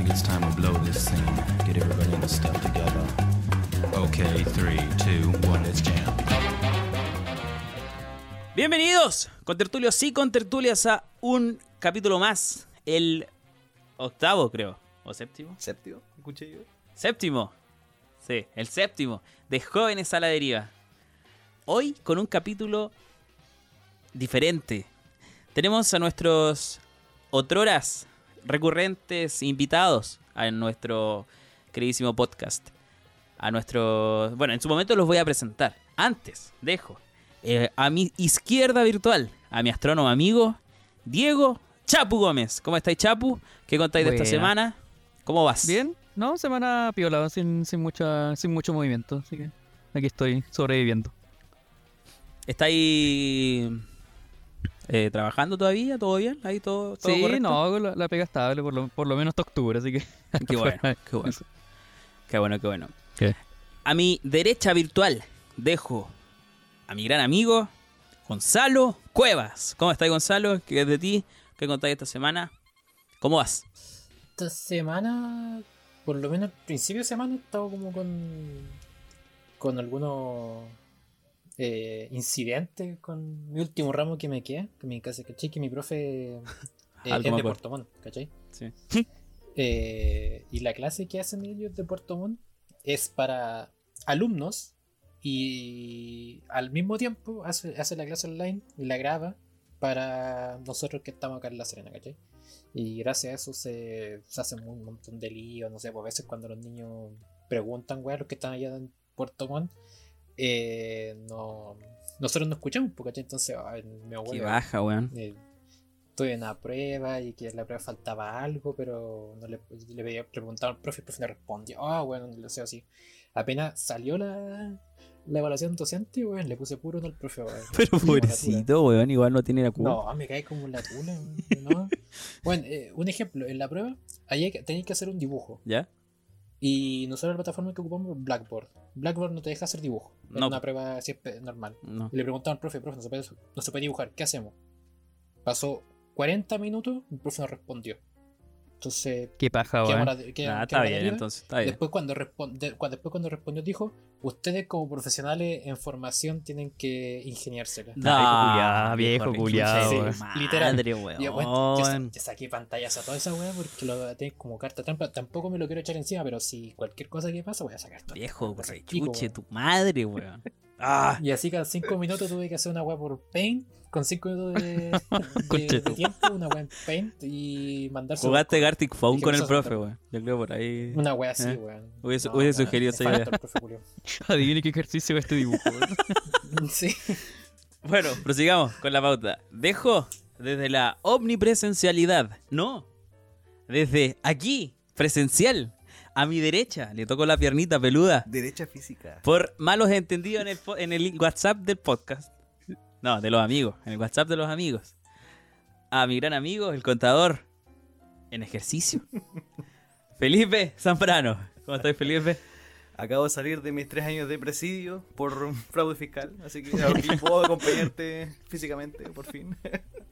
think it's time to blow this scene. Get everybody in the stuff together. Okay, three, two, one, let's jam. Bienvenidos, con tertulios y con tertulias a un capítulo más, el octavo creo, o séptimo. Séptimo, escuché yo. Séptimo, sí, el séptimo, de Jóvenes a la Deriva. Hoy con un capítulo diferente. Tenemos a nuestros otroras recurrentes invitados a nuestro queridísimo podcast. A nuestro... Bueno, en su momento los voy a presentar. Antes, dejo eh, a mi izquierda virtual, a mi astrónomo amigo, Diego Chapu Gómez. ¿Cómo estáis, Chapu? ¿Qué contáis de esta semana? ¿Cómo vas? Bien, no, semana piola, sin, sin, mucha, sin mucho movimiento, así que aquí estoy sobreviviendo. ¿Estáis eh, trabajando todavía? ¿Todo bien? ¿Ahí todo, todo Sí, correcto? no, la, la pega estable, por lo, por lo menos hasta octubre, así que... Qué bueno, qué bueno. Qué bueno, qué bueno. ¿Qué? A mi derecha virtual dejo a mi gran amigo Gonzalo Cuevas. ¿Cómo estás, Gonzalo? ¿Qué es de ti? ¿Qué contáis esta semana? ¿Cómo vas? Esta semana, por lo menos al principio de semana, he estado como con. con algunos. Eh, incidentes con mi último ramo que me queda. Que mi casa, ¿cachai? Que mi profe eh, es de me. Puerto Montt, ¿cachai? Sí. Eh, y la clase que hacen ellos de Puerto Montt es para alumnos y al mismo tiempo hace, hace la clase online y la graba para nosotros que estamos acá en La Serena, ¿cachai? Y gracias a eso se, se hacen un montón de líos, no sé, pues a veces cuando los niños preguntan, weá, los que están allá en Puerto Montt, eh, no, nosotros no escuchamos, ¿cachai? Entonces, ay, Qué abuelo baja, weón. eh, estoy en una prueba y que en la prueba faltaba algo, pero no le, le pedía- preguntaba al profe y el profe no respondió. Ah, bueno, lo sé así. Apenas salió la, la evaluación docente, weón, le puse puro no al profe, weón. Pero la pobrecito, weón, igual no tiene la culpa. No, me cae como la tula, weón, ¿no? Bueno, eh, un ejemplo, en la prueba, ahí tenéis que hacer un dibujo. ¿Ya? Y nosotros la plataforma que ocupamos Blackboard. Blackboard no te deja hacer dibujo. Es No. una prueba así espe- normal. No. Y le preguntaban al profe, profe, no se, puede, no se puede dibujar, ¿qué hacemos? Pasó 40 minutos, el profe no respondió. Entonces, Qué paja, weón. Ah, está bien, entonces, está bien. Después cuando, responde, cuando, después cuando respondió dijo, ustedes como profesionales en formación tienen que ingeniársela. Ah, viejo culiao, Sí, weón. literal. Madre, Y yo, bueno, yo, sa- weón. yo saqué pantallas a toda esa weá porque lo tenés como carta trampa. Tampoco me lo quiero echar encima, pero si cualquier cosa que pasa, voy a sacar esto. Viejo, rechuche, weón. tu madre, weón. Ah, Y así cada 5 minutos tuve que hacer una weá por Paint, con 5 minutos de, tiempo, una weá en Paint y mandarse jugaste Gartic Phone con el "Eso es profe, otra". weón. Yo creo por ahí. una weá así, ¿Eh? weón. Hubiese- sugerido esa idea. Adivine qué ejercicio es este dibujo, weón. Sí. Bueno, prosigamos con la pauta. Dejo desde la omnipresencialidad, no, desde aquí, presencial, a mi derecha, le toco la piernita peluda, Derecha física. por malos entendidos en el, en el WhatsApp del podcast. No, de los amigos, en el WhatsApp de los amigos. A mi gran amigo, el contador, en ejercicio. Felipe Zambrano. ¿Cómo estás, Felipe? Acabo de salir de mis tres años de presidio por fraude fiscal, así que aquí puedo acompañarte físicamente, por fin.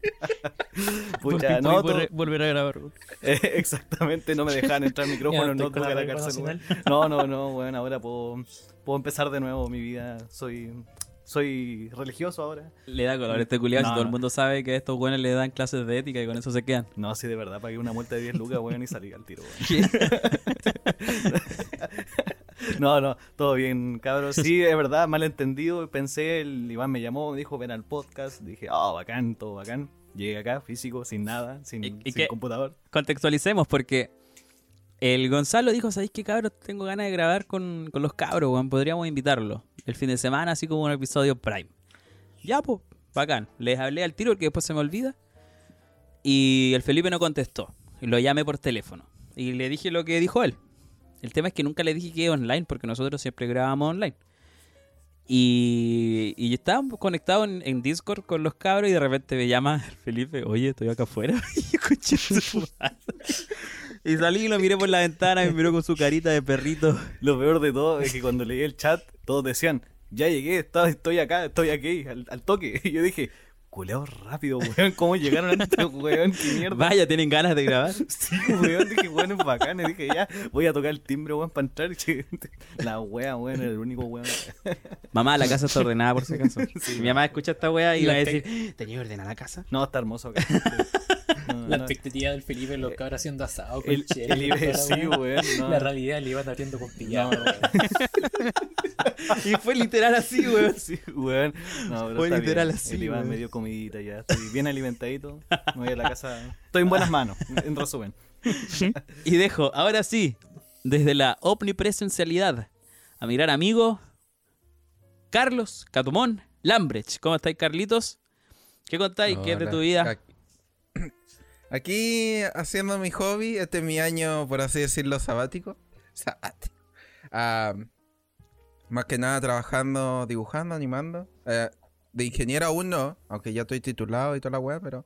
Pucha, no, volver- volver a grabar, eh, exactamente, no me dejaban entrar micrófono, Ya, no a la la cárcel. No, no, no, bueno, ahora puedo, puedo empezar de nuevo mi vida. Soy, soy religioso ahora. Le da color a este culiado si No, todo el mundo sabe que a estos buenos le dan clases de ética y con eso se quedan. No, sí, de verdad, pagué una multa de 10 lucas, weón, y salí al tiro, weón. No, no, todo bien, cabros. Sí, es verdad, malentendido. Pensé, el Iván me llamó, me dijo, ven al podcast. Dije, ah, bacán, todo bacán. Llegué acá, físico, sin nada, sin, ¿Y- y sin qué? computador. contextualicemos porque el Gonzalo dijo, ¿sabéis qué cabros? Tengo ganas de grabar con, con los cabros, weón. Podríamos invitarlo el fin de semana, así como un episodio Prime. Ya, pues, bacán. Les hablé al tiro porque después se me olvida. Y el Felipe no contestó. Y lo llamé por teléfono. Y le dije lo que dijo él. El tema es que nunca le dije que online porque nosotros siempre grabamos online. Y, y estábamos conectados en, en Discord con los cabros y de repente me llama el Felipe, oye, estoy acá afuera. y "Concha su madre". Y salí y lo miré por la ventana y me miró con su carita de perrito. Lo peor de todo es que cuando leí el chat, todos decían, ya llegué, estoy acá, estoy aquí, al, al toque. Y yo dije, culeados rápido, weón. ¿Cómo llegaron antes, weón? ¿Qué mierda? Vaya, tienen ganas de grabar. Sí, weón, dije, weón, es bacán. Y dije, ya, voy a tocar el timbre, weón, para entrar. La wea, weón, era el único weón. Mamá, la casa está ordenada por si acaso. Sí. Mi mamá escucha esta weá y va a decir, ¿tenía ordenada la casa? No, está hermoso acá. No, La no. expectativa del Felipe los cabros haciendo asado con El, chela el la sí, no. La realidad le iban abriendo con pijama. Y fue literal así, weón. Sí, weón. No, pero Fue literal bien. así, El Iván me dio comidita ya. Estoy bien alimentadito. Me voy a la casa. Estoy en buenas manos, en resumen. Y dejo, ahora sí, desde la omnipresencialidad, a mirar amigo Carlos Catumón Lambrecht. ¿Cómo estáis, Carlitos? ¿Qué contáis? ¿Qué es de tu vida? Aquí- haciendo mi hobby, este es mi año, por así decirlo, sabático. Sabático. Ah, más que nada trabajando, dibujando, animando. Eh, de ingeniero aún no, aunque ya estoy titulado y toda la weá, pero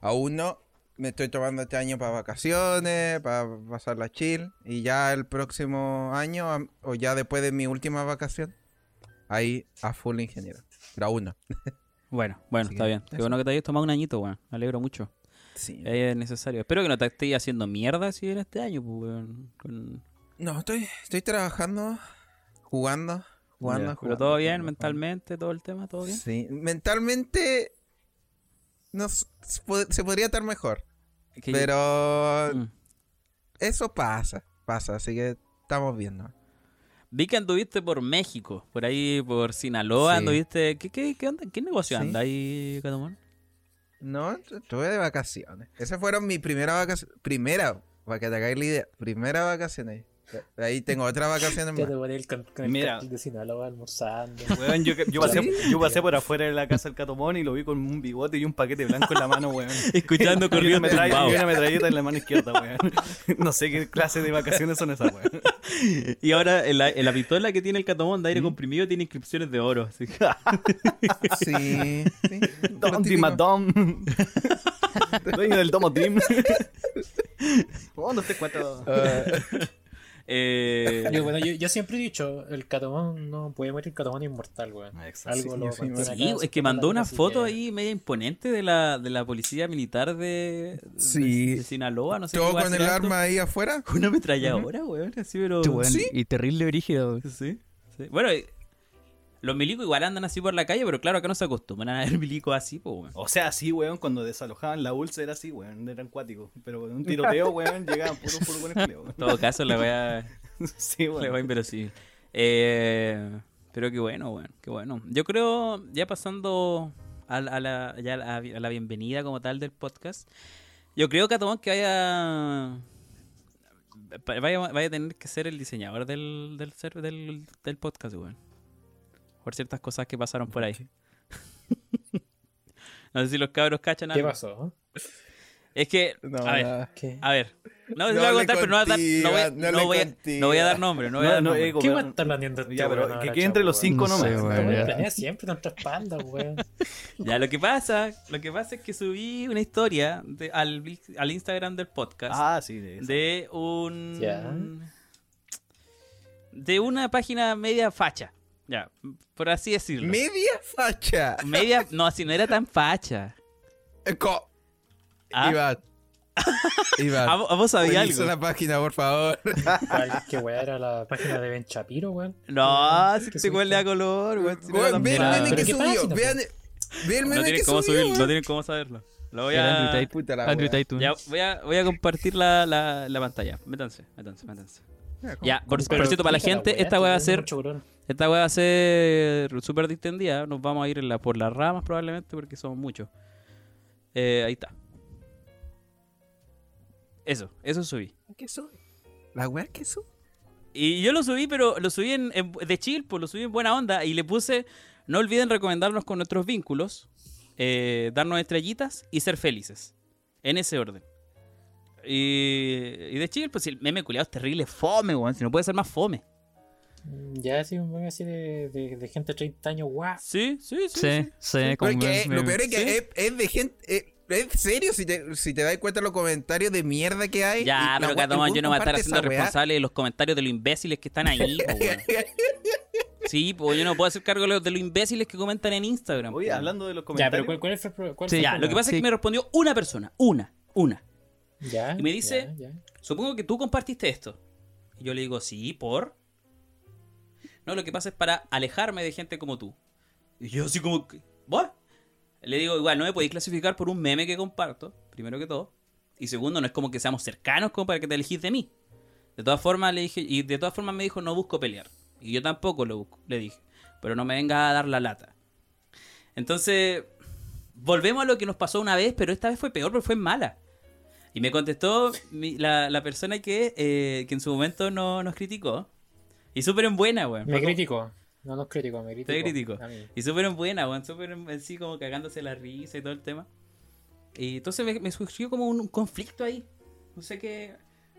aún no. Me estoy tomando este año para vacaciones, para pasar la chill. Y ya el próximo año, o ya después de mi última vacación, ahí a full ingeniero. Pero aún no. Bueno, bueno, Así está bien. Qué bueno que te hayas tomado un añito, weón. Me alegro mucho. Sí. Es necesario. Espero que no te estéis haciendo mierda si en este año, pues. Con- No, estoy, estoy trabajando, jugando, jugando. Pero todo bien, jugando, mentalmente, todo el tema, todo bien. Sí, mentalmente no, se pod- se podría estar mejor. Pero Mm. eso pasa, pasa, así que estamos viendo. Vi que anduviste por México, por ahí por Sinaloa, Sí. anduviste. ¿Qué, qué, qué, onda? ¿Qué negocio Sí. anda ahí, Catumón? No, est- estuve de vacaciones. Esas fueron mi primera vacación. Primera, para que te hagáis la idea. Primera vacaciones. Ahí tengo Ya más. te pones con, con el Mira. cartel de Sinaloa almorzando. Weón, yo, yo, pasé, ¿Sí? yo pasé por afuera de la casa del Catomón y lo vi con un bigote y un paquete blanco en la mano, weón. Escuchando corriendo metralla- tumbado. y una metralleta en la mano izquierda, weón. No sé qué clase de vacaciones son esas, weón. Y ahora en la, en la pistola que tiene el catomón ¿Mm? de aire comprimido tiene inscripciones de oro. así que- Sí, sí. Don. Dimadom. Dueño del Domo Dream. No te cuento. Ah, Eh, Yo, bueno, yo, yo siempre he dicho, el catomón no puede morir, el catomón es inmortal, weón. Exacto. Algo Sí, lo sí, acá, es que mandó una foto que- ahí media imponente de la, de la policía militar de, de- Sí. de Sinaloa, no sé Todo con el arma ahí afuera. Una ametralladora, weón, así, pero... ¿Sí? Y terrible brígido. Sí, sí. Bueno, los milicos igual andan así por la calle, pero claro, acá no se acostumbran a ver milicos así, pues, weón. O sea, sí, weón, cuando desalojaban la ULSA era así, weón, eran cuáticos. Pero en un tiroteo, weón, llegaban puros puro con el En todo caso, la weá... Sí, Le va weón. inverosímil. Eh, pero qué bueno, bueno, qué bueno. Yo creo, ya pasando a, la- a la, ya a, la, a la bienvenida como tal del podcast, yo creo, Catomón, que vaya, vaya, vaya a tener que ser el diseñador del, del, del podcast, weón. Por ciertas cosas que pasaron por ahí. no sé si los cabros cachan ¿Qué algo. pasó? Es que, No, a ver, nada. ¿Qué? a ver. No, No voy a contar, pero no voy a dar, no voy, a- no no voy a- no a dar nombre, no voy a No, dar no, nombre. Ego, ¿Qué weón. weón está planeando este Ya, pero que quede entre los cinco? No weón. Este planea siempre nuestras pandas, weón. Ya, lo que pasa, lo que pasa es que subí una historia de- al, al Instagram del podcast Ah, sí, de de un Ya. de una página media facha. Ya, por así decirlo. Media facha. Media, no, así no era tan facha. Co- Ah. Iván. Iván. ¿A, vo- a vos sabías algo? la página, por favor. ¿Cuál- ¿Qué weón era la página de Ben Chapiro, weón? No, si ¿Qué este weón le da color, weón. si no era Weón, tan ve el facha. meme ¿Pero que subió. Vean, ve el no meme tienen que cómo subió. subirlo, no tienen cómo saberlo. Lo voy a Andrew. Puta la Andrew ya, voy a voy a compartir la, la, la pantalla. Métanse, métanse, métanse. Ya, por, por Pero cierto, para la gente, esta weá va a ser. Esta weá va a ser súper distendida. Nos vamos a ir en la, por las ramas probablemente porque somos muchos. Eh, ahí está. Eso, eso subí. ¿Qué sube? ¿La weá que sube? Y yo lo subí, pero lo subí en, en- de chill, pues lo subí en buena onda. Y le puse, no olviden recomendarnos con nuestros vínculos, eh, darnos estrellitas y ser felices. En ese orden. Y, y de chill, pues si el meme culiado es terrible, fome, weón. Si no puede ser más fome. Mm, Ya, sí, un weón así de, de, de gente de 30 años, guau. Sí, sí, sí. Sí, sí. sí, como Porque me- lo peor es que sí. es, es de gente. eh, Es serio, si te, si te das cuenta los comentarios de mierda que hay. Ya, pero Catomón, el yo no voy a estar haciendo responsable de los comentarios de los imbéciles que están ahí, po, weón. Sí, pues yo no puedo hacer cargo de los, de los imbéciles que comentan en Instagram. Oye, po. hablando de los Ya, comentarios. pero ¿cuál, cuál fue el cuál Sí, Ya, lo que pasa es que me respondió una persona. Una. Una. Ya, y me dice- ya, ya. Supongo que tú compartiste esto. Y yo le digo, sí, por. No, lo que pasa es para alejarme de gente como tú. Y yo así como, ¿what? Le digo, igual, no me podéis clasificar por un meme que comparto, primero que todo. Y segundo, no es como que seamos cercanos como para que te elegís de mí. De todas formas, le dije, y de todas formas me dijo, no busco pelear. Y yo tampoco lo busco, le dije. Pero no me venga a dar la lata. Entonces, volvemos a lo que nos pasó una vez, pero esta vez fue peor porque fue mala. Y me contestó mi- la, la persona que, eh, que en su momento no, nos criticó. Y súper en buena, weón. Me criticó. No nos criticó, me criticó. Te criticó. Y súper en buena, weón. Súper en- así como cagándose la risa y todo el tema. Y entonces me, me surgió como un, un conflicto ahí. No sé qué.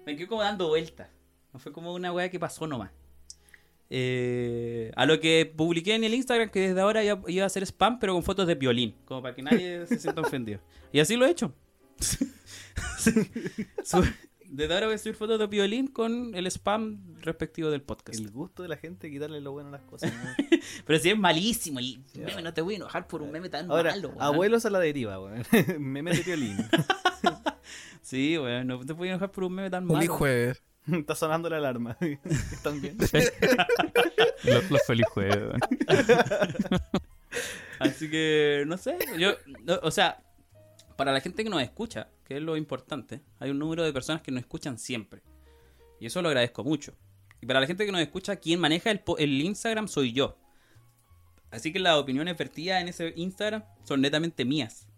Me quedó como dando vueltas. No fue como una weá que pasó nomás. Eh, a lo que publiqué en el Instagram que desde ahora iba, iba a hacer spam, pero con fotos de violín. Como para que nadie se sienta ofendido. Y así lo he hecho. Desde ahora voy a subir fotos de violín con el spam respectivo del podcast. El gusto de la gente quitarle lo bueno a las cosas. ¿no? Pero si es malísimo, el meme no te voy a enojar por un meme tan Ahora, malo, weón. abuelos a la deriva, weón. Meme de violín. Sí, weón, no te voy a enojar por un meme tan Feliz malo. jueves. Está sonando la alarma. ¿Están bien? Los, los feliz jueves, weón. Así que, no sé, yo, no, o sea, para la gente que nos escucha, que es lo importante, hay un número de personas que nos escuchan siempre. Y eso lo agradezco mucho. Y para la gente que nos escucha, quien maneja el, Instagram soy yo. Así que las opiniones vertidas en ese Instagram son netamente mías.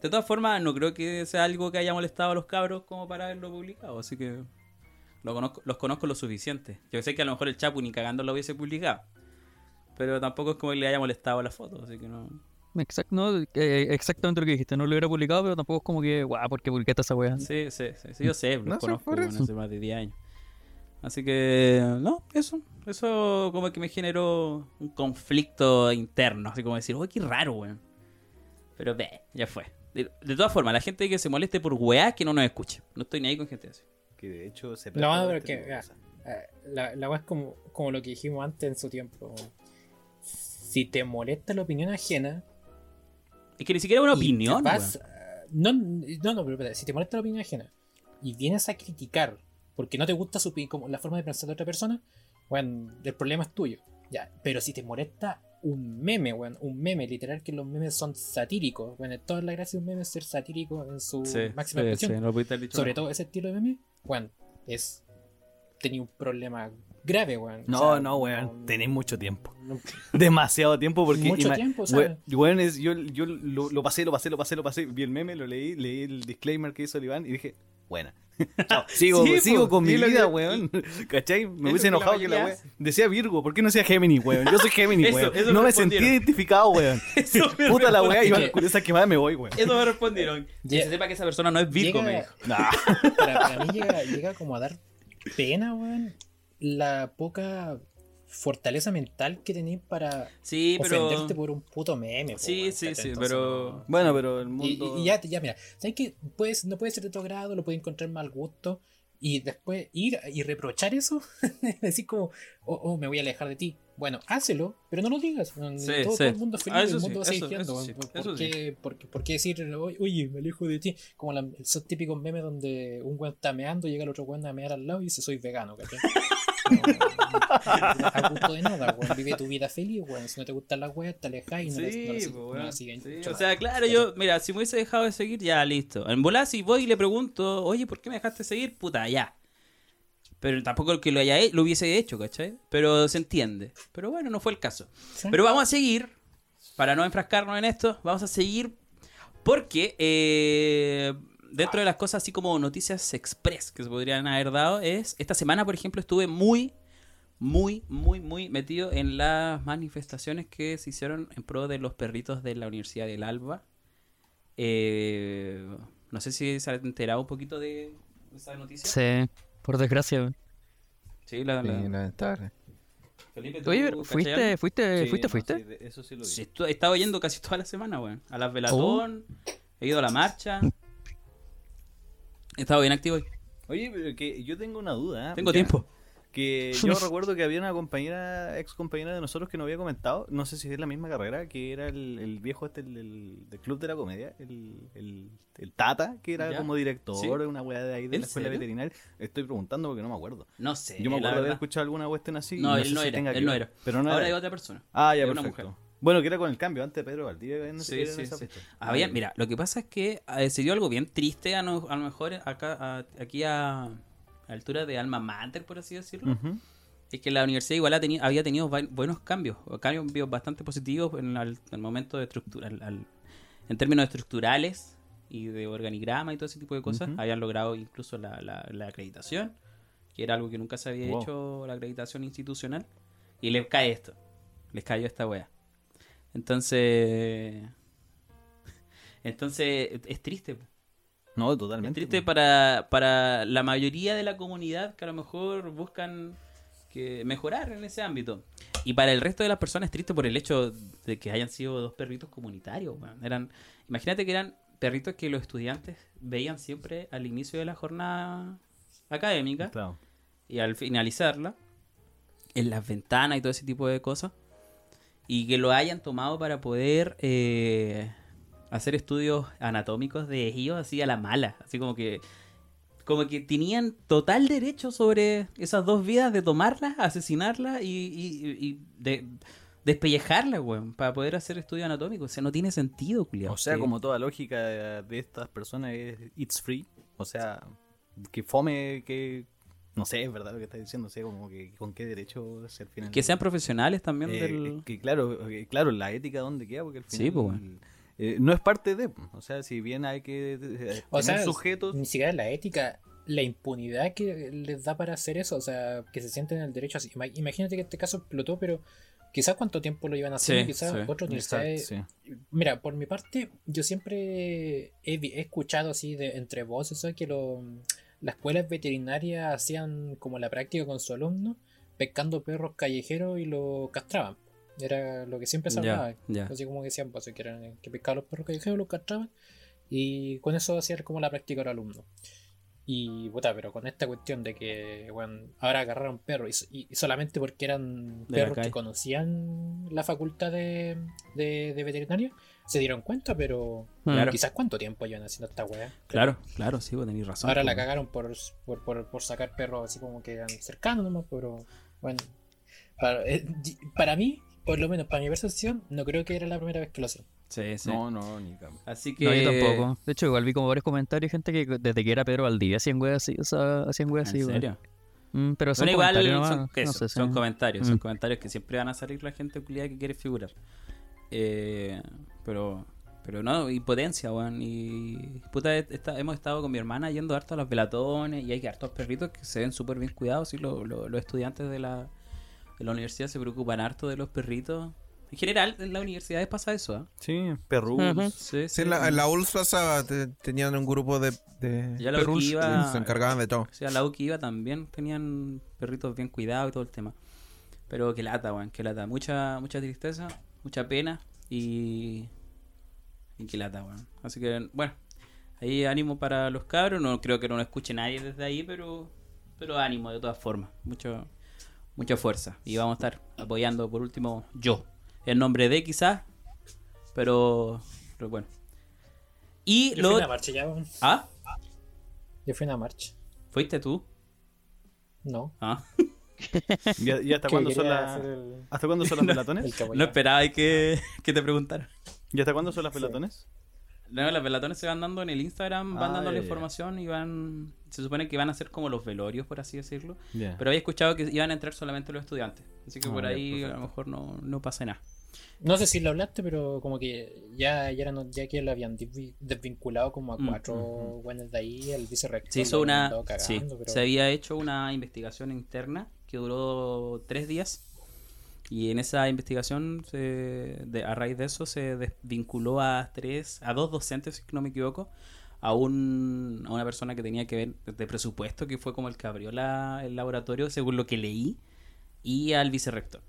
De todas formas, no creo que sea algo que haya molestado a los cabros como para haberlo publicado. Así que conozco- los conozco lo suficiente. Yo sé que a lo mejor el Chapu ni cagando lo hubiese publicado. Pero tampoco es como que le haya molestado la foto, así que no. Exact- no, eh, exactamente lo que dijiste. No lo hubiera publicado, pero tampoco es como que, guau, ¿por qué publicaste esa weá? Sí, sí, sí, sí, yo sé, los No conozco bueno, hace más de 10 años. Así que, no, eso, eso como que me generó un conflicto interno, así como decir, uy, qué raro, weón. Pero ve, ya fue. De, de todas formas, la gente que se moleste por weá, que no nos escuche. No estoy ni ahí con gente así. Que de hecho se No, pero que, ya, cosas. eh, la, la weá es como, como lo que dijimos antes en su tiempo. Si te molesta la opinión ajena. Es que ni siquiera es una opinión, no, no, no, pero si te molesta la opinión ajena y vienes a criticar porque no te gusta su, como la forma de pensar de otra persona, bueno, el problema es tuyo. Ya, pero si te molesta un meme, weón, un meme, literal que los memes son satíricos, bueno, toda la gracia de un meme es ser satírico en su Sí, máxima sí, expresión. sí, no Sobre todo ese estilo de meme, weón, es. Tenía un problema grave, weón. O No, sea, no, weón. Tenéis mucho tiempo. no- Demasiado tiempo porque. Mucho tiempo, we- weón, es- yo, yo lo, lo pasé, lo pasé, lo pasé, lo pasé. Vi el meme, lo leí, leí el disclaimer que hizo el Iván y dije, buena. Chao. Sigo, Sí, sigo po, con mi vida, que- weón. ¿Cachai? Me es hubiese enojado que la weón. Decía Virgo, ¿por qué no decía Géminis, weón? Yo soy Géminis, Eso, weón. eso no me me sentí identificado, weón. Eso me Puta la weá, que- con esa quemada me voy, weón. Eso me respondieron. Que se sepa que esa persona no es Virgo, llega- me dijo. Nah. para, para mí llega, llega como a dar pena, weón, la poca fortaleza mental que tenéis para Sí, pero. ofenderte por un puto meme. po, Sí, weón, sí, sí, Entonces, pero- no- Bueno, pero el mundo. y- y ya, ya, mira, ¿sabes qué? Puedes, no puede ser de tu agrado, lo puede encontrar mal gusto. Y después ir y reprochar eso, decir como, oh, oh, me voy a alejar de ti. Bueno, hácelo, pero no lo digas. Sí, todo, sí. todo el mundo es feliz, Ah, eso el sí, mundo va a seguir sí, ¿Por, sí. qué, por qué- por qué decir, "Oye, oye, me alejo de ti? Como la- esos típicos memes donde un weón está meando, llega el otro weón a mear al lado y dice, soy vegano, ¿cachai? No, a gusto de nada, weón. Vive tu vida feliz, weón. Si no te gustan las weas, te alejas y no, te- no, Sí, no, po, no weón. la siguen. Sí. O sea, claro, yo, mira, si me hubiese dejado de seguir, ya listo. En volar, si voy y le pregunto, oye, ¿por qué me dejaste seguir? Puta, ya. Pero tampoco que lo, haya, lo hubiese hecho, ¿cachai? Pero se entiende. Pero bueno, no fue el caso. Sí. Pero vamos a seguir, para no enfrascarnos en esto, vamos a seguir porque eh, dentro de las cosas así como noticias express que se podrían haber dado es, esta semana por ejemplo estuve muy, muy, muy, muy metido en las manifestaciones que se hicieron en pro de los perritos de la Universidad del Alba. Eh, no sé si se han enterado un poquito de esa noticia. Sí, por desgracia. Sí, la, Sí, la- lamentable. Felipe, ¿tú Oye? ¿fuiste, fuiste, Sí, fuiste, no, fuiste? sí, eso sí lo vi. Sí, he estado yendo casi toda la semana, weón. A las velatón, he ido a la marcha. He estado bien activo hoy. Oye, pero que yo tengo una duda. ¿eh? Tengo Ya. tiempo. Que yo recuerdo que había una compañera, ex compañera de nosotros que nos había comentado, no sé si es la misma carrera, que era el, el viejo este el, el- del Club de la Comedia, el, el, el Tata, que era ¿Ya? como director, ¿Sí? una weá de ahí de ¿En la escuela serio? veterinaria. Estoy preguntando porque no me acuerdo. No sé. Yo me acuerdo de haber escuchado alguna cuestión así. y No, él sé no si era, él no era. Pero no Ahora era- hay otra persona. Ah, ya, una perfecto. mujer. Bueno, que era con el cambio, antes Pedro Valdivia. Sé Sí, sí, esa sí. Había, mira, lo que pasa es que eh, se dio algo bien triste a, no- a lo mejor acá, a- aquí a, a altura de alma mater, por así decirlo. Ujú. Es que la universidad igual ha teni- había tenido buenos cambios, cambios bastante positivos en el, el momento de estructura, al- al- en términos estructurales y de organigrama y todo ese tipo de cosas. Ujú. Habían logrado incluso la, la- la acreditación, que era algo que nunca se había Wow. hecho, la acreditación institucional. Y les cae esto, les cayó esta wea. Entonces... Entonces es triste. No, Es totalmente. triste po. para, para la mayoría de la comunidad que a lo mejor buscan que mejorar en ese ámbito. Y para el resto de las personas es triste por el hecho de que hayan sido dos perritos comunitarios. Eran, imagínate que eran perritos que los estudiantes veían siempre al inicio de la jornada académica Claro. y al finalizarla, en las ventanas y todo ese tipo de cosas, y que lo hayan tomado para poder eh, hacer estudios anatómicos de ellos así a la mala, así como que como que tenían total derecho sobre esas dos vidas de tomarlas, asesinarlas y, y- y de despellejarlas, weón, para poder hacer estudios anatómicos. O sea, no tiene sentido, culiao. O sea, Que- como toda lógica de, de estas personas es it's free. O sea, que fome, que. No sé, es verdad lo que estás diciendo. O sea, como que con qué derecho ser final. que sean profesionales también Eh, del... que claro, eh, claro, la ética dónde queda, porque al Sí, final. pues, bueno. eh, no es parte de. O sea, si bien hay que eh, O tener sea, sujetos. ni siquiera la ética, la impunidad que les da para hacer eso, o sea, que se sienten en el derecho así. Ima- Imagínate que este caso explotó, pero quizás cuánto tiempo lo iban a hacer, Sí, quizás sí. Mira, por mi parte, yo siempre he, escuchado así de entre voces ¿sabes? que lo- las escuelas veterinarias hacían como la práctica con su alumno, pescando perros callejeros y los castraban. Era lo que siempre se hablaba. Así como que decían, pues, que, eran, que pescaban los perros callejeros, los castraban. Y con eso hacían como la práctica del alumno. Y puta, pero con esta cuestión de que, bueno, ahora agarraron perros y, y solamente porque eran perros que conocían la facultad de, de, de veterinaria, se dieron cuenta, pero Claro. quizás cuánto tiempo llevan haciendo esta weá. Claro, claro, sí, vos tenéis razón. Ahora la cagaron por, por, por, por sacar perros así como que eran cercanos nomás, pero bueno. Para, eh, para mí, por lo menos para mi percepción, no creo que era la primera vez que lo hacían. Sí, sí. No, no, ni Así que. No, yo tampoco. De hecho, igual vi como varios comentarios, gente que desde que era Pedro Valdivia hacían weas así, o sea, hacían weas así. ¿En serio? Mm, pero son Bueno, igual comentarios son, eso, no sé, son sí. comentarios, son Mm. comentarios que siempre van a salir la gente culiada que quiere figurar. Eh, pero, pero no, y potencia, weón. Y puta, esta- hemos estado con mi hermana yendo harto a los velatones y hay hartos perritos que se ven súper bien cuidados. Y lo- lo- los estudiantes de la, de la universidad se preocupan harto de los perritos. En general, en las universidades pasa eso, ¿ah? Sí, Perú. Ujú. Sí, Sí, en la, en la ULS pasaba, te- tenían un grupo de, de Ya la iba- se encargaban de todo. O sea, la U que iba también tenían perritos bien cuidados y todo el tema. Pero qué lata, weón, qué lata. Mucha, mucha tristeza, mucha pena y. Y qué lata, weón. Así que, bueno, ahí ánimo para los cabros. No creo que no lo escuche nadie desde ahí, pero. Pero ánimo de todas formas. Mucho, mucha fuerza. Y vamos a estar apoyando, por último, yo. En nombre de quizás. Pero. Pero bueno. Y Yo lo. fui una marcha ya. ¿Ah? Yo fui a una marcha. ¿Fuiste tú? No. Ah. ¿Y, y hasta cuándo son las el- hasta cuándo son las pelatones? No esperaba que, que te preguntara. ¿Y hasta cuándo son las pelatones? No, las velatones se van dando en el Instagram, van Ah, dando la ya, ya. información y van. Se supone que van a ser como los velorios, por así decirlo. Ya. Pero había escuchado que iban a entrar solamente los estudiantes. Así que Ah, por ya, ahí a perfecto. lo mejor no, no pasa nada. No sé si lo hablaste, pero como que ya, ya, eran- ya que lo habían desvi- desvinculado como a Mm, cuatro buenos de ahí, el vicerrector. Se hizo una. cagando, sí, pero- se había hecho una investigación interna que duró tres días. Y en esa investigación, se- de- a raíz de eso, se desvinculó a tres, a dos docentes, si no me equivoco, a, un, a una persona que tenía que ver de presupuesto, que fue como el que abrió la- el laboratorio, según lo que leí, y al vicerrector.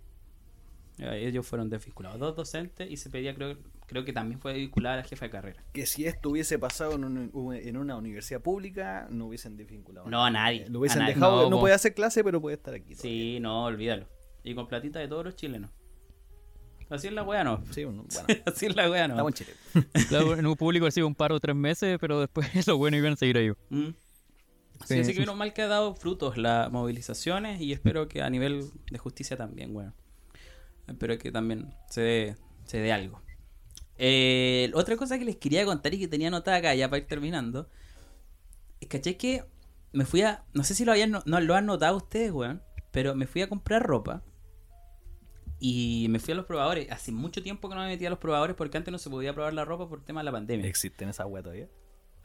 Eh, Ellos fueron desvinculados. Dos docentes y se pedía, creo, creo que también fue vinculada a la jefa de carrera. Que si esto hubiese pasado en, un- en una universidad pública, no hubiesen desvinculado. No, a nadie. Lo hubiesen a nadie. dejado, No, no, puede hacer clase, pero puede estar aquí. Sí, no, olvídalo. Y con platita de todos los chilenos. Así es la wea, no. Sí, bueno, bueno, Así es la wea, no. estamos en Chile. Claro, en un público ha sido un paro tres meses, pero después los buenos iban a seguir ahí. Mm. Sí, Sí. así que menos mal que ha dado frutos las movilizaciones y espero que a nivel de justicia también, bueno. Espero que también se dé, se dé algo. Eh, otra cosa que les quería contar y que tenía anotada acá ya para ir terminando. Es que me fui a. No sé si lo habían no, lo han notado ustedes, weón. Pero me fui a comprar ropa. Y me fui a los probadores. Hace mucho tiempo que no me metía a los probadores porque antes no se podía probar la ropa por tema de la pandemia. ¿Existen esas weas todavía?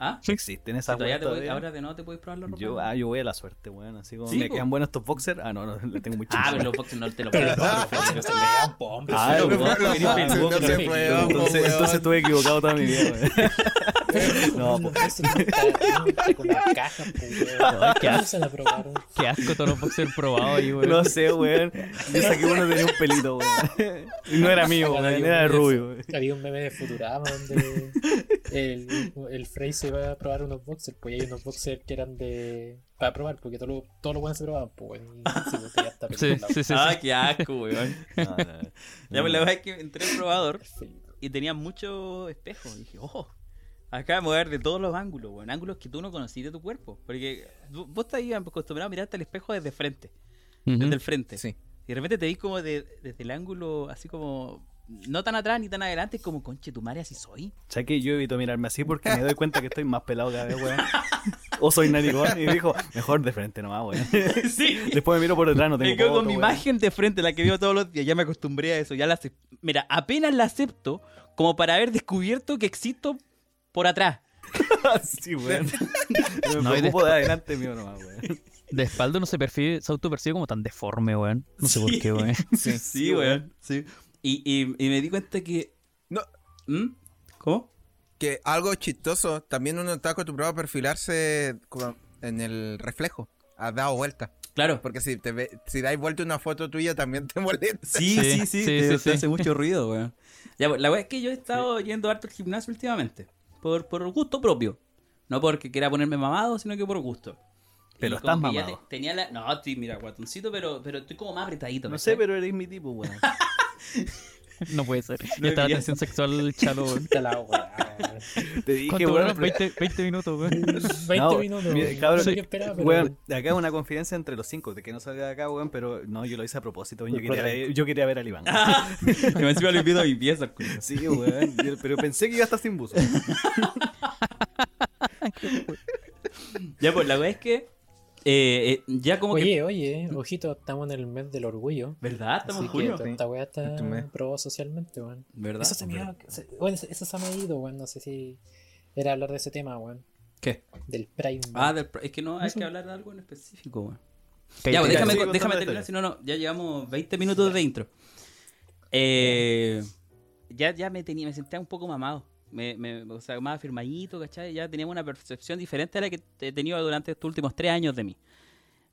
¿Ah? ¿Existen esas voy- todavía? ahora de nuevo te puedes probar la ropa. Yo, ah, yo voy a la suerte, weón. Así como Sí, me po. quedan buenos estos boxers. Ah, no, no, le tengo mucho. Ah, pero los boxers no te lo Pero puedes no, probar. pero se le. Ah, sí, no, no, no, no, no entonces, estuve equivocado toda mi vida, weón. No, No, pues. eso no qué ¿Cómo se la probaron? Qué asco todos los boxers probados ahí, weón. No sé, weón. Yo saqué uno tenía un pelito, weón. Y no era mío, weón. Era de rubio, weón. Había un meme de Futurama donde el, el Frey se iba a probar unos boxers, pues y hay unos boxers que eran de. para probar, porque todos los todo lo buenos se probaban, pues weón, sí, pues, Sí, sí. Ah, qué asco, weón. No, no, no. Ya, pues la verdad es que entré al probador y tenía muchos espejos. Y dije, ojo, acá me voy a ver de todos los ángulos, weón. Ángulos que tú no conocías de tu cuerpo. Porque vos estás ahí acostumbrado a mirarte al espejo desde frente, desde el frente. Sí. Y de repente te vi como de- desde el ángulo, así como. No tan atrás ni tan adelante, como conche tu madre, así soy. ¿Sabes que yo evito mirarme así porque me doy cuenta que estoy más pelado cada vez, weón? O soy naricón. Y dijo, mejor de frente nomás, weón. sí. Después me miro por detrás, no tengo Me quedo con mi weón. imagen de frente, la que veo todos los días. Ya me acostumbré a eso. Ya la Mira, apenas la acepto como para haber descubierto que existo por atrás. Sí, weón. Me No, preocupo de adelante mío nomás, weón. De espalda no se, percibe, se autopercibe como tan deforme, weón. No sé por qué, weón. Sí, sí, weón. Sí. Y, y, y me di cuenta que. No. ¿Mm? ¿Cómo? Que algo chistoso, también uno está acostumbrado a perfilarse como en el reflejo. Ha dado vuelta. Claro. Porque si te ve, si dais vuelta una foto tuya también te molesta. Sí, sí, Sí, sí, sí, te, sí, te sí. hace mucho ruido, weón. Ya, pues, la weá es que yo he estado yendo harto al gimnasio últimamente. Por, por gusto propio. No porque quiera ponerme mamado, sino que por gusto. Pero Y estás mamado. te- tenía la... No, estoy, mira, guatoncito, pero, pero estoy como más apretadito. No sé, pero eres mi tipo, weón. No puede ser. No Esta diría atención sexual, chalo, weón. Weón. Te dije, ¿Cuánto weón. duraron? 20, 20 minutos, weón. 20 No, minutos. mira, weón. cabrón, qué esperaba, pero- Weón, acá una confidencia entre los cinco, de que no salga de acá, weón, pero no, yo lo hice a propósito, weón. Yo quería ver, yo quería ver al Iván. Y encima le invito a mi pieza, culo. Sí, weón. yo- Pero pensé que iba a estar sin buzo. Ya, pues la weá es que. Eh, eh, ya como que. Oye, oye, ojito, estamos en el mes del orgullo. ¿Verdad? Estamos en que toda esta weá está probada socialmente, weón. ¿Verdad? Eso se me ha, se- bueno, eso, se me ha ido, weón. No sé si era hablar de ese tema, weón. ¿Qué? Del Prime. Ah, del es que no hay que hablar de algo en específico, weón. Ya, pues déjame, déjame terminar, si no, no, ya llevamos 20 minutos de intro. Eh, ya, ya me tenía, me sentía un poco mamado. Me, me, o sea, más afirmadito, ¿cachai? Ya tenía una percepción diferente a la que he tenido durante estos últimos tres años de mí.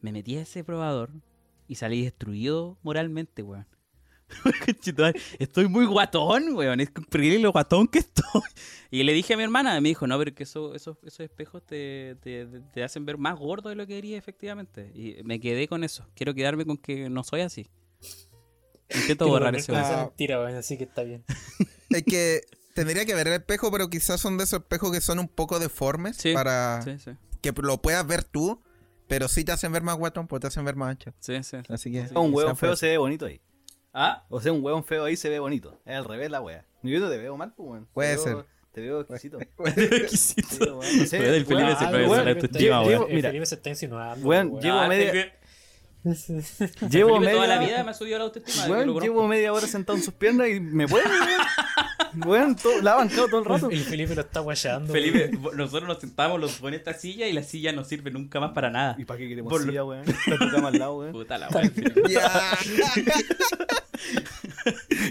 Me metí a ese probador y salí destruido moralmente, weón. Estoy muy guatón, weón. Es increíble lo guatón que estoy. Y le dije a mi hermana, me dijo, no, pero que eso, esos, esos espejos te, te, te hacen ver más gordo de lo que eres efectivamente. Y me quedé con eso. Quiero quedarme con que no soy así. Intento borrar weón. esa mentira, weón, así que está bien. Es que tendría que ver el espejo, pero quizás son de esos espejos que son un poco deformes Sí, para Sí, sí, que lo puedas ver tú, pero sí te hacen ver más guatón, pues te hacen ver más ancho. sí, sí. Así que Un quizás feo se ve bonito ahí. Ah, O sea, un huevón feo ahí se ve bonito. Es al revés la wea. Yo no te veo mal, pues, weón. Puede ser. Te veo exquisito. weón, no sé, Weón, el Felipe se ah, puede weón. mira, Felipe se está insinuando. Weón, llevo Ah, media- Llevo Felipe toda la media, vida me ha subido la autoestima. yo weón, lo conozco. llevo media hora sentado en sus piernas y me puede, weón. Weón, todo- la ha bancado todo el rato. El Felipe lo está guayando. Felipe, nosotros nos sentamos los en esta silla y la silla no sirve nunca más para nada. ¿Y para qué queremos Por silla, weón? Está tu cama al lado, weón. Puta la. Felipe. Ya.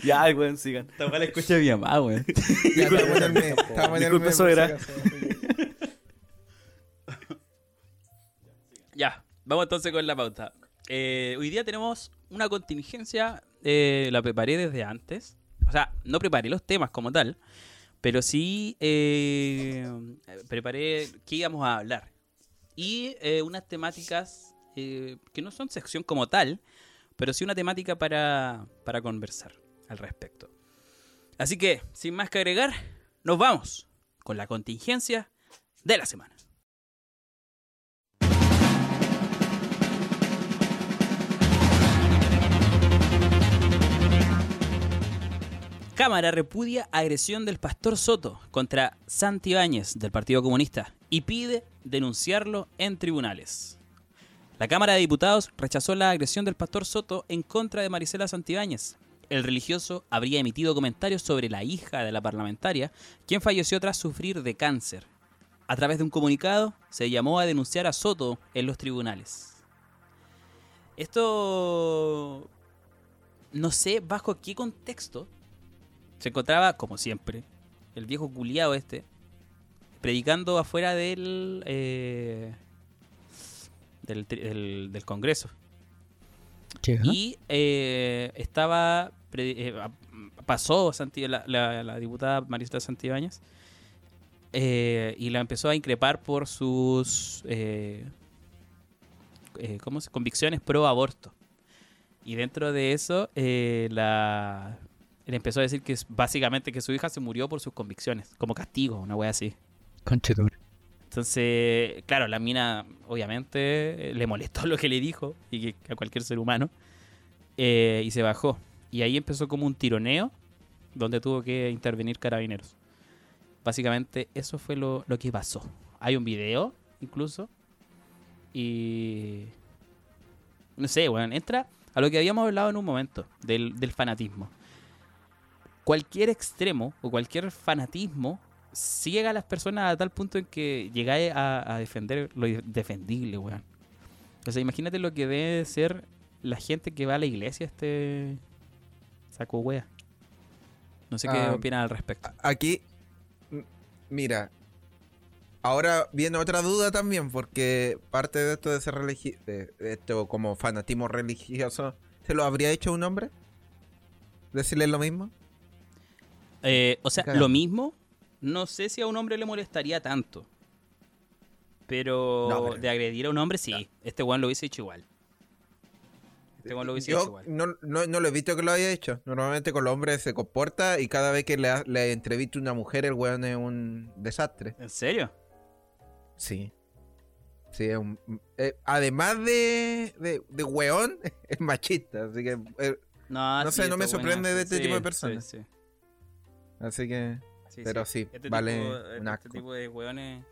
Ya, weón, sigan. Esta weá la escucha mi mamá, weón. Ya, estamos en el mes, estamos en mes. Ya, vamos entonces con la pauta. Eh, hoy día tenemos una contingencia eh, la preparé desde antes. O sea, no preparé los temas como tal, pero sí eh, preparé qué íbamos a hablar. Y unas temáticas que no son sección como tal, pero sí una temática para, para conversar al respecto. Así que, sin más que agregar, nos vamos con la contingencia de la semana. Cámara repudia agresión del pastor Soto contra Santi Báñez del Partido Comunista y pide denunciarlo en tribunales. La Cámara de Diputados rechazó la agresión del pastor Soto en contra de Marisela Santibáñez. El religioso habría emitido comentarios sobre la hija de la parlamentaria, quien falleció tras sufrir de cáncer. A través de un comunicado, se llamó a denunciar a Soto en los tribunales. Esto... No sé bajo qué contexto se encontraba, como siempre, el viejo culiado este, predicando afuera del, eh, del, tri- del- del Congreso. Y eh, estaba. pre- eh, pasó Santi- la, la- la diputada Marista Santibáñez y la empezó a increpar por sus. ¿cómo se? convicciones pro aborto. Y dentro de eso, eh, la. Le empezó a decir que es básicamente que su hija se murió por sus convicciones, como castigo, una wea así. Conchetumare. Entonces, claro, la mina obviamente le molestó lo que le dijo y que a cualquier ser humano eh, y se bajó. Y ahí empezó como un tironeo donde tuvo que intervenir carabineros. Básicamente eso fue lo, lo que pasó. Hay un video incluso y no sé, bueno, entra a lo que habíamos hablado en un momento del, del fanatismo. Cualquier extremo o cualquier fanatismo ciega a las personas a tal punto en que llegáis a, a defender lo indefendible, weón. O sea, imagínate lo que debe ser la gente que va a la iglesia este saco wea. No sé qué Ah, opinan al respecto. Aquí, mira, ahora viene otra duda también, porque parte de esto de ser religioso, de, de esto como fanatismo religioso, ¿se lo habría hecho un hombre? ¿Decirle lo mismo? Eh, o sea, lo mismo, no sé si a un hombre le molestaría tanto. Pero, No, pero- de agredir a un hombre, sí. Este weón lo hubiese hecho igual. Este weón lo hubiese hecho igual. no, no, no lo he visto que lo haya hecho. Normalmente con los hombres se comporta y cada vez que le, le entrevista una mujer, el weón es un desastre. ¿En serio? Sí. Sí, es un. eh, además de, de, de weón, es machista. Así que. eh, No, No sí, sé, no me sorprende de este sí, tipo de sí, personas. sí. Así que. Sí, Pero sí, Este vale tipo, un este asco. tipo de hueones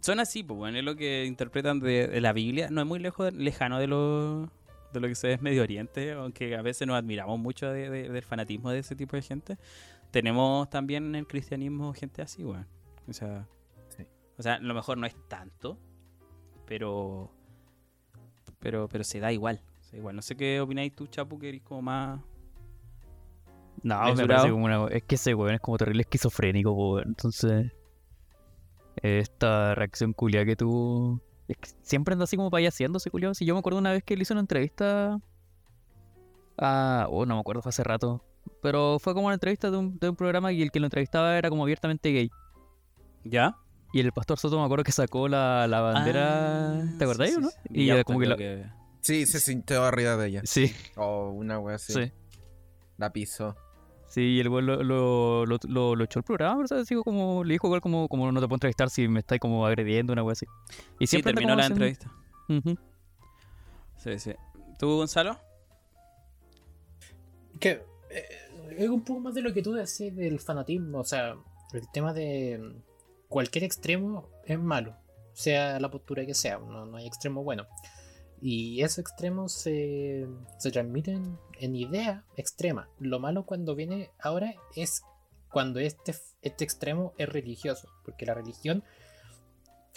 son así, pues bueno, es lo que interpretan de, de la Biblia. No es muy lejos, lejano de lo, de lo que se ve en Medio Oriente, aunque a veces nos admiramos mucho de- de- del fanatismo de ese tipo de gente. Tenemos también en el cristianismo gente así, weón. O sea, Sí. o sea, a lo mejor no es tanto, pero pero pero se da igual. se da igual. No sé qué opináis tú, Chapu, que eres como más No, me parece como una. Es que ese weón es como terrible esquizofrénico, weón. Entonces. Esta reacción culia que tuvo. Es que siempre anda así como payaseando ese culiao. Si yo me acuerdo una vez que le hizo una entrevista. A. Oh, no me acuerdo, fue hace rato. Pero fue como una entrevista de un, de un programa y el que lo entrevistaba era como abiertamente gay. ¿Ya? Y el pastor Soto me acuerdo que sacó la, la bandera. Ah, ¿Te acordás sí, o no? sí, sí. Y Ya, ya como que la. que- Sí, se sintió arriba de ella. Sí, O una wea así. sí. La pisó. Sí, y el güey lo, lo, lo, lo- lo echó el programa. Así como, le dijo igual como, como no te puedo entrevistar si me estáis como agrediendo, una wea así. Y Sí, siempre anda terminó la haciendo- entrevista. Ujú. Sí, sí. ¿Tú, Gonzalo? Que eh, es un poco más de lo que tú decís del fanatismo. O sea, el tema de mm, cualquier extremo es malo, sea la postura que sea, no, no hay extremo bueno. Y esos extremos se, se transmiten en idea extrema. Lo malo cuando viene ahora es cuando este, este extremo es religioso, porque la religión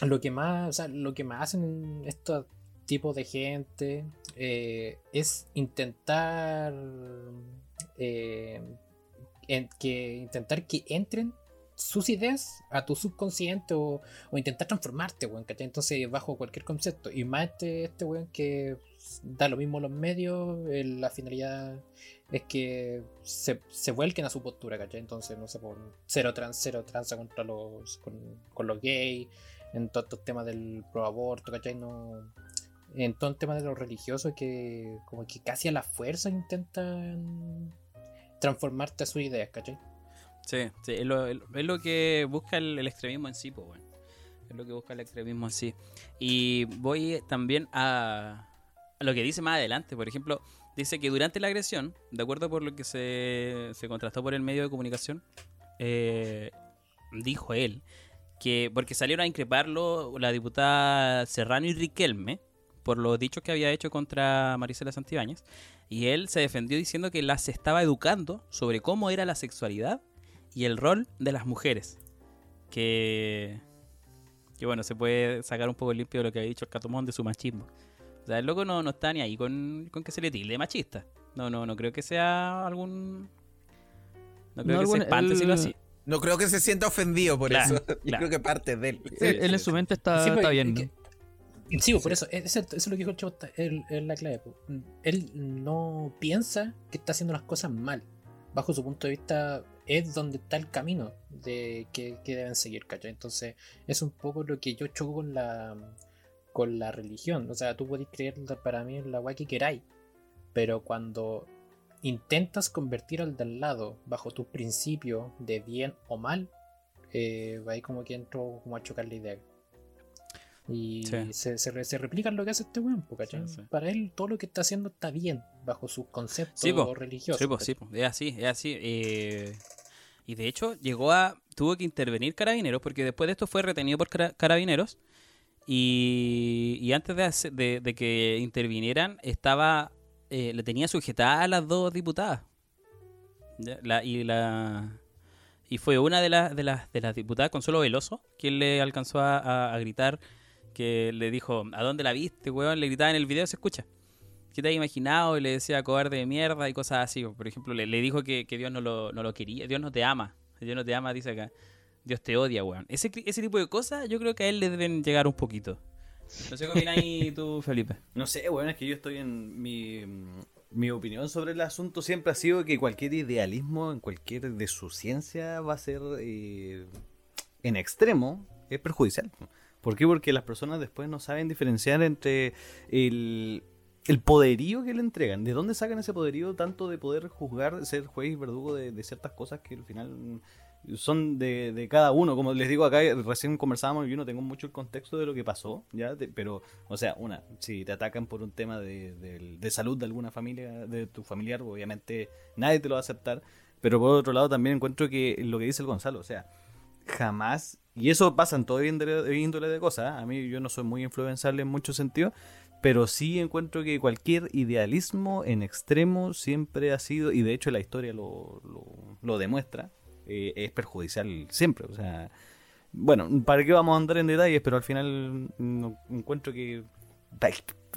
lo que más, o sea, lo que más hacen estos tipos de gente eh, es intentar eh, que intentar que entren sus ideas a tu subconsciente o, intentar transformarte, weón, ¿cachai? Entonces, bajo cualquier concepto. Y más este, este weón que da lo mismo los medios, la finalidad es que se, vuelquen a su postura, ¿cachai? Entonces, no sé, por cero trans, cero transa contra los, con, los gays, en todos estos temas del pro aborto, ¿cachai? No, en todo el tema de los religiosos que como que casi a la fuerza intentan transformarte a sus ideas, ¿cachai? Sí, sí, es lo, es lo que busca el, el extremismo en sí, pues, bueno. Es lo que busca el extremismo en sí. Y voy también a, a lo que dice más adelante. Por ejemplo, dice que durante la agresión, de acuerdo por lo que se, se contrastó por el medio de comunicación, eh, dijo él que porque salieron a increparlo la diputada Serrano y Riquelme por los dichos que había hecho contra Marisela Santibáñez y él se defendió diciendo que las estaba educando sobre cómo era la sexualidad y el rol de las mujeres que que bueno se puede sacar un poco limpio de lo que había dicho el Catomón de su machismo o sea el loco no, no está ni ahí con, con que se le tilde machista no no no creo que sea algún no creo No, que algún- se espante él- decirlo así No creo que se sienta ofendido por Claro, eso. Yo creo que parte de él. Él, él en su mente está, Sí, pues, está bien. que- Sí, pues, por eso, es- eso, eso es lo que dijo el chavo, es la clave. pues. Él no piensa que está haciendo las cosas mal. Bajo su punto de vista, es donde está el camino de que, que deben seguir, ¿cachai? Entonces, es un poco lo que yo choco con la con la religión. O sea, tú podés creer para mí en la guay que queráis, pero cuando intentas convertir al del lado bajo tus principios de bien o mal, eh, ahí como que entro como a chocar la idea. Y Sí. se, se, re- se replica lo que hace este weón, po, ¿cachai? Sí, sí. Para él todo lo que está haciendo está bien, bajo sus conceptos po. religiosos. Sí, pues, sí, pues, es así, es así. eh, y de hecho, llegó a. Tuvo que intervenir Carabineros, porque después de esto fue retenido por cara- Carabineros. Y, y antes de, que intervinieran, estaba. eh, le tenía sujetada a las dos diputadas. Y la. Y fue una de, las de, las, de las diputadas, Consuelo Veloso, quien le alcanzó a, a- a gritar, que le dijo, ¿a dónde la viste, weón? Le gritaba en el video, se escucha. ¿Qué te has imaginado? Y le decía cobarde de mierda y cosas así. Por ejemplo, le, dijo que, Dios no lo, no lo quería. Dios no te ama. Dios no te ama, dice acá. Dios te odia, weón. Ese, ese tipo de cosas yo creo que a él le deben llegar un poquito. No sé qué opináis tú, Felipe. No sé, bueno, es que yo estoy en mi, mi opinión sobre el asunto siempre ha sido que cualquier idealismo en cualquier de su ciencia va a ser eh, en extremo es perjudicial. ¿Por qué? Porque las personas después no saben diferenciar entre el, el poderío que le entregan. ¿De dónde sacan ese poderío tanto de poder juzgar, ser juez y verdugo de, ciertas cosas que al final son de, cada uno? Como les digo acá, recién conversábamos y yo no tengo mucho el contexto de lo que pasó, ¿ya? Pero, o sea, una, si te atacan por un tema de salud de alguna familia, de tu familiar, obviamente nadie te lo va a aceptar. Pero por otro lado también encuentro que lo que dice el Gonzalo, o sea, jamás, y eso pasa en todo índole, índole de cosas, ¿eh? a mí yo no soy muy influenciable en muchos sentidos, pero sí encuentro que cualquier idealismo en extremo siempre ha sido, y de hecho la historia lo, lo, lo demuestra, eh, es perjudicial siempre, o sea, bueno, ¿para qué vamos a andar en detalles? Pero al final mm, encuentro que...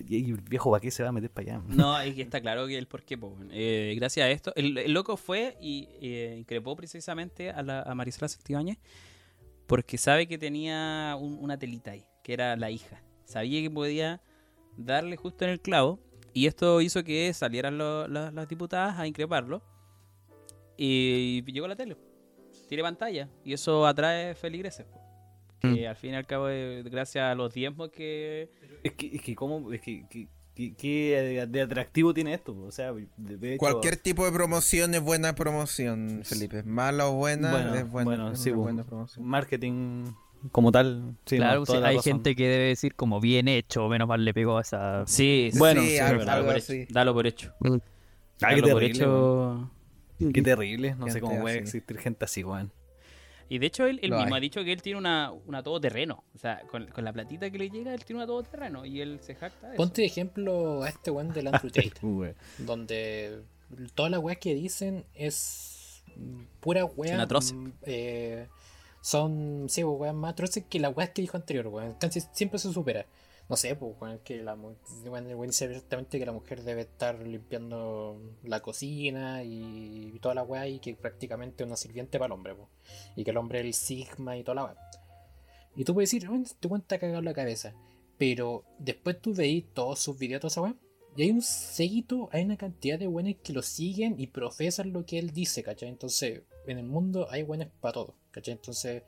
y el viejo para qué se va a meter para allá. No, que está claro que el por qué. po. Eh, gracias a esto, el, el loco fue y eh, increpó precisamente a, la, a Marisela Santibáñez porque sabe que tenía un- una telita ahí, que era la hija. Sabía que podía darle justo en el clavo y esto hizo que salieran lo- la- las diputadas a increparlo y llegó la tele. Tiene pantalla y eso atrae feligreses. po. Que al fin y al cabo, eh, gracias a los diezmos que Es que, es que ¿cómo? Es que, que- que- ¿qué de atractivo tiene esto? O sea, de- de hecho- Cualquier tipo de promoción es buena promoción, Felipe. Mala o buena Bueno, es buena, bueno, es sí, buena promoción. marketing como tal. Sí, claro, no, sí, toda la hay razón. gente que debe decir como bien hecho, menos mal le pegó a esa. Sí, Bueno, Sí, sí, algo, es dalo por hecho. Dalo por hecho. Qué Dalo por hecho. Qué terrible. No sé cómo puede existir gente así, weón. Y de hecho, él, él mismo hay. ha dicho que él tiene una, una todoterreno. O sea, con, con la platita que le llega, él tiene una todoterreno. Y él se jacta de eso. Ponte de ejemplo a este weón del Andrew Tate, Weón. donde todas las weas que dicen es mm, pura wea. Mm, eh, son, sí, weas más atroces que las weas que dijo anterior, weón. Casi siempre se supera. no sé, pues, weón, que la weón, weón dice que la mujer debe estar limpiando la cocina y, toda la weá y que prácticamente es una sirviente para el hombre, pues. Y que el hombre es el sigma y toda la weá. Y tú puedes decir, weón, te cuenta cagado la cabeza. Pero después tú veis todos sus videos, toda esa weá. Y hay un seguito, hay una cantidad de buenos que lo siguen y profesan lo que él dice, ¿cachai? Entonces, en el mundo hay buenos para todo, ¿cachai? Entonces,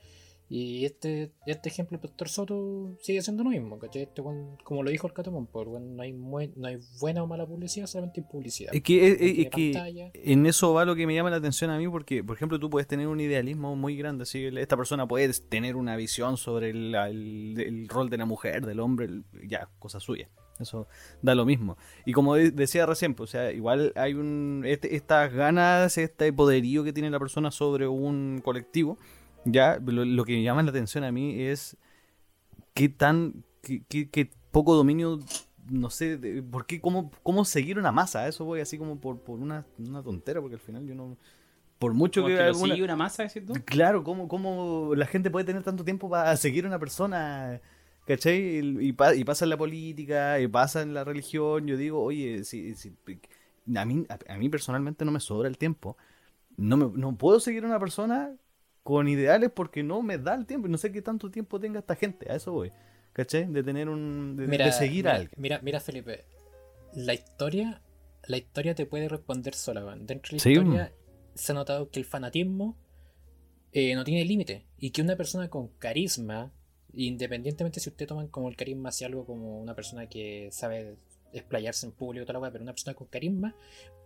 y este, este ejemplo, el Doctor Soto sigue siendo lo mismo, ¿cachai? Este como lo dijo el Catomón, pues, no, hay no hay buena o mala publicidad, solamente hay publicidad. Es que, es, que en eso va lo que me llama la atención a mí, porque, por ejemplo, tú puedes tener un idealismo muy grande. Así, esta persona puede tener una visión sobre el, el- el rol de la mujer, del hombre, ya, cosa suya. Eso da lo mismo. Y como de- decía recién, pues, o sea, igual hay un este- estas ganas, este poderío que tiene la persona sobre un colectivo. Ya, lo, lo que me llama la atención a mí es qué tan, qué, qué- qué poco dominio, no sé, de- por qué, cómo, cómo seguir una masa. Eso voy así como por, por una, una tontera, porque al final yo no, por mucho que, que lo alguna- sigue una masa, tú? Claro, ¿cómo, ¿cómo la gente puede tener tanto tiempo para seguir a una persona? ¿Cachai? Y, y pa- y pasa en la política, y pasa en la religión. Yo digo, oye, si, si- a, mí, a, a mí personalmente no me sobra el tiempo. No, me, no puedo seguir a una persona con ideales porque no me da el tiempo. y No sé qué tanto tiempo tenga esta gente. A eso voy. ¿Cachai? De tener un. de, de seguir mira, a alguien. Mira, mira, Felipe, la historia, la historia te puede responder sola. Dentro de la Sí, historia se ha notado que el fanatismo eh, no tiene límite y que una persona con carisma, independientemente si usted toman como el carisma hacia algo como una persona que sabe explayarse en público toda la pero una persona con carisma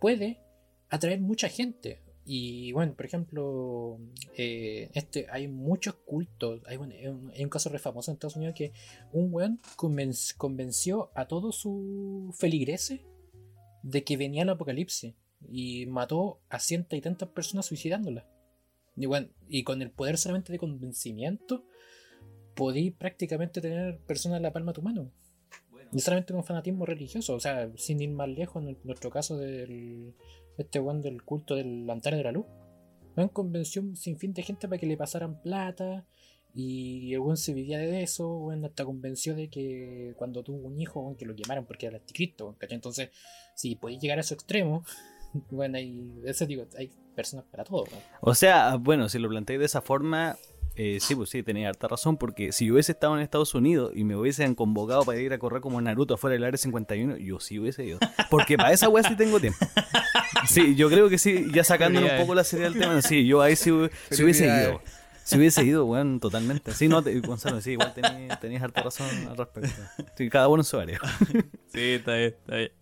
puede atraer mucha gente. Y bueno, por ejemplo, eh, este, hay muchos cultos. Hay un, hay un- caso re famoso en Estados Unidos que un weón conven- convenció a todos sus feligreses de que venía el apocalipsis y mató a cientos y tantas personas suicidándolas. Y, bueno, y con el poder solamente de convencimiento, podí prácticamente tener personas en la palma de tu mano. Y solamente con fanatismo religioso, o sea, sin ir más lejos, en el- nuestro caso del este weón del culto del altar de la luz. Weón convenció un sinfín de gente para que le pasaran plata. Y el weón se vivía de eso, weón, hasta convenció de que cuando tuvo un hijo, weón, que lo quemaran porque era el anticristo, weón, ¿cachai? Entonces, si podéis llegar a su extremo, bueno, hay, eso digo, hay personas para todo, weón. O sea, bueno, si lo planteé de esa forma, eh, sí, pues sí, tenía harta razón, porque si yo hubiese estado en Estados Unidos y me hubiesen convocado para ir a correr como Naruto afuera del área 51, yo sí hubiese ido. Porque para esa weá sí tengo tiempo. Sí, yo creo que sí, ya sacándole un poco la serie del tema, sí, yo ahí sí, hu- sí hubiese ido. Si hubiese ido, weón, totalmente. Sí, no, te- Gonzalo, sí, igual tenías, tenías harta razón al respecto. Sí, cada uno en su área. Sí, está bien, está bien.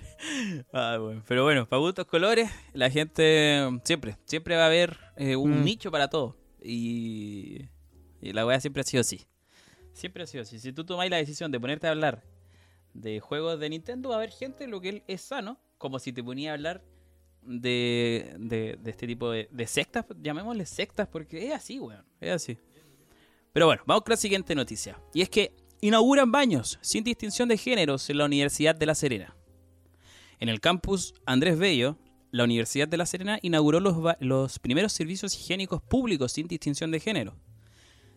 Ah, bueno. Pero bueno, para gustos colores, la gente siempre, siempre va a haber eh, un Mm. nicho para todo. Y, y la weá siempre ha sido así. Siempre ha sido así. Si tú tomáis la decisión de ponerte a hablar de juegos de Nintendo, va a haber gente, lo que es sano, como si te ponía a hablar de, de, este tipo de, sectas, llamémosle sectas, porque es así, weón, es así. Pero bueno, vamos con la siguiente noticia. Y es que inauguran baños sin distinción de géneros en la Universidad de La Serena. En el campus Andrés Bello, la Universidad de La Serena inauguró los, los primeros servicios higiénicos públicos sin distinción de género.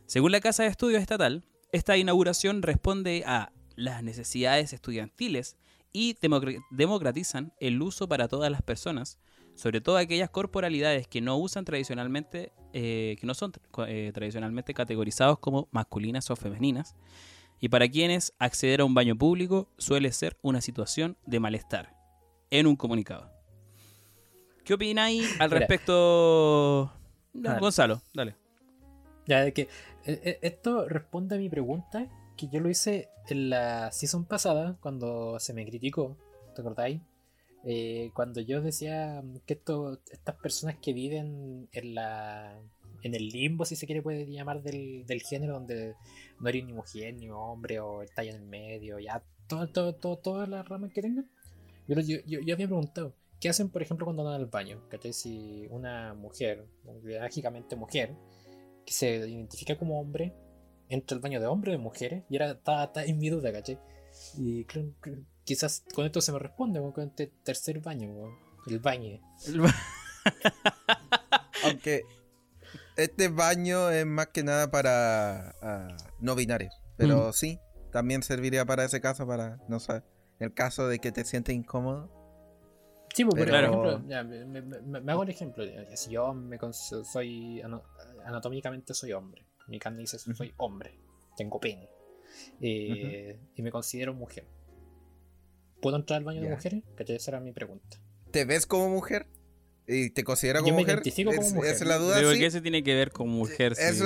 Según la Casa de Estudios Estatal, esta inauguración responde a las necesidades estudiantiles y democra- democratizan el uso para todas las personas, sobre todo aquellas corporalidades que no usan tradicionalmente, eh, que no son eh, tradicionalmente categorizados como masculinas o femeninas, y para quienes acceder a un baño público suele ser una situación de malestar. En un comunicado. ¿Qué opináis al respecto? Gonzalo, dale. Ya, de que eh, eh, esto responde a mi pregunta que yo lo hice en la season pasada cuando se me criticó, ¿te acordáis? Eh, cuando yo decía que esto, estas personas que viven en la en el limbo, si se quiere puede llamar del, del género donde no eres ni mujer ni hombre o estás ahí en el medio, ya todo, todo, todo, todas las ramas que tengan. Yo, yo, yo, yo había preguntado, ¿qué hacen por ejemplo cuando van al baño? ¿Cachai? Si una mujer, biológicamente mujer, que se identifica como hombre entra al baño de hombres o de mujeres y era estaba en mi duda, ¿cachai? Y creo que quizás con esto se me responde weón, con este tercer baño, weón, el baño. Aunque este baño es más que nada para ah, no binarios. Pero sí, también serviría para ese caso, para, no sé, el caso de que te sientes incómodo. Sí, pues, por Pero- ejemplo, ya, me, me- me- me hago el ejemplo. Si yo me soy ano- anatómicamente soy hombre, mi carne dice soy hombre, tengo pene, eh, y me considero mujer. ¿Puedo entrar al baño de mujeres? Que esa era mi pregunta. ¿Te ves como mujer? ¿Y te consideras Yo como me mujer? identifico como ¿Es- mujer. ¿Esa es la duda? Pero sí? ¿qué se tiene que ver con mujer? Eso,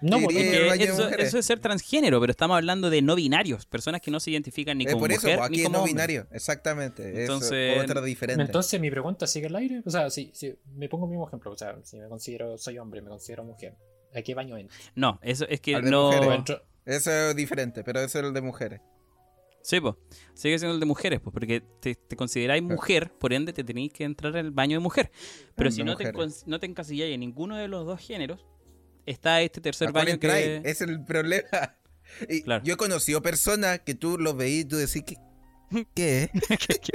no, al Porque eso, mujeres. eso es ser transgénero, pero estamos hablando de no binarios, personas que no se identifican ni eh, como por eso, mujer aquí ni es como no hombre. binario, exactamente. Entonces- es otra diferente. Entonces mi pregunta sigue al aire. O sea, si, si me pongo el mismo ejemplo, o sea, si me considero soy hombre, me considero mujer, ¿a qué baño entro? No, eso es que no. mujeres. ¿O entro- Eso es diferente, pero eso es el de mujeres. Sí, pues. Sigue siendo el de mujeres, pues, porque te, te consideráis mujer, por ende te tenéis que entrar al baño de mujer. Pero si no te, mujeres. no te encasilláis en ninguno de los dos géneros, está este tercer ¿A cuál baño que. Es el problema. Y Claro. Yo he conocido personas que tú los veís y tú decís que... ¿Qué?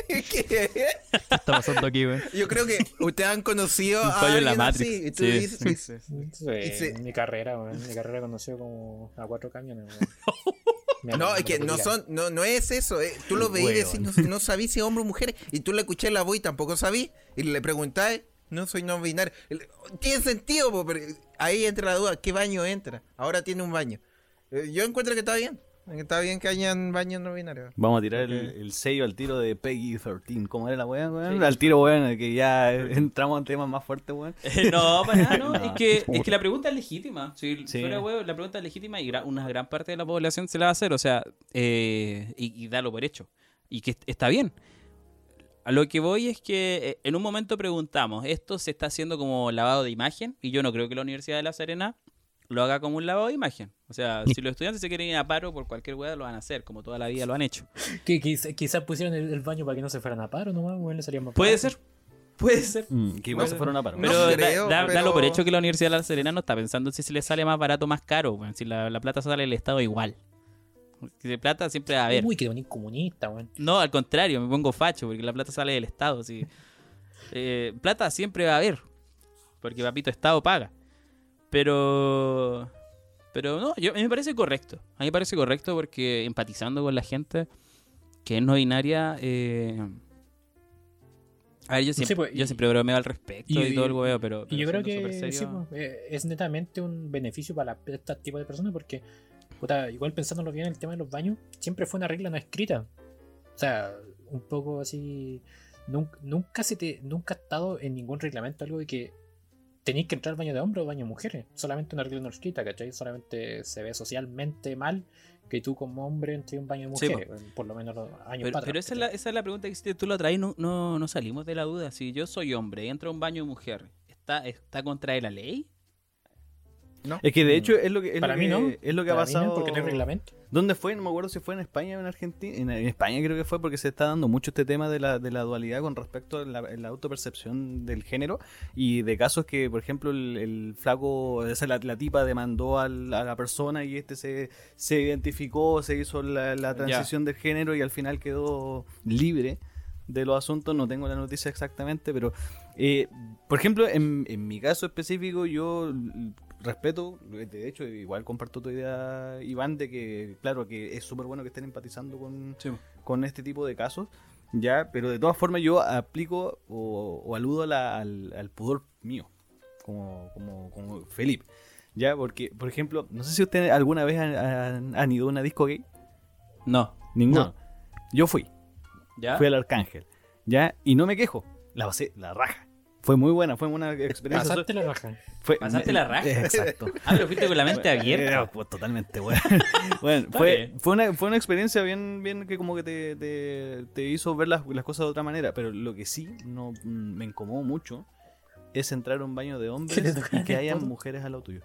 ¿Qué? ¿Qué está pasando aquí, güey? Yo creo que ustedes han conocido Un a la alguien Matrix. así, y tú Sí. dices- Sí, Ese- Mi carrera, weón, mi carrera conoció como a cuatro camiones. weón. Me No, es que no son, no, no es eso. eh. Tú lo veís y decís, no, no sabís si es hombre o mujer. Y tú le escuché la voz y tampoco sabís. Y le preguntáis, no soy no binario. Tiene sentido, po, pero ahí entra la duda. ¿Qué baño entra? Ahora tiene un baño. Eh, Yo encuentro que está bien. que Está bien que hayan baños no binarios. Vamos a tirar el, el sello al tiro de Peggy 13. ¿Cómo era la weá, weón? Al tiro, weón, que ya entramos en temas más fuertes, weón. no, para nada, no. No. Es, que, es que la pregunta es legítima. Si Sí. fuera huevo, la pregunta es legítima y gra- una gran parte de la población se la va a hacer, o sea, eh, y, y dalo por hecho. Y que est- está bien. A lo que voy es que eh, en un momento preguntamos, ¿esto se está haciendo como lavado de imagen? Y yo no creo que la Universidad de La Serena lo haga como un lavado de imagen. O sea, si los estudiantes se quieren ir a paro por cualquier hueá, lo van a hacer, como toda la vida lo han hecho. Que quizá- quizás pusieron el, el baño para que no se fueran a paro nomás, weón, le más Puede ser, puede ser. que igual se fueron a paro. No Pero, da- creo, da- pero- dalo por hecho que la Universidad de La Serena no está pensando si se le sale más barato o más caro, weón. Si la, la plata sale del Estado igual. De plata siempre va a haber. Uy, que bonito comunista, weón. No, al contrario, me pongo facho porque la plata sale del Estado. Eh, plata siempre va a haber. Porque papito Estado paga. Pero. Pero no, yo, a mí me parece correcto. A mí me parece correcto porque empatizando con la gente que es no binaria. eh, a ver, yo siempre, Sí, pues, yo y- siempre bromeo al respecto y, y- todo el huevo, pero. Yo creo que sí, pues, eh, es netamente un beneficio para este tipo de personas porque, puta, igual pensándolo bien, el tema de los baños siempre fue una regla no escrita. O sea, un poco así. Nunca, nunca se te, nunca ha estado en ningún reglamento algo de que tenéis que entrar al baño de hombres o baño de mujeres. Solamente una regla no escrita, ¿cachai? Solamente se ve socialmente mal que tú como hombre entres a un baño de Sí, mujeres. por lo menos los años Pero, pero esa, es la, esa es la pregunta que hiciste tú la traes, no, no, no salimos de la duda. Si yo soy hombre y entro a un baño de mujer, ¿está, está contra la ley? Es que de hecho es lo que, es Para lo mí que- no. es lo que ha Para mí no, pasado. porque no hay reglamento. ¿Dónde fue? No me acuerdo si fue en España o en Argentina. En, en España creo que fue porque se está dando mucho este tema de la, de la dualidad con respecto a la, la autopercepción del género y de casos que, por ejemplo, el, el flaco, o sea, la, la tipa demandó al- a la persona y este se, se identificó, se hizo la, la transición del género y al final quedó libre de los asuntos. No tengo la noticia exactamente, pero, eh, por ejemplo, en, en mi caso específico, yo respeto, de hecho, igual comparto tu idea, Iván, de que, claro, que es súper bueno que estén empatizando con, con este tipo de casos, ya, pero de todas formas yo aplico o, o aludo la- al, al pudor mío, como, como, como Felipe, ya, porque, por ejemplo, no sé si ustedes alguna vez han, han- han ido a una disco gay, No. ninguno. Yo fui, ¿Ya? fui al Arcángel, ya, y no me quejo, la pasé, la raja. Fue muy buena, fue una experiencia. Pasaste la raja. Fue, ¿Pasaste la raja? Exacto. Ah, pero fuiste con la mente abierta. pues totalmente, bueno. bueno, fue, bien. fue, una, fue una experiencia bien, bien que como que te, te, te hizo ver las, las cosas de otra manera. Pero lo que sí no, mm, me incomodó mucho es entrar a un baño de ¿Que te hombres y que hayan mujeres al lado tuyo.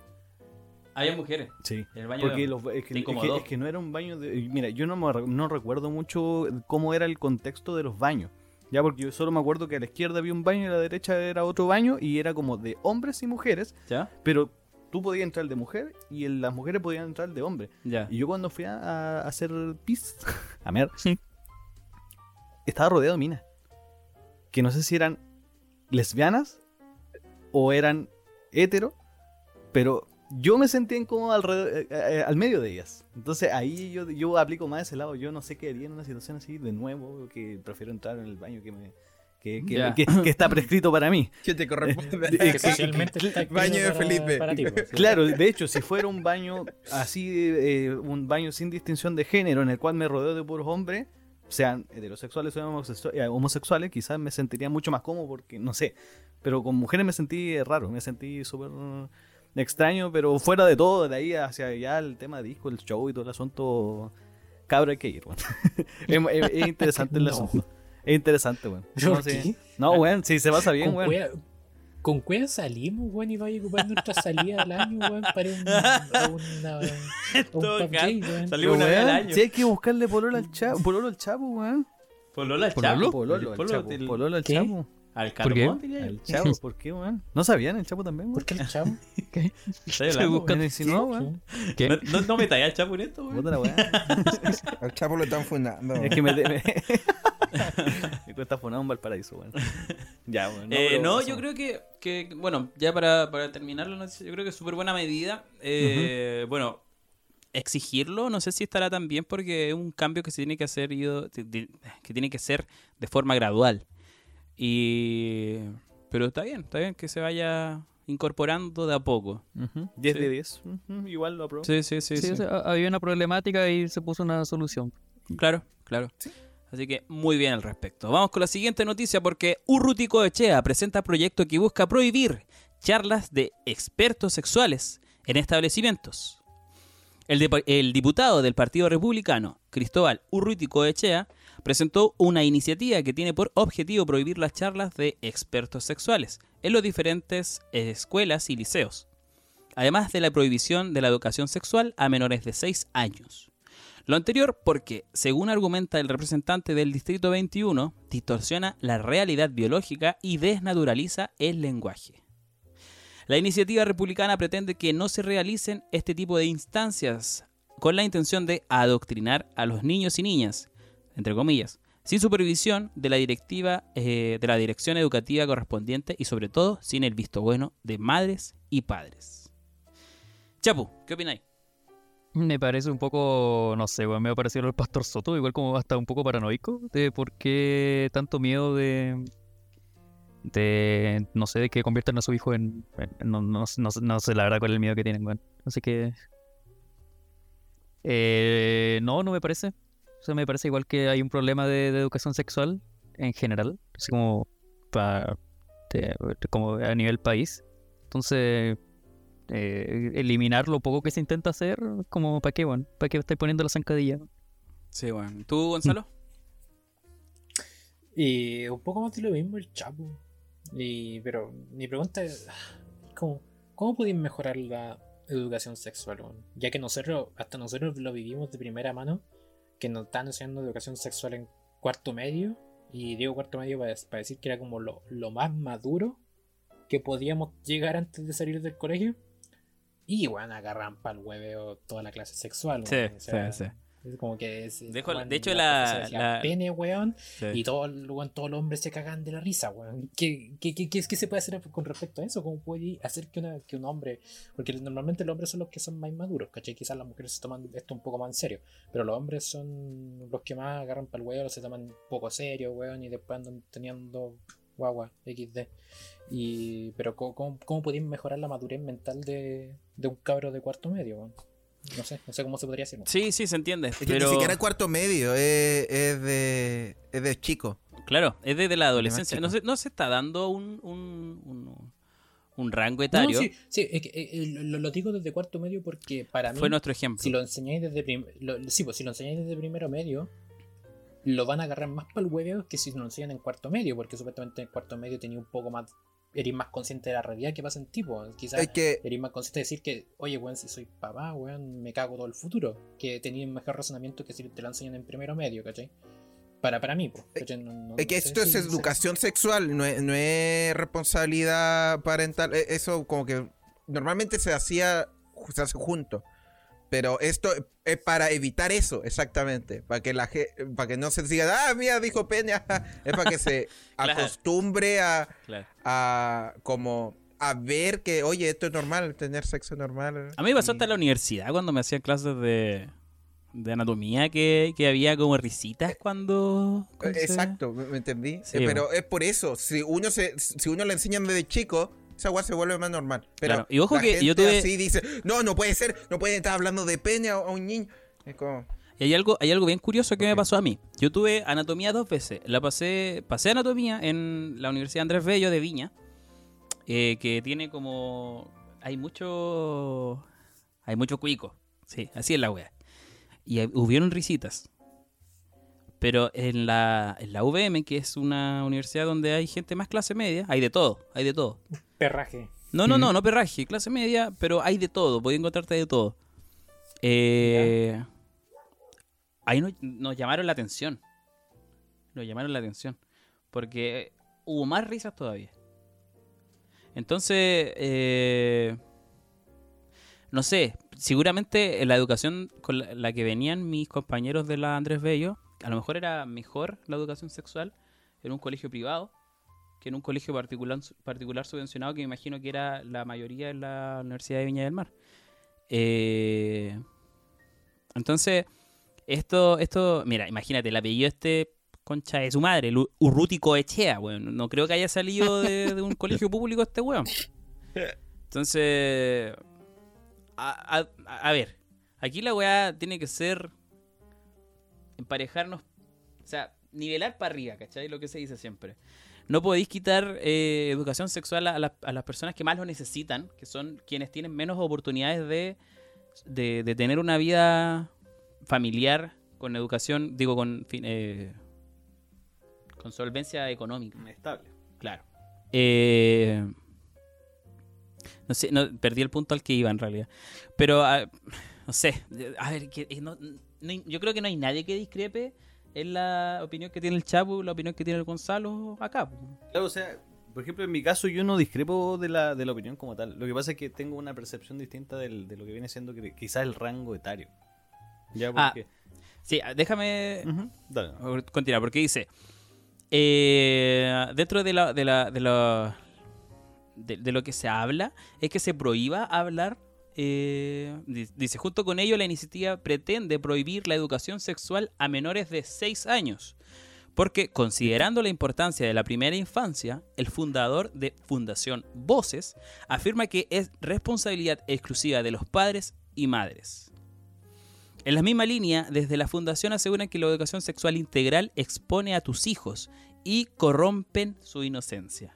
Había mujeres. Sí. En el baño Porque de los- es, que, ¿Te es que- incomodó? es que no era un baño de... Mira, yo no, me no recuerdo mucho cómo era el contexto de los baños. Ya, porque yo solo me acuerdo que a la izquierda había un baño y a la derecha era otro baño y era como de hombres y mujeres, ¿Ya? pero tú podías entrar de mujer y el- las mujeres podían entrar de hombre. Ya. Y yo cuando fui a, a hacer pis, a mer, estaba rodeado de minas. Que no sé si eran lesbianas o eran hetero, pero yo me sentía incómodo alrededor, eh, eh, al medio de ellas. Entonces ahí yo, yo aplico más ese lado. Yo no sé qué haría en una situación así de nuevo, que prefiero entrar en el baño que me... Que, que- que- que está prescrito para mí. ¿Qué te corresponde? Eh, Que socialmente está Baño de para- Felipe. para ti, pues, sí. Claro, de hecho, si fuera un baño así, eh, un baño sin distinción de género, en el cual me rodeo de puros hombres, sean heterosexuales o eh, homosexuales, quizás me sentiría mucho más cómodo porque, no sé, pero con mujeres me sentí eh, raro, me sentí súper eh, extraño, pero fuera de todo, de ahí hacia allá el tema de disco, el show y todo el asunto, cabra hay que ir, weón. es, es- es interesante el No. asunto. Es interesante, weón. ¿Por No, sí. No, weón, si se pasa bien, weón. con cueva salimos, weón, y vaya a ocupar nuestra salida al año, weón, para un, una, un PUBG. Salió una vez al año. Si hay que buscarle pololo al chapo, pololo al chapo, weón. Pololo al. Chapo. Pololo al chapo. Al ¿Por qué? carbón, diría yo. Al chavo, ¿por qué, weón? ¿No sabían el chapo también, ¿Por weón? qué el chavo? Estoy hablando, buscando- ¿Me insinuó, weón? ¿Qué? No, no, no metáis al Chapo en esto, la weá. Al Chapo lo están fundando. Es que me... me... me cuesta un Valparaíso, weón. Ya, weón. Eh, pero no, yo creo que, que, bueno, ya para, para terminar la noticia, yo creo que es súper buena medida. Eh, Bueno, exigirlo, no sé si estará tan bien porque es un cambio que se tiene que hacer, que tiene que ser de forma gradual. Y... Pero está bien, está bien que se vaya incorporando de a poco. Ujú, 10 Sí. de 10. Ujú, Igual lo apruebo. Sí, sí, sí. Sí, sí. o sea, había una problemática y se puso una solución. Claro, claro. Así que muy bien al respecto. Vamos con la siguiente noticia porque Urrutico Echea presenta proyecto que busca prohibir charlas de expertos sexuales en establecimientos. El, el diputado del Partido Republicano, Cristóbal Urrutico Echea, presentó una iniciativa que tiene por objetivo prohibir las charlas de expertos sexuales en los diferentes escuelas y liceos, además de la prohibición de la educación sexual a menores de 6 años. Lo anterior porque, según argumenta el representante del Distrito 21, distorsiona la realidad biológica y desnaturaliza el lenguaje. La iniciativa republicana pretende que no se realicen este tipo de instancias con la intención de adoctrinar a los niños y niñas, entre comillas, sin supervisión de la directiva eh, de la dirección educativa correspondiente y sobre todo sin el visto bueno de madres y padres. Chapu, ¿qué opináis? Me parece un poco, no sé, weón, me ha parecido el pastor Soto, igual como hasta un poco paranoico, de por qué tanto miedo de, de no sé, de que conviertan a su hijo en, no, no, no, no sé la verdad cuál es el miedo que tienen, weón. Así que, eh, no, no me parece. O sea, me parece igual que hay un problema de, de educación sexual en general, así como, pa- de- como a nivel país. Entonces, eh, eliminar lo poco que se intenta hacer, como para qué, bueno, para qué estáis poniendo la zancadilla. Sí, bueno. ¿Tú, Gonzalo? Y un poco más de lo mismo el Chapo. Y, pero mi pregunta es, ¿cómo, cómo podéis mejorar la educación sexual? Ya que nosotros, hasta nosotros lo vivimos de primera mano, que nos están enseñando educación sexual en cuarto medio. Y digo cuarto medio para, para decir que era como lo, lo más maduro que podíamos llegar antes de salir del colegio. Y bueno, agarran para el hueveo toda la clase sexual. Sí. O sea, sí, sí. Es como que es, Dejo- weón, de hecho, la la- pene, weón. Sí. Y todo, weón, todos los hombres se cagan de la risa, weón. ¿Qué, qué, qué, qué que se puede hacer con respecto a eso? ¿Cómo puede hacer que, una, que un hombre.? Porque normalmente los hombres son los que son más maduros, ¿cachai? Quizás las mujeres se toman esto un poco más en serio. Pero los hombres son los que más agarran para el huevo, se toman un poco serio, weón. Y después andan teniendo guagua, XD. Y, pero ¿cómo, cómo, cómo podéis mejorar la madurez mental de, de un cabro de cuarto medio, weón? No sé, no sé cómo se podría hacer. Sí, sí, se entiende. Es que pero ni siquiera cuarto medio, es, es de, es de chico. claro, es desde la adolescencia. No se, no se está dando un, un, un, un rango No, etario. sí, sí, es que, eh, eh, lo, lo digo desde cuarto medio porque para mí, Fue nuestro ejemplo. si lo enseñáis desde prim- lo- sí, pues si lo enseñáis desde primero medio, lo van a agarrar más para el hueveo que si lo enseñan en cuarto medio, porque supuestamente en cuarto medio tenía un poco más, eres más consciente de la realidad que pasa en tipo. Quizás Es que eres más consciente de decir que, oye, weón, si soy papá, weón, me cago todo el futuro. Que tenía un mejor razonamiento que si te lo enseñan en primero medio, ¿cachai? Para, para mí, pues. no- Es que no sé esto es educación sexual, no es, no es responsabilidad parental. E- Eso como que normalmente se hacía se hace junto. Pero esto es para evitar eso, exactamente. Para que la para que no se diga, ah, mira, dijo Peña. Es para que se Claro. acostumbre a, Claro. a como a ver que, oye, esto es normal, tener sexo normal. A mí me pasó Y- hasta en la universidad cuando me hacían clases de, de anatomía que, que había como risitas cuando... Se- Exacto, me, me entendí. Sí, Eh, pero es por eso, si uno se, si uno le enseñan desde chico, esa weá se vuelve más normal. Pero Claro, y ojo la que yo gente tuve- así dice, no, no puede ser, no puede estar hablando de pene a, a un niño. Es como, Y hay algo, hay algo bien curioso que me pasó a mí. Yo tuve anatomía dos veces. La pasé, pasé anatomía en la Universidad Andrés Bello de Viña, eh, que tiene como, hay mucho, hay mucho cuico. Sí, así es la wea. Y hubieron risitas. Pero en la, en la UVM, que es una universidad donde hay gente más clase media, hay de todo, hay de todo. Perraje. No, no, no, no perraje, clase media, pero hay de todo, podía encontrarte de todo. Eh, ahí nos, nos llamaron la atención. Nos llamaron la atención. Porque hubo más risas todavía. Entonces, eh, no sé, seguramente en la educación con la, la que venían mis compañeros de la Andrés Bello, a lo mejor era mejor la educación sexual en un colegio privado que en un colegio particular, particular subvencionado que me imagino que era la mayoría en la Universidad de Viña del Mar. Eh, entonces, esto, esto, mira, imagínate, el apellido este concha de su madre, el Coechea, weón. No creo que haya salido de, un colegio público este weón. Entonces, a- a ver, aquí la weá tiene que ser emparejarnos, o sea, nivelar para arriba, ¿cachai? Lo que se dice siempre. No podéis quitar eh, educación sexual a, las- a las personas que más lo necesitan, que son quienes tienen menos oportunidades de, de, de tener una vida familiar con educación, digo, con, eh, con solvencia económica. Estable. Claro. Eh, no sé, no, perdí el punto al que iba en realidad. Pero, ah, no sé, a ver, que, eh, no- no hay- yo creo que no hay nadie que discrepe en la opinión que tiene el Chapo, la opinión que tiene el Gonzalo acá. Claro, o sea, por ejemplo, en mi caso yo no discrepo de la, de la opinión como tal. Lo que pasa es que tengo una percepción distinta del- de lo que viene siendo quizás el rango etario. Ya, Ah, porque... Sí, déjame dale. continuar, porque dice, eh, dentro de, la, de, la, de, la- de- de lo que se habla, es que se prohíba hablar, eh, di- dice, junto con ello la iniciativa pretende prohibir la educación sexual a menores de 6 años. Porque considerando la importancia de la primera infancia, el fundador de Fundación Voces afirma que es responsabilidad exclusiva de los padres y madres. En la misma línea, desde la fundación aseguran que la educación sexual integral expone a tus hijos y corrompen su inocencia.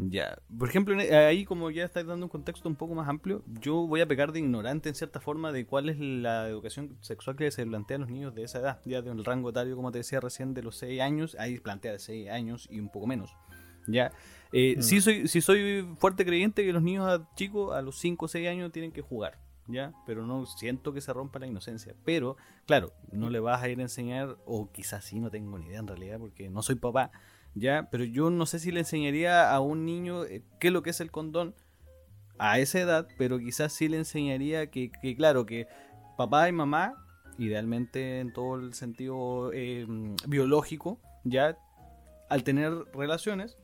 Ya, por ejemplo, en- ahí como ya estáis dando un contexto un poco más amplio, yo voy a pecar de ignorante en cierta forma de cuál es la educación sexual que se plantea a los niños de esa edad, ya del rango etario, como te decía recién, de los 6 años, ahí plantea de 6 años y un poco menos. Ya, Eh, sí, soy, sí soy fuerte creyente que los niños a- chicos a los 5 o 6 años tienen que jugar, ya, pero no siento que se rompa la inocencia. Pero, claro, no le vas a ir a enseñar, o quizás sí, no tengo ni idea en realidad, porque no soy papá, ya, pero yo no sé si le enseñaría a un niño eh, qué es lo que es el condón a esa edad, pero quizás sí le enseñaría que, que, claro, que papá y mamá, idealmente en todo el sentido eh, biológico, ya al tener relaciones,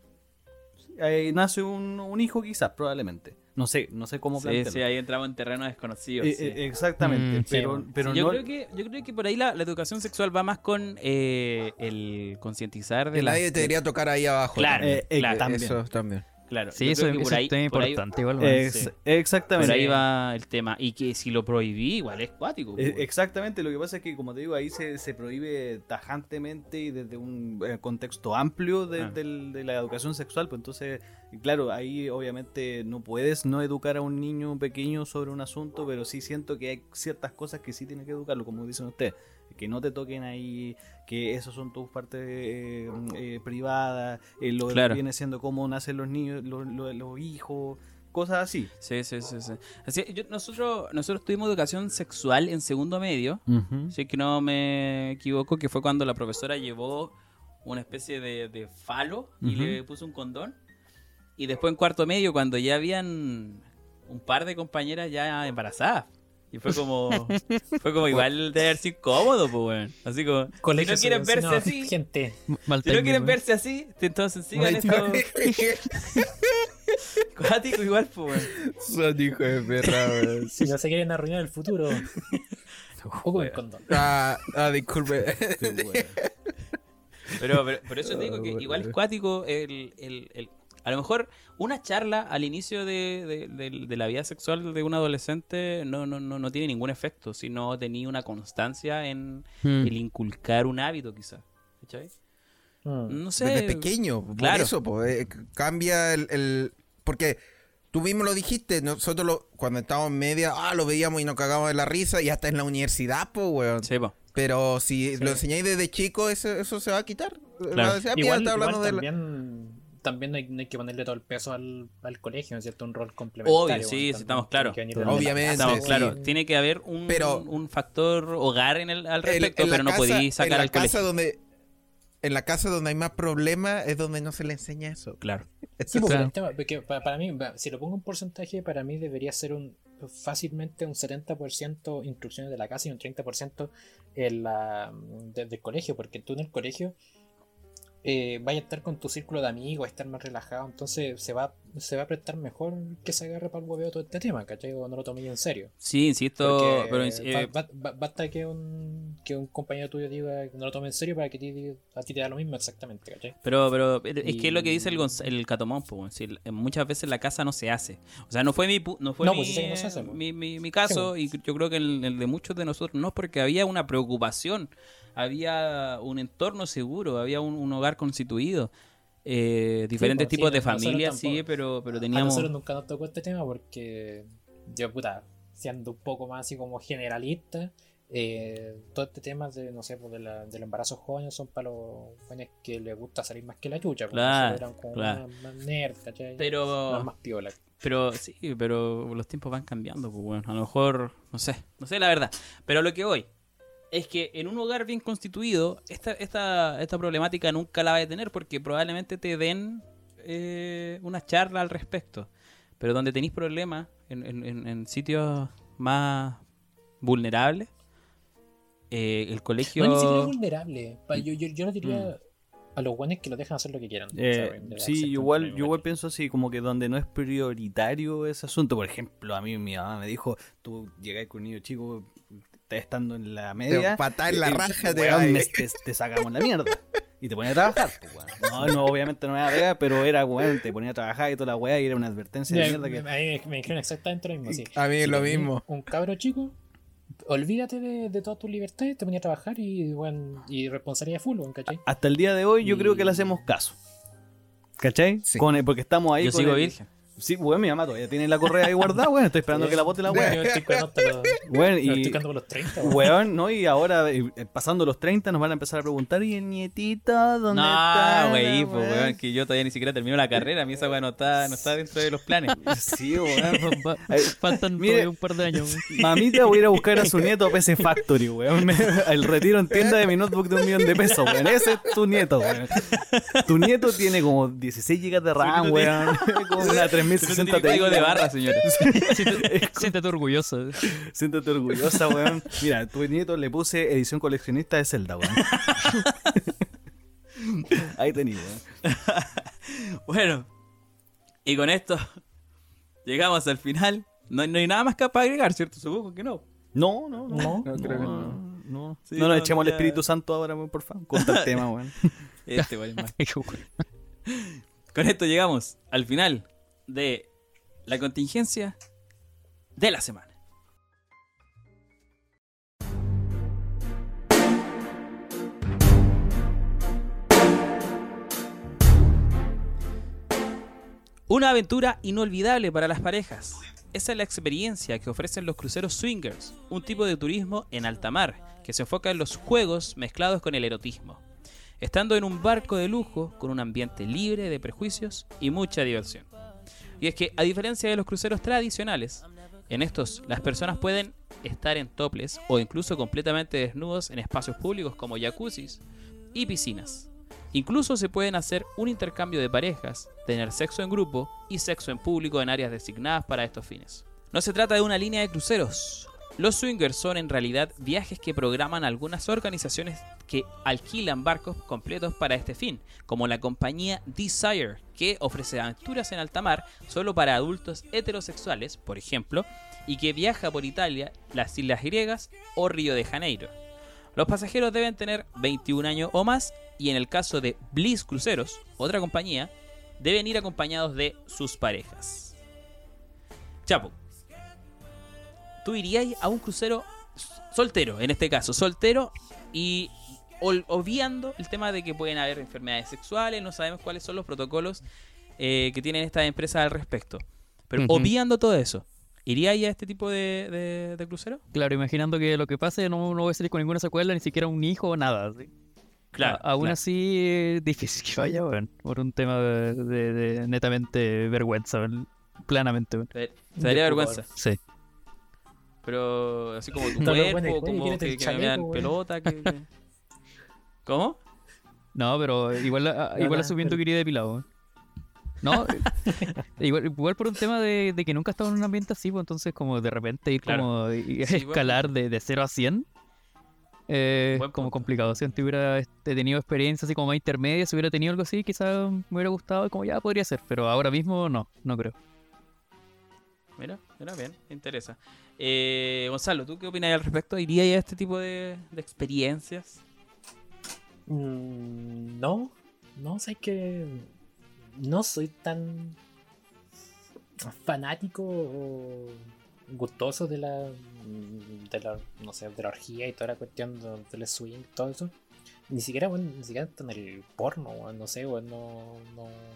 eh, nace un, un hijo quizás, probablemente. No sé, no sé cómo Sí, plantearlo. sí, ahí entramos en terreno desconocido. Eh, sí. eh, exactamente, Mm, sí, pero, bueno. pero Sí, yo, no... creo que, yo creo que por ahí la, la educación sexual va más con eh, el concientizar de la... nadie te debería tocar ahí abajo. Claro, también. Eh, eh, claro. también. Eso también. Claro, Sí, eso, eso por ahí- es un tema por ahí- importante igual. Ex- sí. Exactamente. Por ahí va el tema. Y que si lo prohibí, igual es cuático. Pues. Exactamente, lo que pasa es que, como te digo, ahí se, se prohíbe tajantemente y desde un contexto amplio de, Ah. del- de la educación sexual. Pues entonces, claro, ahí obviamente no puedes no educar a un niño pequeño sobre un asunto, pero sí siento que hay ciertas cosas que sí tienes que educarlo, como dicen ustedes. Que no te toquen ahí, que esos son tus partes eh, eh, privadas, eh, lo que viene siendo cómo nacen los niños, los, los- los hijos, cosas así. Sí, sí, sí. sí. Así, yo- nosotros, nosotros tuvimos educación sexual en segundo medio. Si es que no me equivoco, que fue cuando la profesora llevó una especie de, de falo y le puso un condón. Y después en cuarto medio, cuando ya habían un par de compañeras ya embarazadas. Y fue como, fue como igual de haber sido incómodo, pues, weón. Así como, Colegio si no quieren verse así, Gente. Si no quieren verse así, entonces sigan esto. Cuático igual, pues, weón. Son hijos de perra, weón. Si no se quieren arruinar el futuro. o con el condón. Ah, ah, disculpe. Pero, pero por eso te digo que igual es cuático el, el- el- a lo mejor una charla al inicio de, de- de- de la vida sexual de un adolescente no, no, no, no tiene ningún efecto si no tenía una constancia en Hmm. el inculcar un hábito quizás. ¿Cachai? Mm. No sé. Desde pequeño. Por Claro. eso, pues, eh, cambia el, el- Porque tú mismo lo dijiste, nosotros lo- cuando estábamos en media, ah, lo veíamos y nos cagábamos de la risa y hasta en la universidad, pues, weón. Sí, po. Pero si Sí. lo enseñáis desde chico, eso, eso se va a quitar. Claro. Va a decir, ah, mira, Igual, está hablando igual de la- también, no hay, no hay que ponerle todo el peso al, al colegio, ¿no es cierto? Un rol complementario. Obvio, bueno, sí, sí, estamos claros. Obviamente, Estamos sí. claros. Tiene que haber un, Pero- un factor hogar en el, al respecto, en pero no casa- podéis en sacar la al casa colegio. donde En la casa donde hay más problemas es donde no se le enseña eso. Claro. Sí, porque Claro. el tema- porque pa- para, mí, si lo pongo en porcentaje, para mí debería ser un fácilmente un 70% instrucciones de la casa y un 30% en la, desde el colegio, porque tú en el colegio eh, vaya a estar con tu círculo de amigos, a estar más relajado, entonces se va, se va a prestar mejor que se agarre para el hueveo todo este tema, ¿cachai? O no lo toméis en serio. Sí, insisto, Porque pero eh, ba- ba- ba- basta que un, que un compañero tuyo diga que no lo tome en serio para que a ti, a ti te da lo mismo exactamente, ¿cachai? Pero, pero es que es lo que dice el, el Catomón, pues, el- muchas veces la casa no se hace. O sea, no fue mi, no fue No, mi, pues no hace, mi, mi- mi caso, y yo creo que el, el de muchos de nosotros no, porque había una preocupación, había un entorno seguro, había un, un hogar constituido, eh, diferentes pues, sí, tipos de familias, sí, pero, pero A teníamos... nosotros nunca nos tocó este tema porque yo, puta, siendo un poco más así como generalista, eh, todo este tema de, no sé, pues de la- del embarazo joven son para los jóvenes que les gusta salir más que la chucha. porque Claro, eran como claro. más, más nerd, ¿cachai? Pero... Más piola. Pero sí, pero los tiempos van cambiando, pues bueno, a lo mejor, no sé, no sé la verdad. Pero lo que voy es que en un hogar bien constituido, esta, esta, esta problemática nunca la vas a tener porque probablemente te den eh, una charla al respecto. Pero donde tenéis problemas, en, en- en- en sitios más vulnerables, eh, el colegio... No, ni siquiera vulnerable. Pa- Yo, yo, yo no diría a los buenos que lo dejan hacer lo que quieran. Eh, sí, igual, yo igual pienso así, como que donde no es prioritario ese asunto. Por ejemplo, a mí mi mamá me dijo, tú llegas con un niño chico, estando en la media. patada en la y- raja te weón, va a- me- te, te sacamos la mierda. Y te ponía a trabajar, pues, weón. No, no, obviamente no me da pega, pero era, weón, te ponía a trabajar y toda la weá y era una advertencia de mierda que... A mí me, me dijeron exactamente lo mismo. Sí. A mí es lo mismo. Un cabro chico, olvídate de, de todas tus libertades, te ponía a trabajar y, bueno, y responsabilidad full, weón, ¿cachai? Hasta el día de hoy yo creo que le hacemos caso. ¿Cachai? Sí. Con el- porque estamos ahí Yo con sigo el- virgen. Sí, weón, mi mamá todavía tiene la correa ahí guardada, weón. Estoy esperando que la bote la Weón, estoy y... los 30, weón. Weón, ¿no? Y ahora, eh, pasando los 30, nos van a empezar a preguntar, ¿y el nietito dónde está? No, güey, pues, weón? weón, que yo todavía ni siquiera termino la carrera, a mí esa weá no está, no está dentro de los planes. Sí, weón. Faltan mire- todavía un par de años. Mamita, voy a ir a buscar a su nieto a PC Factory, weón. El retiro en tienda de mi notebook de un millón de pesos, weón. Ese es tu nieto, weón. Tu nieto tiene como 16 GB de RAM, weón. como una 3060 Tiene código Ti. de barra, señores. Siéntete, siéntete orgulloso. Siéntate orgullosa, weón. Mira, tu nieto le puse edición coleccionista de Zelda, weón. Ahí weón. Bueno, y con esto llegamos al final. No, no hay nada más que para agregar, ¿cierto? Supongo que no. No, no, no. No, creo que no. no. No, Sí, no nos no, echemos ya- al Espíritu Santo ahora, weón, por favor. Corta el tema, weón. Este vale más. Con esto llegamos al final de la contingencia de la semana. Una aventura inolvidable para las parejas. Esa es la experiencia que ofrecen los cruceros swingers, un tipo de turismo en alta mar que se enfoca en los juegos mezclados con el erotismo estando en un barco de lujo con un ambiente libre de prejuicios y mucha diversión. Y es que, a diferencia de los cruceros tradicionales, en estos las personas pueden estar en toples o incluso completamente desnudos en espacios públicos como jacuzzis y piscinas. Incluso se pueden hacer un intercambio de parejas, tener sexo en grupo y sexo en público en áreas designadas para estos fines. No se trata de una línea de cruceros, Los swingers son en realidad viajes que programan algunas organizaciones que alquilan barcos completos para este fin, como la compañía Desire, que ofrece aventuras en alta mar solo para adultos heterosexuales, por ejemplo, y que viaja por Italia, las Islas Griegas o Río de Janeiro. Los pasajeros deben tener 21 años o más y en el caso de Bliss Cruceros, otra compañía, deben ir acompañados de sus parejas. Chapo, tú irías a un crucero soltero, en este caso, soltero y obviando el tema de que pueden haber enfermedades sexuales, no sabemos cuáles son los protocolos eh, que tienen estas empresas al respecto. Pero obviando todo eso, ¿iríais a este tipo de, de- de crucero? Claro, imaginando que lo que pase no, no voy a salir con ninguna secuela, ni siquiera un hijo o nada. ¿sí? Claro. A- aún claro. así, eh, difícil que vaya, weón. Por un tema de, netamente vergüenza, weón, Planamente, weón. Te, daría vergüenza. Sí. Pero así como tu No, no, bueno, cuerpo, como que, que me pelota. Que, que- ¿Cómo? No, pero igual, a- igual no, asumiendo pero- que iría depilado. No, igual, igual por un tema de, de que nunca he estado en un ambiente así, pues entonces como de repente ir Claro. como Sí, bueno. escalar de, de 0 a 100 eh, como complicado. Si antes hubiera este, tenido experiencia así como más intermedia, si hubiera tenido algo así, quizás me hubiera gustado, como ya podría ser, pero ahora mismo no, no creo. Mira, mira, bien, interesa. Eh, Gonzalo, ¿tú qué opinas al respecto? ¿Irías a este tipo de, de experiencias? Mm, no, no, sé que no soy tan fanático o gustoso de la, de la, no sé, de la orgía y toda la cuestión de- del swing, todo eso. Ni siquiera, bueno, ni siquiera en el porno, no sé, weón, no,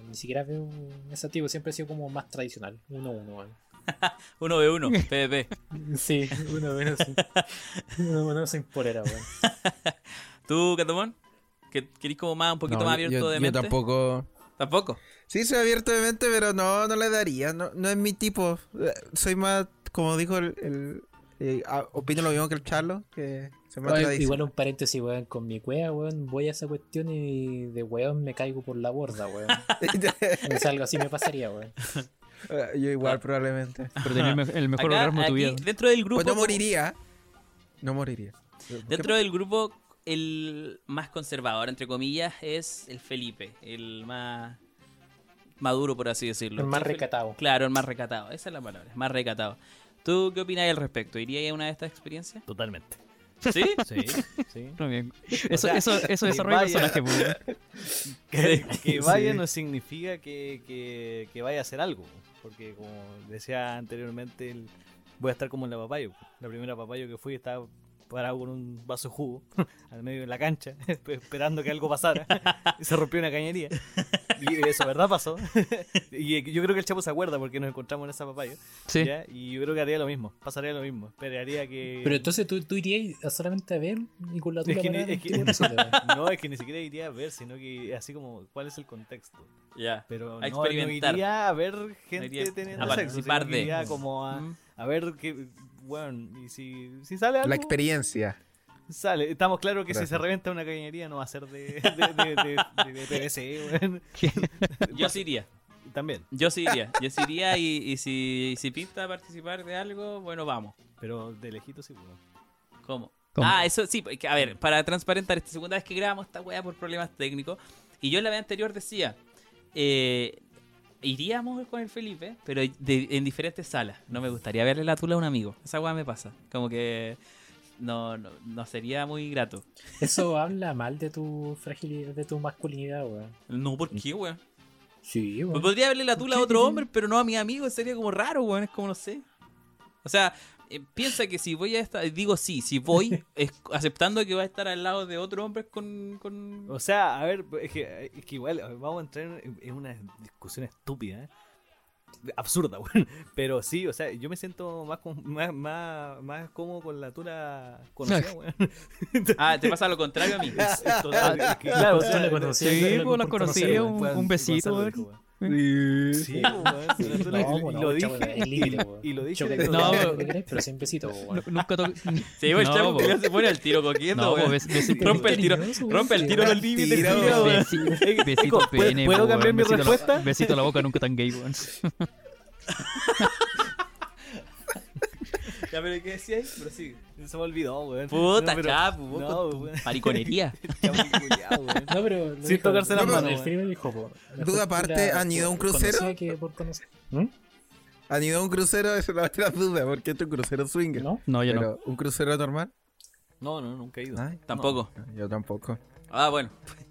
ni siquiera veo ese tipo, siempre ha sido como más tradicional, uno a uno, weón. Uno de uno, PvP. Sí, uno a uno sin, uno sin polera, weón. ¿Tú, Catamón? ¿Que ¿Querís como más, un poquito No, más yo- abierto yo, de yo mente? tampoco. ¿Tampoco? Sí, soy abierto de mente, pero no, no le daría. No, no es mi tipo. Eh, Soy más, como dijo el. el- eh, opino lo mismo que el Charlo, que se me Oye, igual un paréntesis, weón, con mi cueva, weón, voy a esa cuestión y de weón me caigo por la borda, weón. o sea, algo así me pasaría, weón. Yo igual, probablemente. Pero tener el me- el mejor Acá, orgasmo de tu vida. dentro del grupo... Pues no moriría. No moriría. Dentro del grupo, el más conservador, entre comillas, es el Felipe. El más maduro, por así decirlo. El más ¿Tú, Fel- recatado. Claro, el más recatado. Esa es la palabra, más recatado. ¿Tú qué opinas al respecto? ¿Irías a una de estas experiencias? Totalmente. ¿Sí? Sí, sí. Muy bien. Eso, sea, eso, eso que desarrolla vaya- personaje. Que, que vaya Sí. no significa que, que- que vaya a hacer algo. Porque como decía anteriormente, el- voy a estar como en la papayo. La primera papayo que fui estaba parado con un vaso de jugo al medio de la cancha, esperando que algo pasara. y se rompió una cañería. Y eso, ¿verdad? Pasó. y yo creo que el Chapo se acuerda porque nos encontramos en esa papayo. Sí. ¿ya? Y yo creo que haría lo mismo. Pasaría lo mismo. Esperaría que... Pero entonces tú, tú irías a solamente a ver y con la tuya Es que, ni- es que- no, es que ni siquiera iría a ver, sino que así como, ¿cuál es el contexto? Ya. Pero A no, experimentar. no iría a ver gente iría teniendo a sexo, participar sino que de. iría como a, Mm. a ver que, bueno, y si, si sale algo, La experiencia. sale. Estamos claros que si Gracias. se reventa una cañería no va a ser de, de, de, de- de PVC, weón. Yo sí iría. También, Yo sí iría. Yo sí iría y, y si, si pinta participar de algo, bueno, vamos. pero de lejito sí, weón. ¿Cómo? ¿Cómo? Ah, eso sí, a ver, para transparentar, esta segunda vez que grabamos esta weá por problemas técnicos. Y yo en la vez anterior decía, eh, iríamos con el Felipe, pero de- en diferentes salas. No me gustaría verle la tula a un amigo. Esa weá me pasa. Como que no, no, no sería muy grato. Eso habla mal de tu fragilidad, de tu masculinidad, weón. No, ¿por qué, weón? Sí, weón. podría verle la tula a otro hombre, pero no a mi amigo. Sería como raro, weón. Es como no sé. O sea, eh, piensa que si voy a estar. Digo sí, si voy, es aceptando que va a estar al lado de otro hombre con. con... O sea, a ver, es que, es que igual vamos a entrar en, en una discusión estúpida, ¿eh? absurda, weón. Pero sí, o sea, yo me siento más con- más, más, más cómodo con la tula conocida, weón. Ah, te pasa lo contrario a mí. Es- es total- es que- Claro, o sea, tú la Sí, pues conocí, conocer, un, besito, Gonzalo Sí, No, y lo dije, y- lo No, pero-. Nu- Nunca. Sí, pues el se pone al tiro Rompe el tiro, rompe tiro los límites, besito ¿puedo- pene, puedo po, cambiar mi respuesta? Besito la boca nunca tan gay, weón. Ya, pero ¿qué decías? Pero sí, se me olvidó, weón. Puta, No, chapu, vos No, weón. culiao, weón. No, pero. Sin dijo- tocarse las no, manos, El dijo, Duda aparte, ¿han ido a un crucero? ¿Mm? ¿Han ido a un crucero? Esa es la otra duda, porque esto es un crucero swinger. ¿No? No, yo no. ¿un crucero normal? No, no, nunca he ido. Ay, Tampoco. yo tampoco. Ah, bueno.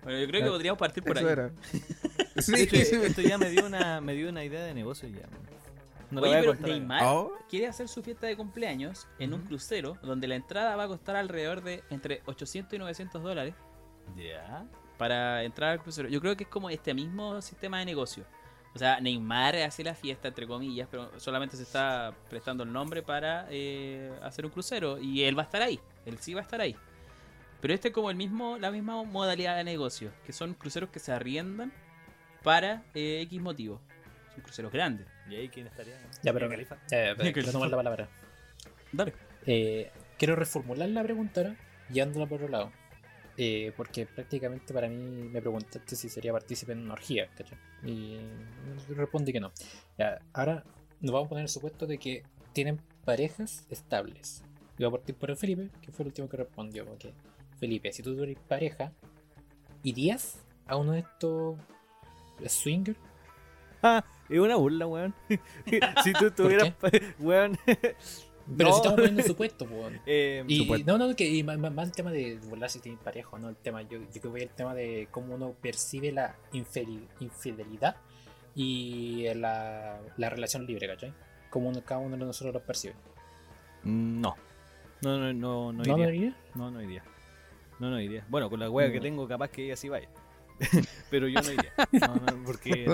Bueno, yo creo que Eh, podríamos partir por ahí. Eso era. De Sí, hecho, sí. esto ya me dio una, me dio una idea de negocio ya. No Oye, pero. Neymar Oh. quiere hacer su fiesta de cumpleaños en un crucero donde la entrada va a costar alrededor de entre 800 y 900 dólares Ya. para entrar al crucero. Yo creo que es como este mismo sistema de negocio. O sea, Neymar hace la fiesta, entre comillas, pero solamente se está prestando el nombre para eh, hacer un crucero y él va a estar ahí. Él sí va a estar ahí. Pero este es como el mismo, la misma modalidad de negocio, que son cruceros que se arriendan para eh, X motivo. Son cruceros grandes. ¿Y ahí quién estaría? Ya, pero. Ya, ya, pero quiero tomar la palabra. Dale. Eh, quiero reformular la pregunta ahora, llevándola por otro lado. Eh, porque prácticamente para mí me preguntaste si sería partícipe en una orgía, ¿cachai? Y respondí que no. Ya, ahora nos vamos a poner el supuesto de que tienen parejas estables. Y voy a partir por el Felipe, que fue el último que respondió. Porque, Felipe, si tú tuvieras pareja, ¿irías a uno de estos swinger? Es una burla, weón. si tú tuvieras. Weón. Pero No. si estamos poniendo el supuesto, pues. Eh, Y, Supuesto. no, no, que y más, más- el tema de volar si tiene pareja o no, el tema, yo, yo creo que voy al tema de cómo uno percibe la infidelidad y la, la relación libre, ¿cachai? Como uno, cada uno de nosotros lo percibe. No. No, no, no, no ¿No, iría. no iría? No, no iría. No, No, no iría. Bueno, con la wea que Mm. tengo, capaz que ella sí vaya. Pero yo no iría. No, no, porque.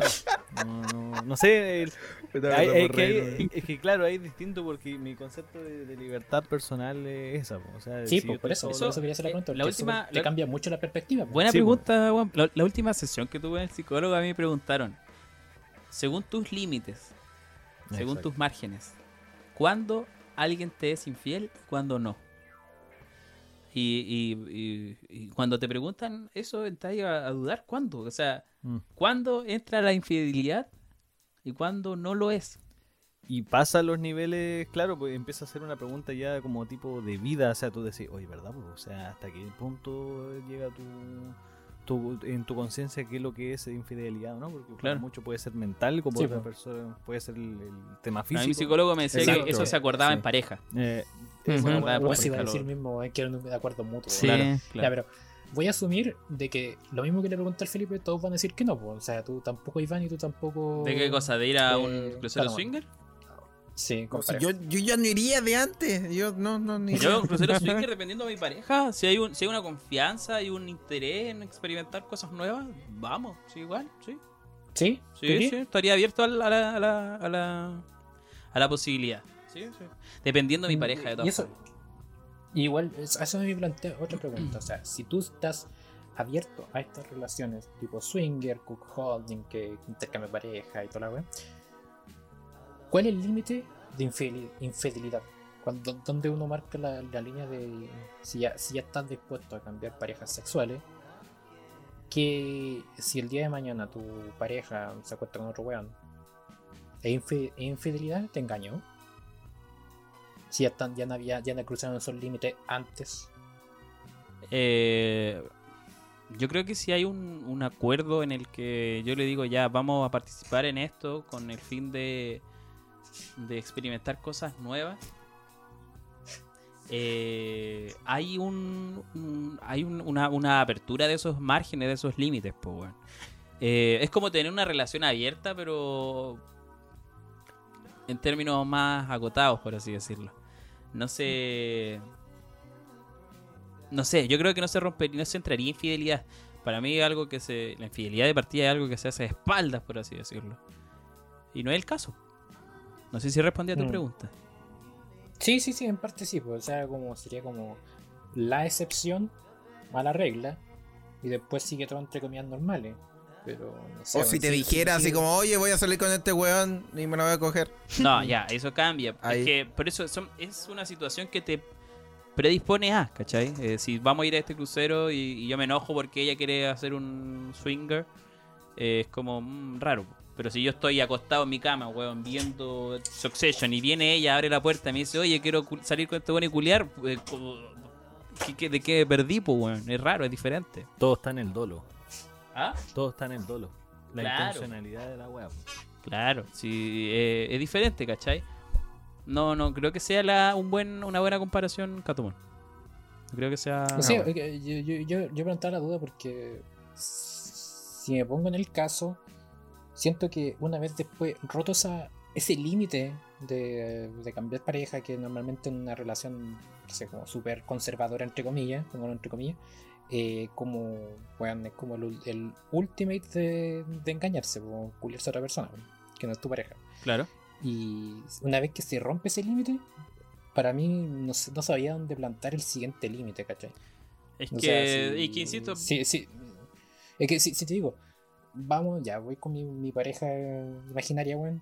No, no, no sé. el- hay- que hay- es que claro, ahí es distinto porque mi concepto de, de libertad personal es esa. po. O sea, Sí, si pues por eso, por eso quería hacer la eh, pregunta. la eso última- te la- cambia mucho la perspectiva. Buena Sí, pregunta, Juan. La, la última sesión que tuve en el psicólogo a mí me preguntaron, según tus límites, según Exacto. tus márgenes, ¿cuándo alguien te es infiel y cuándo no? Y, y- y- y cuando te preguntan eso, entras a, a dudar cuándo. O sea, Mm. ¿cuándo entra la infidelidad y cuándo no lo es? Y pasa los niveles, claro, pues empieza a hacer una pregunta ya como tipo de vida, o sea, tú decís, oye, ¿verdad? Pues, o sea, ¿hasta qué punto llega tu, tu en tu conciencia qué es lo que es infidelidad, ¿no? Porque Claro. mucho puede ser mental, como Sí, otra pues. persona puede ser el, el tema A físico. mi psicólogo me decía Exacto. que eso se acordaba Sí. en pareja. Eh, Bueno, bueno, iba a decir mismo, es que era un de acuerdo mutuo. Sí, Claro, Ya, claro. pero voy a asumir de que lo mismo que le pregunté al Felipe, todos van a decir que no. pues. O sea, tú tampoco, Iván, y tú tampoco. ¿De qué cosa? ¿De ir a un Eh, crucero claro. swinger? Sí, con O sea, pareja. yo, yo ya no iría de antes. Yo no, no, ni. Yo crucero swinger dependiendo de mi pareja. Si hay, un, si hay una confianza y un interés en experimentar cosas nuevas, vamos, sí, igual, sí. ¿Sí? Sí, ¿Tú sí, estaría abierto a la, a la, a la, a la, a la posibilidad. Sí, sí. Dependiendo de mi pareja, de Y todas eso, igual, eso me plantea otra pregunta. O sea, si tú estás abierto a estas relaciones tipo swinger, cook holding, que intercambio de pareja y toda la wea, ¿cuál es el límite de infideli- infidelidad? Cuando, ¿Dónde uno marca la, línea de si ya, si ya estás dispuesto a cambiar parejas sexuales? Que si el día de mañana tu pareja se acuesta con otro weón, ¿es, infi- es infidelidad? ¿Te engañó? Si ya, están, ya, no ya no cruzaron esos límites antes. Eh, yo creo que si hay un acuerdo en el que yo le digo ya vamos a participar en esto con el fin de, de experimentar cosas nuevas. eh, hay un, hay un- una, una apertura de esos márgenes, de esos límites, pues es como tener una relación abierta, pero en términos más agotados, por así decirlo. No se no sé, yo creo que no se rompería, no se entraría infidelidad. Para mí algo que se. La infidelidad de partida es algo que se hace de espaldas, por así decirlo. Y no es el caso. No sé si respondí a tu Mm. pregunta. Sí, sí, sí, en parte sí. Pues, o sea, como sería como la excepción a la regla. Y después sigue todo entre comillas normales. Pero no sé. O si te sí, dijera sí, así sí. como, oye, voy a salir con este weón y me lo voy a coger. No, ya, eso cambia. Ahí. Es que por eso son- es una situación que te predispone a, ¿cachai? Eh, si vamos a ir a este crucero y, y yo me enojo porque ella quiere hacer un swinger, eh, es como mm, raro. Pero si yo estoy acostado en mi cama, weón, viendo Succession y viene ella, abre la puerta y me dice, oye, quiero salir con este weón y culiar, eh, co- ¿qué- qué- ¿de qué perdí, pues, weón? Es raro, es diferente. Todo está en el dolo. ¿Ah? Todo está en el dolo. La Claro. intencionalidad de la wea. Claro, sí, eh, es diferente, ¿cachai? No, no, creo que sea la, un buen, una buena comparación, Catumón. No creo que sea... No sé, eh, yo, yo, yo, yo preguntaba la duda porque si me pongo en el caso, siento que una vez después roto esa, ese límite de, de cambiar pareja, que normalmente en una relación, no sé, como súper conservadora, entre comillas, pongo entre comillas, eh, como, bueno, es como el, el ultimate de, de engañarse, o culiarse a otra persona, que no es tu pareja. Claro. Y una vez que se rompe ese límite, para mí no, no sabía dónde plantar el siguiente límite, ¿cachai? Es O que, sea, si- y que insisto, Sí, sí. Es que si, si te digo, vamos, ya voy con mi, mi pareja imaginaria, weón.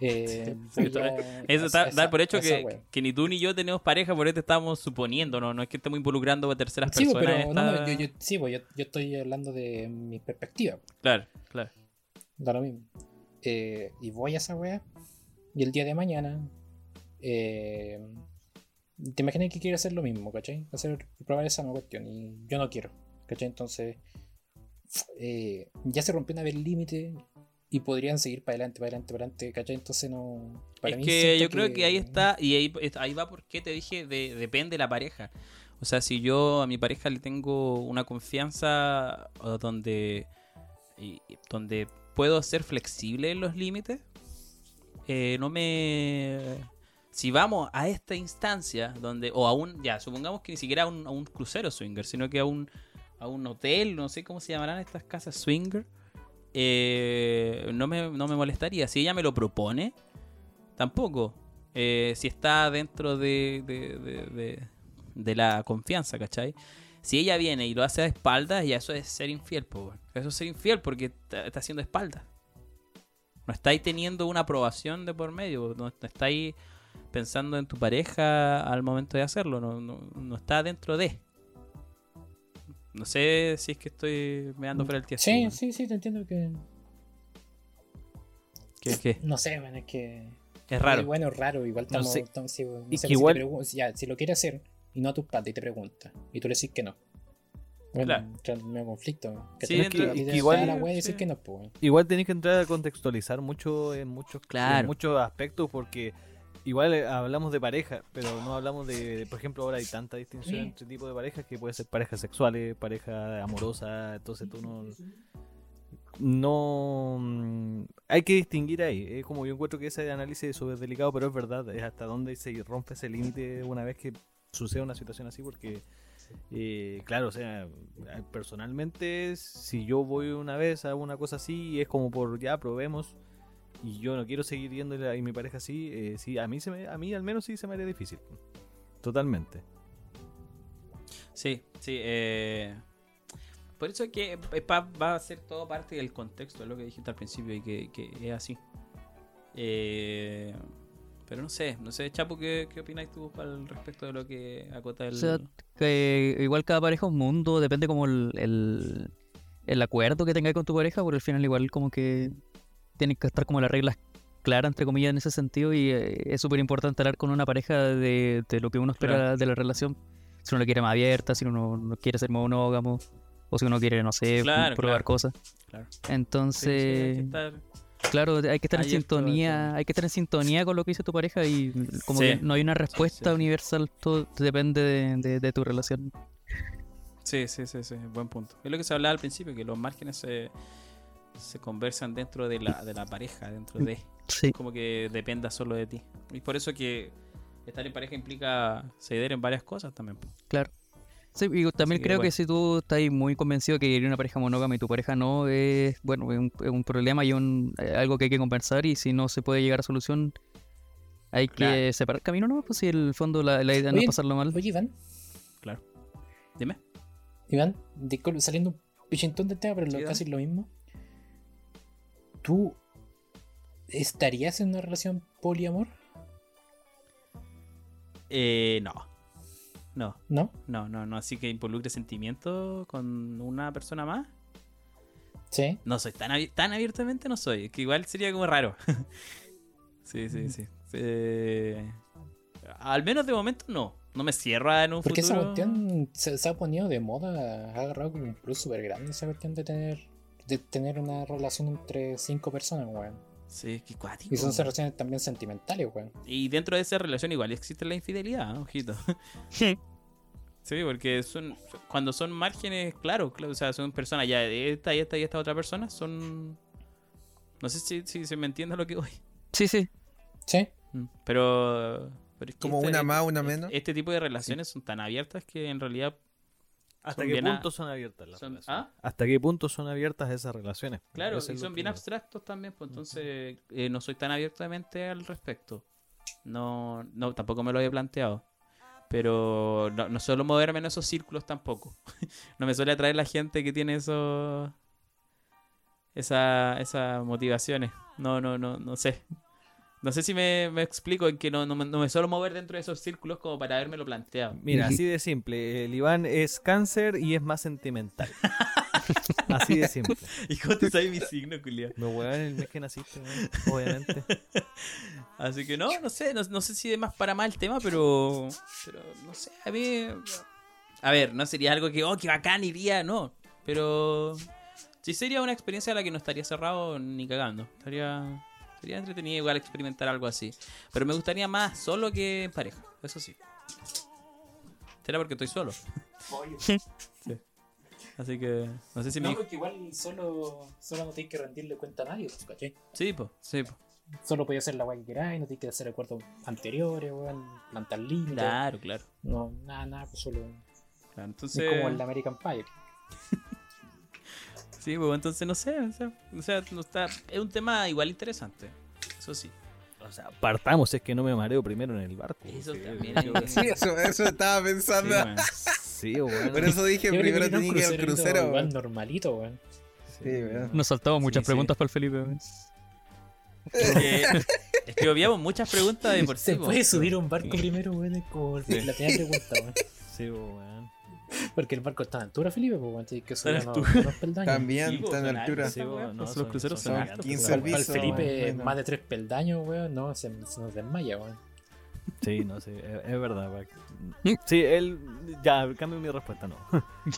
Eh, Sí, voy a- Eso está, a da esa- por hecho esa que, wea. que ni tú ni yo tenemos pareja, por eso estamos suponiendo, no, no es que estemos involucrando a terceras Sí, personas. pero esta- no, yo, yo- sí, pues, yo, yo estoy hablando de mi perspectiva. Claro, claro. Da lo mismo. Eh, y voy a esa wea. Y el día de mañana. eh, te imaginas que quiere hacer lo mismo, ¿cachai? Hacer, probar esa nueva cuestión. Y yo no quiero, ¿cachai? Entonces. Eh, ya se rompió una vez el límite. Y podrían seguir para adelante, para adelante, para adelante, ¿cachai? Entonces no. Para es mí que yo creo que ahí está, y ahí, ahí va porque te dije, de, depende de la pareja. O sea, si yo a mi pareja le tengo una confianza donde, y donde puedo ser flexible en los límites, eh, no me... Si vamos a esta instancia, donde, o a un, ya, supongamos que ni siquiera a un, a un crucero swinger, sino que a un, a un hotel, no sé cómo se llamarán estas casas swinger, eh, no, me, no me molestaría. Si ella me lo propone, tampoco. Eh, si está dentro de, de, de- de- la confianza, ¿cachai? Si ella viene y lo hace a espaldas, ya eso es ser infiel, po. Eso es ser infiel porque está, está haciendo espaldas. No estáis teniendo una aprobación de por medio, no estáis pensando en tu pareja al momento de hacerlo, no, no, no está dentro de. No sé si es que estoy meando fuera el tiesto. Sí, weón. sí, sí, te entiendo que. ¿Qué- qué? No sé, man, es que. Es raro. Eh, bueno, es raro. Igual No estamos. sé. estamos- sí, no Y sé, que si, igual- te pregun- ya, si lo quiere hacer y no a tus padres y te pregunta y tú le decís que no. Bueno, Claro. entra en el mismo conflicto. Sí, y que de igual- la sí. que no, pues. Igual tenéis que entrar a contextualizar mucho en muchos, Claro. en muchos aspectos porque igual eh, hablamos de pareja, pero no hablamos de, por ejemplo, ahora hay tanta distinción Sí. entre tipos de parejas que puede ser parejas sexuales, pareja amorosa, entonces tú no... No... mm, Hay que distinguir ahí, es como yo encuentro que ese análisis es súper delicado, pero es verdad, es hasta dónde se rompe ese límite una vez que sucede una situación así porque... Eh, claro, o sea, personalmente, si yo voy una vez a una cosa así, es como por ya probemos y yo no quiero seguir yendo y mi pareja así, eh, sí, a mí se me, a mí al menos sí se me haría difícil. Totalmente. Sí, sí. eh, Por eso es que eh, va a ser todo parte del contexto, es lo que dijiste al principio y que, que es así. Eh, Pero no sé, no sé, Chapo, ¿qué, qué opinas tú al respecto de lo que acota el... O sea, que igual cada pareja es un mundo, depende como el, el, el acuerdo que tengáis con tu pareja, porque al final igual como que tienen que estar como las reglas claras, entre comillas, en ese sentido, y eh, es súper importante hablar con una pareja de, de lo que uno espera Claro. de la relación, si uno la quiere más abierta, si uno no quiere ser monógamo, o si uno quiere, no sé, Claro, probar claro. cosas. Claro. Sí, sí, hay Entonces... Claro, hay que estar en sintonía, hay que estar en sintonía con lo que dice tu pareja y como Sí. que no hay una respuesta universal, todo depende de, de- de tu relación. Sí, sí, sí, sí, buen punto. Es lo que se hablaba al principio, que los márgenes se, se conversan dentro de la, de la pareja, dentro de... Sí, Como que dependa solo de ti. Y por eso que estar en pareja implica ceder en varias cosas también. claro. Sí, y también que creo bueno. que si tú estás muy convencido que querías una pareja monógama y tu pareja no, es bueno, es un, es un problema y un, eh, algo que hay que conversar y si no se puede llegar a solución, hay Claro. que separar camino, ¿no? Pues si en el fondo la, la idea no es pasarlo mal. Oye, Iván, Claro. Dime. Iván, saliendo un pichintón del tema, pero lo- casi lo mismo. ¿Tú estarías en una relación poliamor? Eh, no. No, ¿No? no, no, no. Así que involucre sentimientos con una persona más. Sí. No soy tan, abi- tan abiertamente, no soy. Que igual sería como raro. sí, sí, sí. Eh, al menos de momento no. No me cierra en un Porque esa futuro. cuestión se, se ha ponido de moda, ha agarrado como un plus súper grande esa cuestión de tener de tener una relación entre cinco personas, weón. Sí, qué cuático. Y son relaciones también sentimentales, weón. Y dentro de esa relación igual existe la infidelidad, ¿no? ojito. sí, porque son cuando son márgenes, claro, claro, o sea, son personas ya de esta y esta y esta otra persona, son... No sé si, si se me entiende lo que voy. Sí, sí. Sí. Mm, Pero... pero es que Como este- una más, este- una menos. Este tipo de relaciones son tan abiertas que en realidad ¿Hasta Son qué a- punto son abiertas las son- relaciones? ¿Ah? ¿Hasta qué punto son abiertas esas relaciones? Claro, y son bien abstractos también, pues entonces eh, no soy tan abiertamente al respecto. No, no, tampoco me lo había planteado. Pero no, no suelo moverme en esos círculos tampoco. no me suele atraer la gente que tiene esos esa, esas motivaciones. No, no, no, no sé. No sé si me, me explico en que no, no, me- no me suelo mover dentro de esos círculos como para haberme lo planteado. Mira, así de simple. El Iván es cáncer y es más sentimental. así de simple. ¿Y cómo te sabes mi signo, culiao? Me weón el mes que naciste, obviamente. Así que no, no sé, no, no sé si de más para más el tema, pero. Pero no sé, a mí. A ver, no sería algo que, oh, qué bacán iría, no. Pero. Sí sería una experiencia a la que no estaría cerrado ni cagando. Estaría. Sería entretenido igual experimentar algo así. Pero me gustaría más solo que en pareja, eso sí. Será porque estoy solo. Sí. Así que. No sé si me. No, porque igual solo, solo no tienes que rendirle cuenta a nadie, pues, ¿cachai? Sí, pues, sí, po. Solo podías hacer la weá que queráis, no tienes que hacer acuerdos anteriores, weón, plantar límites. Claro, claro. No, nada, nada, pues solo. claro. Es Entonces. como el American Pie. Sí, pues entonces no sé, o sea, o sea, no está, es un tema igual interesante, eso sí. O sea, partamos, es que no me mareo primero en el barco. Eso porque- también Sí, eso, eso estaba Sí, pensando. weón. Sí, weón. Por eso dije Yo primero tenía que ir al crucero. Igual normalito, weón. Sí, weón. Nos saltamos muchas sí. preguntas para el Felipe. weón. Es que, es que obviamos muchas preguntas de por sí. ¿Se puede subir a un barco primero, weón? Es como Sí. la primera pregunta, weón. Sí, weón. Porque el barco está en altura, Felipe, pues. Tienes que en unos, unos peldaños. También Sí, está en son altura. Sí, weá, no, pues, son- los cruceros son son, son altos. 15 po, Para weón. el piso, Felipe, bueno. más de tres peldaños, weón, no, se, se nos desmaya, weón. Sí, no sé, es, es verdad. Sí, él. Ya, cambio mi respuesta, no.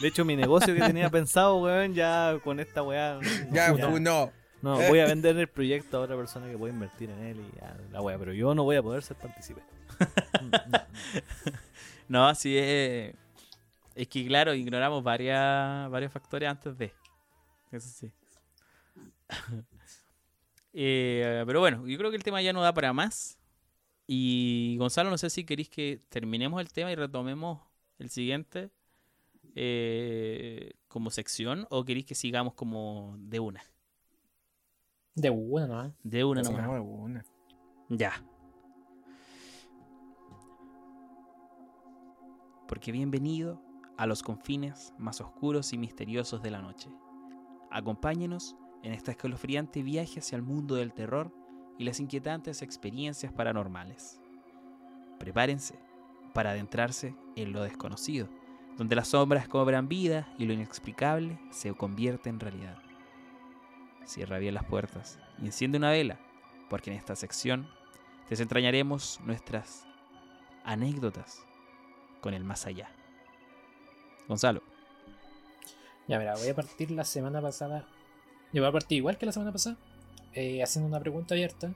De hecho, mi negocio que tenía pensado, weón, ya con esta weá. no, Ya, ya. pues, no. No, voy a vender el proyecto a otra persona que pueda invertir en él y ya, la weá, pero yo no voy a poder ser partícipe. No, así es. Es que claro, ignoramos varias, varios factores antes de. Eso sí. Eh, pero bueno, yo creo que el tema ya no da para más. Y Gonzalo, no sé si queréis que terminemos el tema y retomemos el siguiente eh, como sección o queréis que sigamos como de una. De una, ¿no? De una No, nomás. una. Ya. Porque bienvenido a los confines más oscuros y misteriosos de la noche. Acompáñenos en esta escalofriante viaje hacia el mundo del terror y las inquietantes experiencias paranormales. Prepárense para adentrarse en lo desconocido, donde las sombras cobran vida y lo inexplicable se convierte en realidad. Cierra bien las puertas y enciende una vela, porque en esta sección desentrañaremos nuestras anécdotas con el más allá. Gonzalo, Ya, mira, voy a partir la semana pasada. Yo voy a partir igual que la semana pasada, eh, haciendo una pregunta abierta.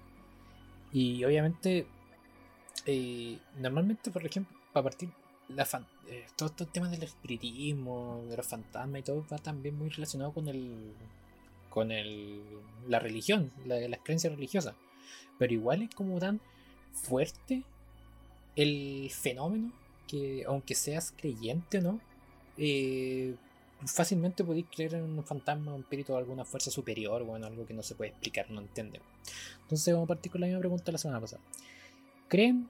Y obviamente, eh, normalmente, por ejemplo, para partir, la eh, todo estos temas del espiritismo, de los fantasmas y todo, va también muy relacionado con el. con el. la religión, la, las creencias religiosas. Pero igual es como tan fuerte el fenómeno que, aunque seas creyente o no, eh, fácilmente podéis creer en un fantasma, un espíritu o alguna fuerza superior o en algo que no se puede explicar, no entiende. Entonces vamos a partir con la misma pregunta de la semana pasada. ¿Creen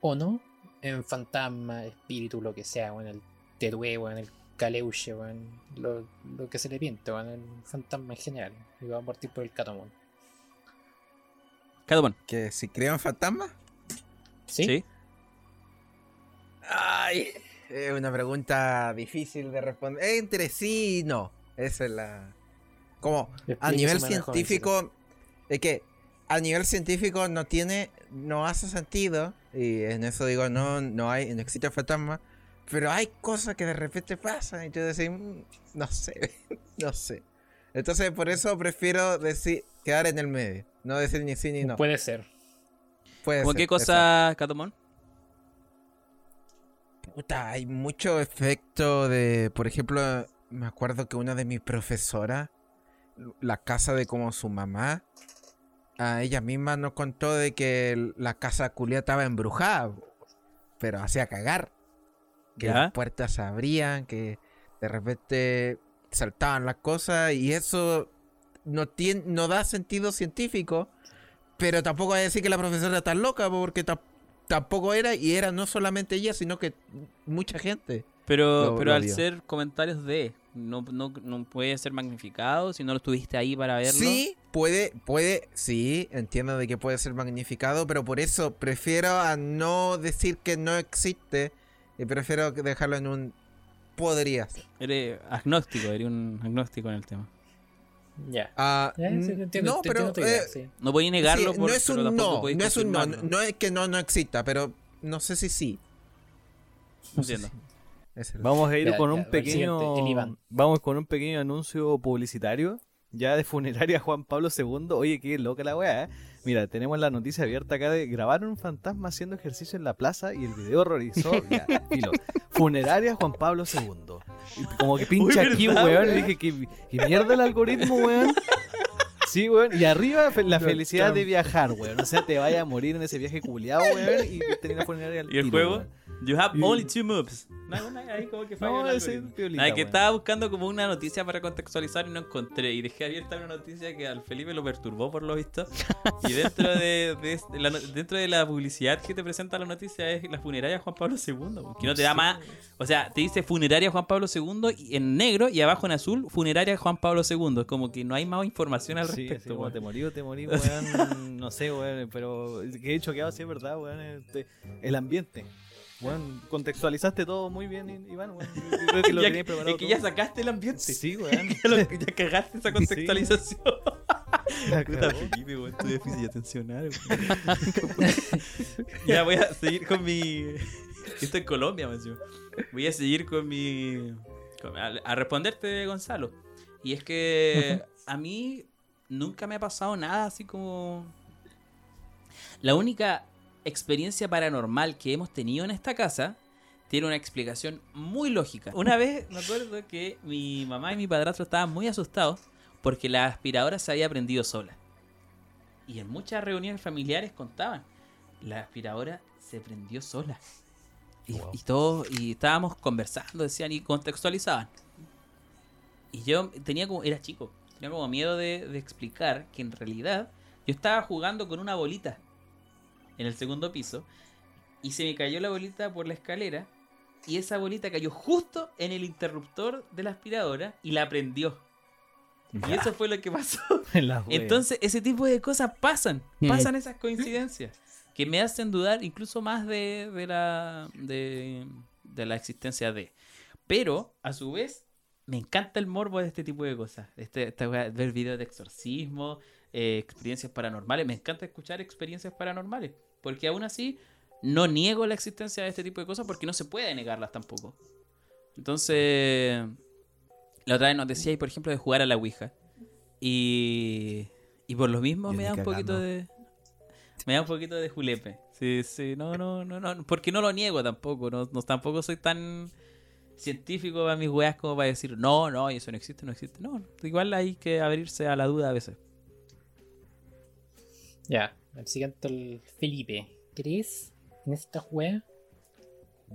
o no en fantasma, espíritu, lo que sea, o en el tetué, o en el caleuche, o en lo, lo que se le pinte, o en el fantasma en general? Y vamos a partir por el catamón. Cadomón. Que si crean fantasmas. ¿Sí? Ay, es una pregunta difícil de responder. Entre sí y no. Esa es la. como a nivel científico, es que a nivel científico no tiene, no hace sentido, y en eso digo, no, no hay, no existe fantasma, pero hay cosas que de repente pasan y tú decís, "Mm, no sé, no sé. Entonces por eso prefiero decir, quedar en el medio, no decir ni sí ni no. Puede ser. Puede ¿Cómo ser, qué cosa, Catomón? Puta, hay mucho efecto de, por ejemplo, me acuerdo que una de mis profesoras, la casa de como su mamá, a ella misma nos contó de que la casa culia estaba embrujada, pero hacía cagar. Que ¿Ya? las puertas se abrían, que de repente saltaban las cosas y eso no, tiene, no da sentido científico, pero tampoco hay que decir que la profesora está loca porque ta- tampoco era y era no solamente ella, sino que mucha gente. Pero, Lo- pero lo al ser comentarios de, no, no, no puede ser magnificado si no lo estuviste ahí para verlo. Sí, puede, puede, sí, entiendo de que puede ser magnificado, pero por eso prefiero a no decir que no existe y prefiero dejarlo en un podría ser. Eres agnóstico, eres un agnóstico en el tema. Ya. Ah, sí, entiendo, no, pero idea, eh, sí. No podéis negarlo, sí, por, no es pero un no, no es un no, no es que no no exista, pero no sé si sí. No Entiendo. Vamos a ir Ya, con ya, un pequeño. Vamos con un pequeño anuncio publicitario. Ya de funeraria Juan Pablo II. Oye, qué loca la weá. ¿eh? Mira, tenemos la noticia abierta acá de grabaron un fantasma haciendo ejercicio en la plaza y el video horrorizó. ya, filo. Funeraria Juan Pablo II. Y como que pincha Uy, aquí, ¿verdad, weón. Y dije, ¿qué, qué mierda el algoritmo, weón? Sí, weón. Y arriba la felicidad de viajar, weón. O sea, te vaya a morir en ese viaje culiado, weón. Y la funeraria al ¿Y el tiro, juego? weón. You have only two moves. No, no, ahí como que falla No, el ese piolita, Nada, que estaba buscando como una noticia para contextualizar y no encontré. Y dejé abierta una noticia que al Felipe lo perturbó por lo visto. Y dentro de, de este- la, no- dentro de la publicidad que te presenta la noticia es la funeraria Juan Pablo II. Que no te da más. O sea, te dice funeraria Juan Pablo II y- en negro y abajo en azul funeraria Juan Pablo II. Es como que no hay más información al Sí, así respecto. como te morí o te morí, weón. no sé, weón, pero que he choqueado, sí es verdad, weón. este, el ambiente. Weón, contextualizaste todo muy bien, Iván. Yo creo que lo Ya- tenías preparado. es que todo. ya sacaste el ambiente. Sí, weón. Ya, lo- ya cagaste esa contextualización. La Puta cagó. Felipe, weón, déficit atencional, weón. ya voy a seguir con mi. Esto en Colombia, me encima. Voy a seguir con mi. con- a, a responderte, Gonzalo. Y es que a mí nunca me ha pasado nada así como. La única experiencia paranormal que hemos tenido en esta casa tiene una explicación muy lógica. Una vez me acuerdo que mi mamá y mi padrastro estaban muy asustados porque la aspiradora se había prendido sola. Y en muchas reuniones familiares contaban, la aspiradora se prendió sola. Y, y todos, y estábamos conversando, decían, y contextualizaban. Y yo tenía como, era chico, tenía como miedo de, de explicar que en realidad yo estaba jugando con una bolita en el segundo piso y se me cayó la bolita por la escalera y esa bolita cayó justo en el interruptor de la aspiradora y la prendió. Y eso fue lo que pasó. Entonces, ese tipo de cosas pasan. Mm. Pasan esas coincidencias. Que me hacen dudar incluso más de, de la. De, de la existencia de. Pero, a su vez, me encanta el morbo de este tipo de cosas. Este, esta wea, ver videos de exorcismo, eh, experiencias paranormales. Me encanta escuchar experiencias paranormales. Porque aún así, no niego la existencia de este tipo de cosas porque no se puede negarlas tampoco. Entonces, la otra vez nos decíais, por ejemplo, de jugar a la Ouija. Y, y por lo mismo Yo me da un poquito de. Me da un poquito de julepe. Sí, sí, no, no, no, no. Porque no lo niego tampoco. No, no- tampoco soy tan científico para mis weas como para decir, no, no, y eso no existe, no existe. No, igual hay que abrirse a la duda a veces. Ya, el siguiente, el Felipe. ¿Crees en esta wea?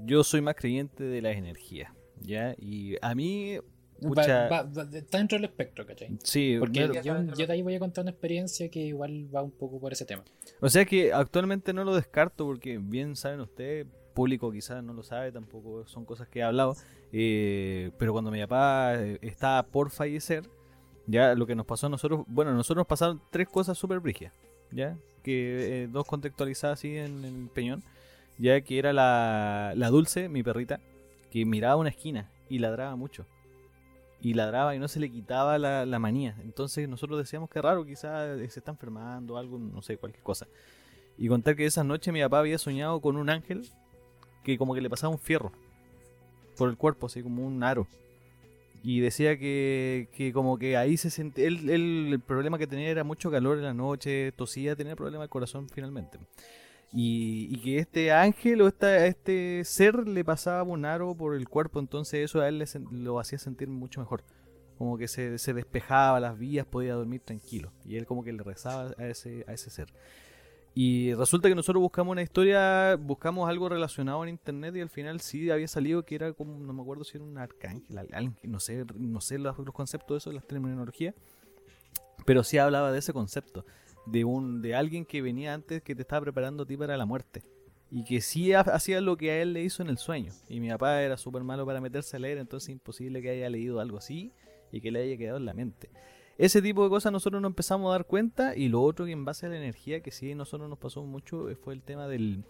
Yo soy más creyente de las energías, ¿ya? Y a mí, Va- pucha, va- va- está dentro del espectro, ¿cachai? sí, Porque yo, yo de ahí voy a contar una experiencia que igual va un poco por ese tema. O sea que actualmente no lo descarto porque bien saben ustedes, público quizás no lo sabe, tampoco son cosas que he hablado, eh, pero cuando mi papá eh, estaba por fallecer, ya lo que nos pasó a nosotros, bueno, a nosotros nos pasaron tres cosas súper brígidas, ya, que eh, dos contextualizadas así en, el peñón, ya que era la, la dulce, mi perrita, que miraba una esquina y ladraba mucho. y ladraba y no se le quitaba la, la manía. Entonces nosotros decíamos que raro, quizás se está enfermando, algo, no sé, cualquier cosa. Y contar que esa noche mi papá había soñado con un ángel que como que le pasaba un fierro por el cuerpo, así como un aro. Y decía que, que como que ahí se sentía, él, él- el problema que tenía era mucho calor en la noche, tosía, tenía problema del corazón finalmente. Y, y que este ángel o esta, este ser le pasaba un aro por el cuerpo, entonces eso a él le lo hacía sentir mucho mejor. Como que se, se despejaba las vías, podía dormir tranquilo. Y él como que le rezaba a ese, a ese ser. Y resulta que nosotros buscamos una historia, buscamos algo relacionado en internet y al final sí había salido que era como, no me acuerdo si era un arcángel, no sé, no sé los, conceptos de eso, las terminologías, pero sí hablaba de ese concepto, de un de alguien que venía antes que te estaba preparando a ti para la muerte. Y que sí ha- hacía lo que a él le hizo en el sueño. Y mi papá era súper malo para meterse a leer, entonces es imposible que haya leído algo así y que le haya quedado en la mente. Ese tipo de cosas nosotros nos empezamos a dar cuenta y lo otro que en base a la energía que sí nosotros nos pasó mucho eh, fue el tema del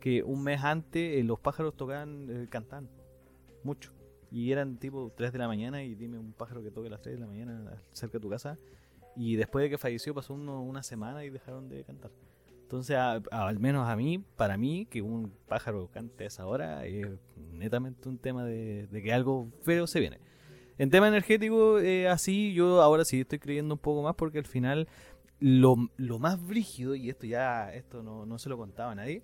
que un mes antes eh, los pájaros tocaban, eh, mucho. Y eran tipo 3 de la mañana y dime un pájaro que toque a las 3 de la mañana cerca de tu casa. Y después de que falleció pasó uno- una semana y dejaron de cantar. Entonces, a- al menos a mí, para mí, que un pájaro cante a esa hora es netamente un tema de, de que algo feo se viene. En tema energético, eh, así yo ahora sí estoy creyendo un poco más porque al final lo, lo más brígido, y esto ya esto no, no se lo contaba a nadie,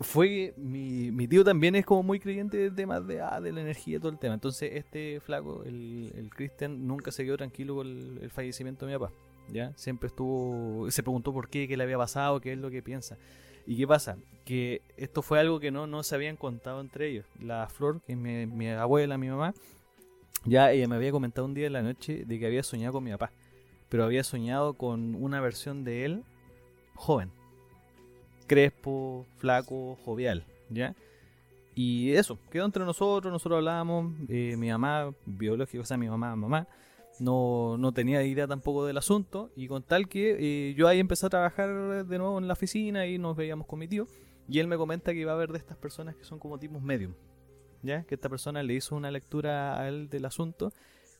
fue que mi, mi tío también es como muy creyente de temas de, ah, de la energía y todo el tema. Entonces este flaco, el, el Christian, nunca se quedó tranquilo con el, fallecimiento de mi papá. ¿ya? Siempre estuvo, se preguntó por qué, qué le había pasado, qué es lo que piensa. ¿Y qué pasa? Que esto fue algo que no, no se habían contado entre ellos. La Flor, que es mi abuela, mi mamá, ya ella me había comentado un día en la noche de que había soñado con mi papá. Pero había soñado con una versión de él joven. Crespo, flaco, jovial, ¿ya? Y eso, quedó entre nosotros, nosotros hablábamos, eh, mi mamá, biológica, o sea, mi mamá, mamá, no, no tenía idea tampoco del asunto, y con tal que eh, yo ahí empecé a trabajar de nuevo en la oficina y nos veíamos con mi tío, y él me comenta que iba a haber de estas personas que son como tipos medium, Que esta persona le hizo una lectura a él del asunto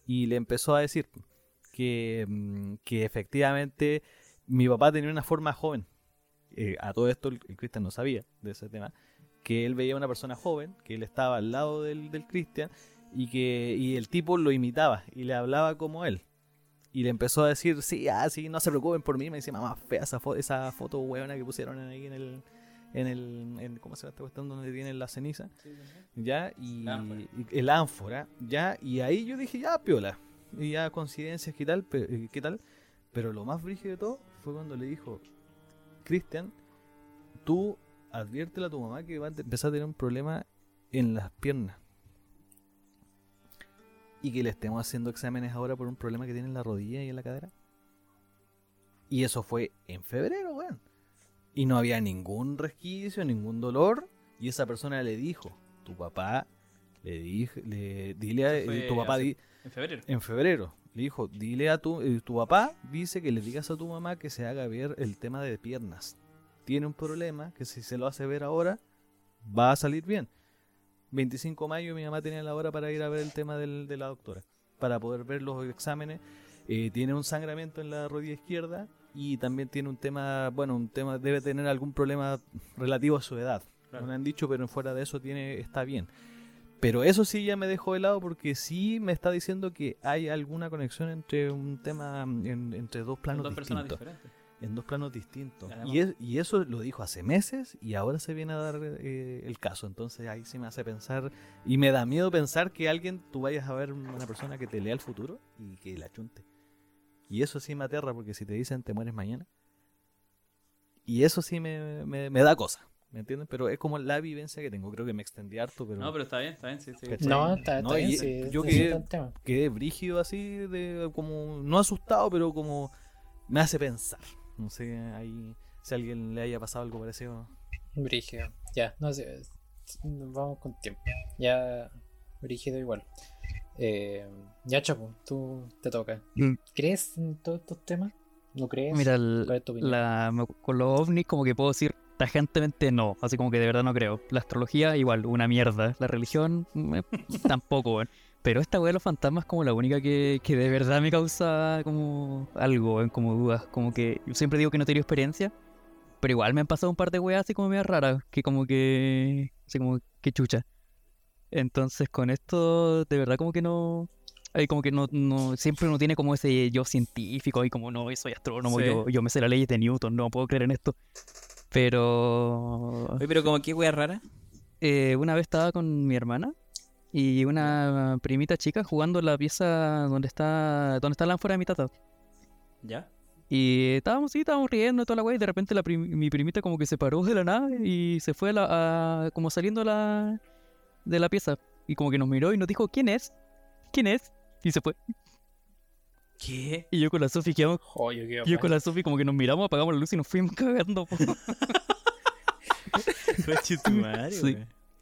y le empezó a decir que, mm, que efectivamente mi papá tenía una forma joven. Eh, a todo esto el, el Cristian no sabía de ese tema. Que él veía a una persona joven, que él estaba al lado del, del Cristian y que y el tipo lo imitaba y le hablaba como él. Y le empezó a decir, sí, ah, sí, no se preocupen por mí. Me dice, mamá, fea esa, fo- esa foto huevona que pusieron ahí en el... En el en- ¿Cómo se llama esta cuestión donde tienen la ceniza? ¿Ya? Y, La ánfora. y- el ánfora, ¿ya? Y ahí yo dije, ya, piola. Y ya coincidencias, ¿qué tal? Pe- eh, ¿Qué tal? Pero lo más brígido de todo fue cuando le dijo, Cristian, tú adviértele a tu mamá que va a empezar a tener un problema en las piernas. Y que le estemos haciendo exámenes ahora por un problema que tiene en la rodilla y en la cadera. Y eso fue en febrero, weón. Y no había ningún resquicio, ningún dolor. Y esa persona le dijo, tu papá, le dije, le, dile a tu papá, hace- di- En febrero. en febrero. Le dijo, dile a tu, eh, tu papá, dice que le digas a tu mamá que se haga ver el tema de piernas. Tiene un problema que si se lo hace ver ahora, va a salir bien. 25 de mayo mi mamá tenía la hora para ir a ver el tema del- de la doctora, para poder ver los exámenes. Eh, tiene un sangramiento en la rodilla izquierda y también tiene un tema, bueno, un tema, debe tener algún problema relativo a su edad. Claro. No me han dicho, pero fuera de eso tiene, está bien. Pero eso sí ya me dejó de lado porque sí me está diciendo que hay alguna conexión entre un tema, en- entre dos planos dos personas distintos. diferentes. En dos planos distintos. Y, es- y eso lo dijo hace meses y ahora se viene a dar eh, el caso. Entonces ahí sí me hace pensar y me da miedo pensar que alguien, tú vayas a ver una persona que te lea el futuro y que la chunte. Y eso sí me aterra porque si te dicen te mueres mañana. Y eso sí me, me, me da cosa. ¿Me entiendes? Pero es como la vivencia que tengo. Creo que me extendí harto, pero... No, pero está bien, está bien, sí, sí. No, está, está No, bien, sí, yo quedé- quedé brígido así, de como no asustado, pero como me hace pensar. No sé, ahí si a alguien le haya pasado algo parecido. Brígido. Ya, no sé. Vamos con tiempo. Ya, brígido igual. Eh, ya, Chapo, tú te toca. Mm. ¿Crees en todos estos temas? ¿No crees? Mira, el- la, con los ovnis como que puedo decir tajantemente no, así como que de verdad no creo. La astrología igual, una mierda. La religión mm, eh, tampoco, weón. Pero esta weá de los fantasmas es como la única que, que de verdad me causa como algo, como dudas. Como que yo siempre digo que no he tenido experiencia, pero igual me han pasado un par de weas así como medio raras, que como que. así como que chucha. Entonces con esto, de verdad como que no. Ahí como que no, no, siempre uno tiene como ese yo científico y como no, soy astrónomo, Sí. yo, yo me sé las leyes de Newton, no puedo creer en esto. Pero Oye, pero como qué wea rara. eh, una vez estaba con mi hermana y una primita chica jugando en la pieza donde está donde está la ánfora de mi tata. ¿Ya? Y estábamos, sí, estábamos riendo y toda la wey, y de repente la prim- mi primita como que se paró de la nada y se fue a la, a- como saliendo a la, de la pieza. Y como que nos miró y nos dijo, ¿quién es? ¿Quién es? Y se fue. ¿Qué? Y yo con la Sofi quedamos, Joyo, qué y yo con la Sofi como que nos miramos, apagamos la luz y nos fuimos cagando. Sí.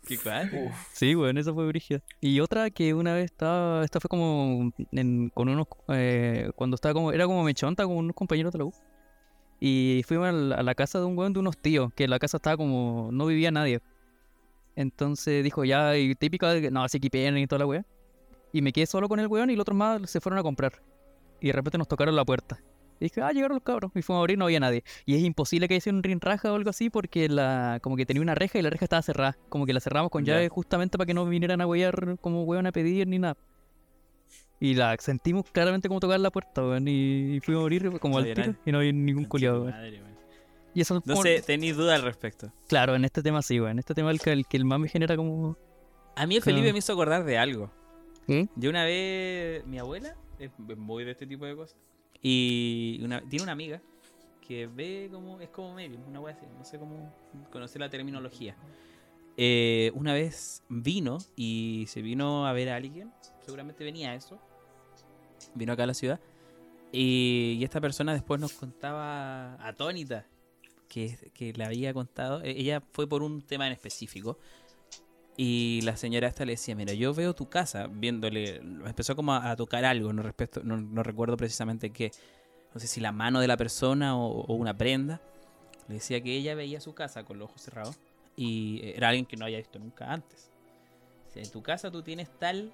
Qué cuadro. Sí, bueno, esa fue brígida. Y otra que una vez estaba, esta fue como en- con unos, eh, cuando estaba como, era como mechonta con unos compañeros de la U. Y fuimos a la, a la casa de un weón de unos tíos, que la casa estaba como, no vivía nadie. Entonces dijo, ya, y típica de que, no, se equipen y toda la wea. Y me quedé solo con el weón y los otros más se fueron a comprar. Y de repente nos tocaron la puerta. Y dije, ah, llegaron los cabros. Y fuimos a abrir, no había nadie. Y es imposible que sido un rinraja o algo así porque la, como que tenía una reja y la reja estaba cerrada. Como que la cerramos con llave justamente para que no vinieran a huear como weón a pedir ni nada. Y la sentimos claramente como tocar la puerta, weón. Y, fuimos a abrir como al tiro y no había ningún culiado, weón. Y eso es No como- sé, tenéis duda al respecto. Claro, en este tema sí, weón. En este tema el que, el que el más me genera como. A mí el. Felipe me hizo acordar de algo. ¿Mm? Yo una vez, mi abuela es muy de este tipo de cosas. Y una- tiene una amiga que ve como, es como medium, una wea así, no sé cómo conocer la terminología. Eh, una vez vino y se vino a ver a alguien, seguramente venía a eso, vino acá a la ciudad. Y, y esta persona después nos contaba atónita que, que le había contado, e- ella fue por un tema en específico. Y la señora esta le decía, mira, yo veo tu casa, viéndole, empezó como a, tocar algo, no, respecto, no, recuerdo precisamente qué, no sé si la mano de la persona o, una prenda. Le decía que ella veía su casa con los ojos cerrados y era alguien que no había visto nunca antes. En tu casa tú tienes tal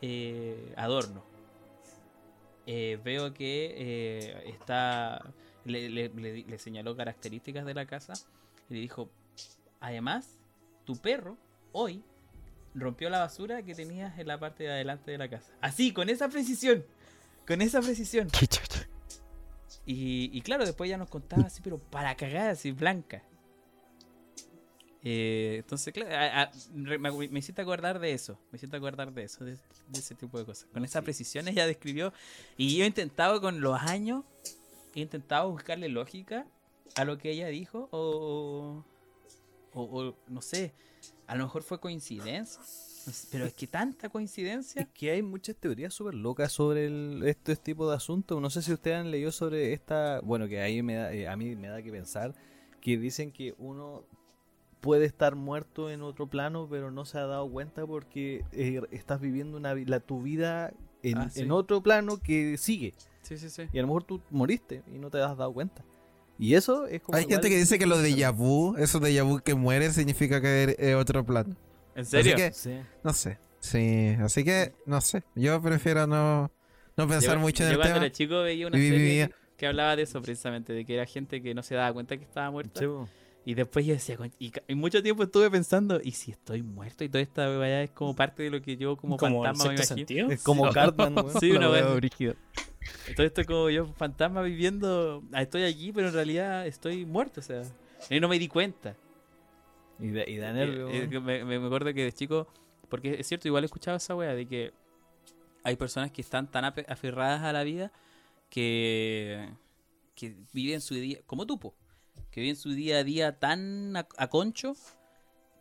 eh, adorno. Eh, veo que eh, está, le, le- le le señaló características de la casa y le dijo, además, tu perro hoy rompió la basura que tenías en la parte de adelante de la casa. Así, con esa precisión. Con esa precisión. Y, y claro, después ya nos contaba así, pero para cagar, así, blanca. Eh, entonces, claro, a- a- me, me hiciste acordar de eso. Me hiciste acordar de eso, de, de ese tipo de cosas. Con esa precisión ella describió. Y yo he intentado con los años, he intentado buscarle lógica a lo que ella dijo, o, o, o no sé, a lo mejor fue coincidencia. Pero es que tanta coincidencia. Es que hay muchas teorías súper locas sobre el, este tipo de asuntos. No sé si ustedes han leído sobre esta. Bueno, que ahí me da, eh, a mí me da que pensar. Que dicen que uno puede estar muerto en otro plano, pero no se ha dado cuenta porque eh, estás viviendo una, la, tu vida en, Ah, sí. en otro plano que sigue. Sí, sí, sí. Y a lo mejor tú moriste y no te has dado cuenta. Y eso es como. Hay gente que dice que los de vu, eso de vu que muere, significa que es otro plano. ¿En serio? Así que, Sí. no sé. Sí, así que, no sé. Yo prefiero no, no pensar Yo- mucho en yo el cuando tema. era chico veía una serie vida. que hablaba de eso precisamente, de que era gente que no se daba cuenta que estaba muerta. Po. Y después yo decía, "Con- y, y mucho tiempo estuve pensando, ¿y si estoy muerto? Y toda esta weá es como parte de lo que yo como, Como fantasma me imagino. sentido. Es como Cartman. Sí, una La Todo esto como yo fantasma viviendo, ah, estoy aquí, pero en realidad estoy muerto, o sea, y no me di cuenta. Y da, y da Eh, nervio. eh, me, me- acuerdo que de chico, porque es cierto, igual he escuchado esa wea de que hay personas que están tan aferradas a la vida que, que viven su día, como tú, po, que viven su día a día tan a, a concho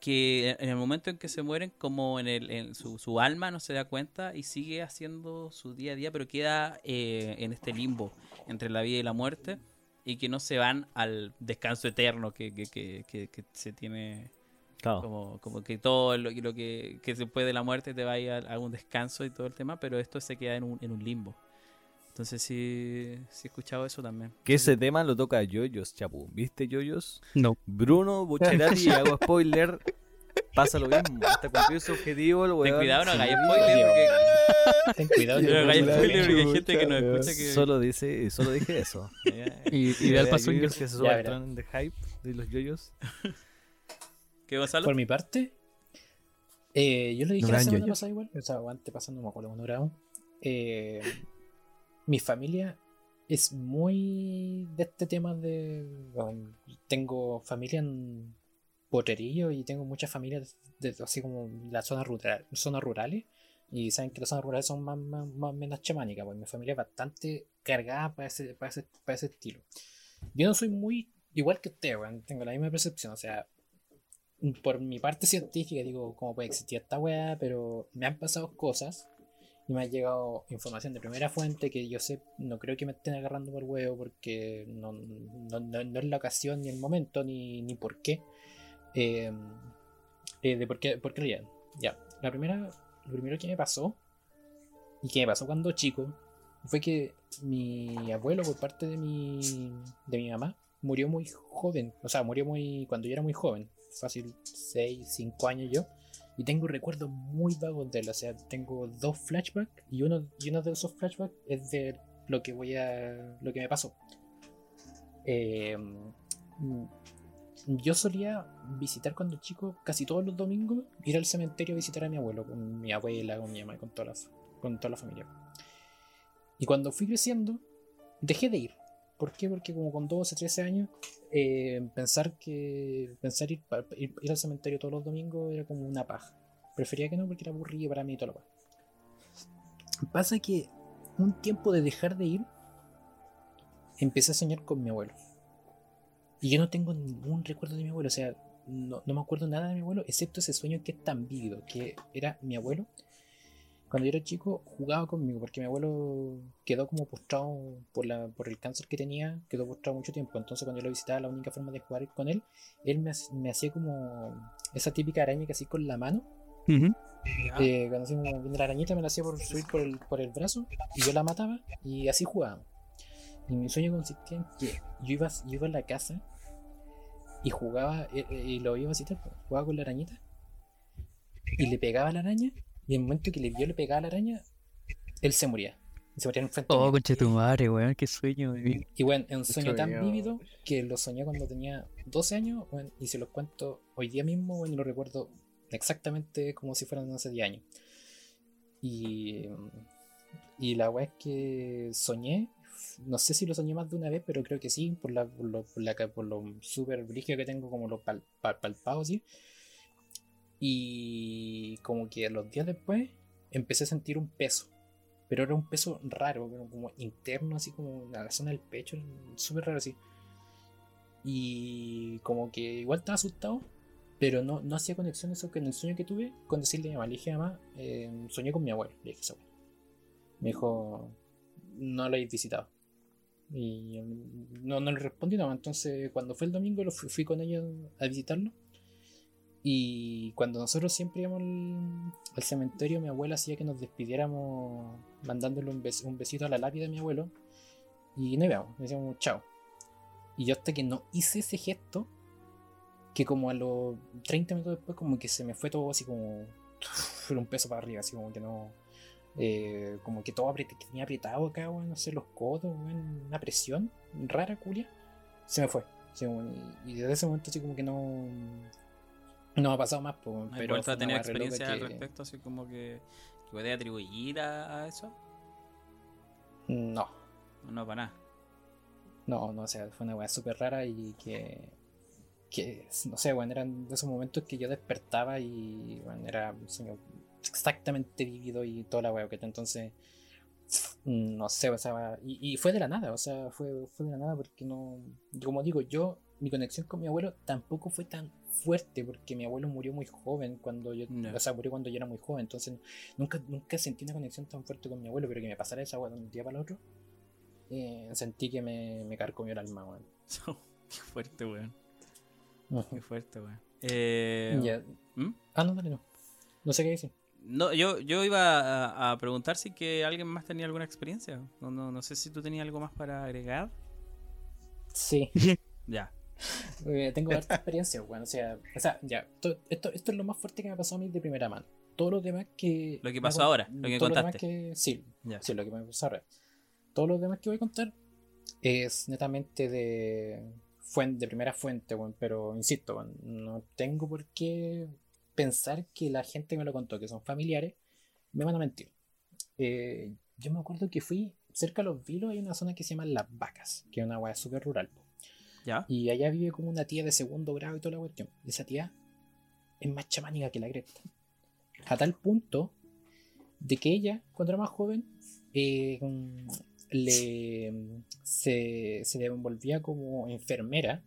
que en el momento en que se mueren, como en, el, en su, su alma no se da cuenta y sigue haciendo su día a día, pero queda eh, en este limbo entre la vida y la muerte y que no se van al descanso eterno que, que, que, que- que se tiene Claro. como, como que todo lo, lo que, que después de la muerte te va a ir a, a un descanso y todo el tema, pero esto se queda en un, en un limbo. Entonces sí, sí he escuchado eso también. Que ese tema lo toca Yoyos, chapu. ¿Viste Yoyos? No. Bruno Bucherati, y hago spoiler, pasa lo mismo. Hasta cumplir su objetivo, el Ten weón. cuidado, no hagáis spoiler porque Ten cuidado. No hagáis spoiler porque hay gente que nos escucha que. Solo dice, solo dije eso. Y, ideal para swingers. que se Ya, suba al tren de hype de los yoyos. ¿Qué Gonzalo? Por mi parte, eh, yo lo dije No la semana pasada igual, o sea, antes pasando, no me acuerdo cuándo era aún. Eh, mi familia es muy de este tema de. tengo familia en Potrerillo y tengo muchas familias de, así como las zonas, rural, zonas rurales. Y saben que las zonas rurales son más, más, más menos chamánicas, pues mi familia es bastante cargada para ese, para ese, para ese estilo. Yo no soy muy igual que usted, weón, tengo la misma percepción, o sea, por mi parte científica digo cómo puede existir esta weá, pero me han pasado cosas y me ha llegado información de primera fuente que yo sé, no creo que me estén agarrando por huevo porque no, no, no- es la ocasión ni el momento ni, ni por qué. Eh, eh, de por qué, por qué. Ya, la primera, lo primero que me pasó y que me pasó cuando chico fue que mi abuelo por parte de mi, de mi mamá murió muy joven, o sea, murió muy cuando yo era muy joven, fácil 6, 5 años yo, y tengo recuerdos muy vagos de él, o sea, tengo dos flashbacks y uno, y uno de esos flashbacks es de lo que voy a, lo que me pasó. Eh, yo solía visitar cuando chico, casi todos los domingos, ir al cementerio a visitar a mi abuelo, con mi abuela, con mi mamá, con toda la, con toda la familia. Y cuando fui creciendo, dejé de ir. ¿Por qué? Porque como con 12, 13 años, eh, pensar que pensar ir, al cementerio todos los domingos era como una paja. Prefería que no porque era aburrido para mí y todo lo demás. Pasa que un tiempo de dejar de ir, empecé a soñar con mi abuelo. Y yo no tengo ningún recuerdo de mi abuelo, o sea, no, no me acuerdo nada de mi abuelo, excepto ese sueño que es tan vívido, que era mi abuelo. Cuando yo era chico jugaba conmigo, porque mi abuelo quedó como postrado por, la, por el cáncer que tenía, quedó postrado mucho tiempo. Entonces cuando yo lo visitaba, la única forma de jugar con él, él me, me hacía como esa típica araña que así con la mano. Ujú. Eh, cuando hacía como viene la arañita me la hacía por subir por el, por el brazo y yo la mataba y así jugábamos. Y mi sueño consistía en que yo iba, yo iba a la casa y jugaba eh, eh, y lo iba a visitar, jugaba con la arañita y le pegaba a la araña y en el momento que le, yo le pegaba a la araña, él se moría. Y se moría en frente Oh, mío. concha tu madre, weón, qué sueño. weón. Y bueno, es un sueño tan vívido que lo soñé cuando tenía 12 años bueno, y se los cuento hoy día mismo, bueno, lo recuerdo exactamente como si fueran hace 10 años. Y, y la weá es que soñé, no sé si lo soñé más de una vez, pero creo que sí, por, la, por, lo, por, la, por lo súper brígido que tengo, como lo pal, pal- palpado así. Y como que los días después empecé a sentir un peso pero era un peso raro, como interno, así como en la zona del pecho, súper raro así. Y como que igual estaba asustado, pero no, no hacía conexión eso en el sueño que tuve con decirle a mi mamá. Le dije, mamá, eh, soñé con mi abuelo. Le dije, "Esa weá". Me dijo, no lo habéis visitado. Y no, no le respondí nada. Entonces, cuando fue el domingo, lo fui, fui con ella a visitarlo. Y cuando nosotros siempre íbamos al, cementerio, mi abuela hacía que nos despidiéramos mandándole un, bes- un besito a la lápida de mi abuelo. Y no íbamos, decíamos chao. Y yo hasta que no hice ese gesto, que como a los 30 minutos después, como que se me fue todo así como. Un peso para arriba, así como que no. eh, como que todo apret- tenía apretado acá, weón, no sé, los codos, weón, una presión rara, culia. Se me fue. y desde ese momento, así como que no. No ha pasado más, pues, ¿Has pero vuelto a tener experiencia al respecto, así como que, que puede atribuir a, a eso? No, No, para nada. no, no, o sea, fue una weá súper rara y que, que, no sé, bueno, eran de esos momentos que yo despertaba y, bueno, era un sueño exactamente vivido y toda la weá, que entonces, no sé, o sea, y, y fue de la nada, o sea, fue, fue de la nada porque no, como digo, yo, mi conexión con mi abuelo tampoco fue tan fuerte porque mi abuelo murió muy joven cuando yo, Ya. o sea, murió cuando yo era muy joven, entonces nunca, nunca sentí una conexión tan fuerte con mi abuelo, pero que me pasara esa weá de un día para el otro, eh, sentí que me, me carcomió el alma, weón. Qué fuerte, weón. Ujú. Qué fuerte, weón. Eh. ¿Mm? Ah, no, dale, no. No sé qué decir. No, yo, yo iba a, a preguntar si que alguien más tenía alguna experiencia. No, no, no sé si tú tenías algo más para agregar. Sí. Ya. Eh, tengo harta experiencia, weón. O sea, o sea ya, to- esto, esto es lo más fuerte que me ha pasado a mí de primera mano. Todo lo demás que. Lo que pasó ahora, lo que contaste. que- sí, Ya. sí, lo que me pasó ahora. Todo lo demás que voy a contar es netamente de, fuen- de primera fuente, weón. Pero insisto, weón, no tengo por qué pensar que la gente que me lo contó, que son familiares, me van a mentir. Eh, yo me acuerdo que fui cerca de los vilos, hay una zona que se llama Las Vacas, que es una weá súper rural. Y allá vive como una tía de segundo grado y toda la cuestión. Esa tía es más chamánica que la cresta. A tal punto de que ella, cuando era más joven, eh, le, se, se desenvolvía como enfermera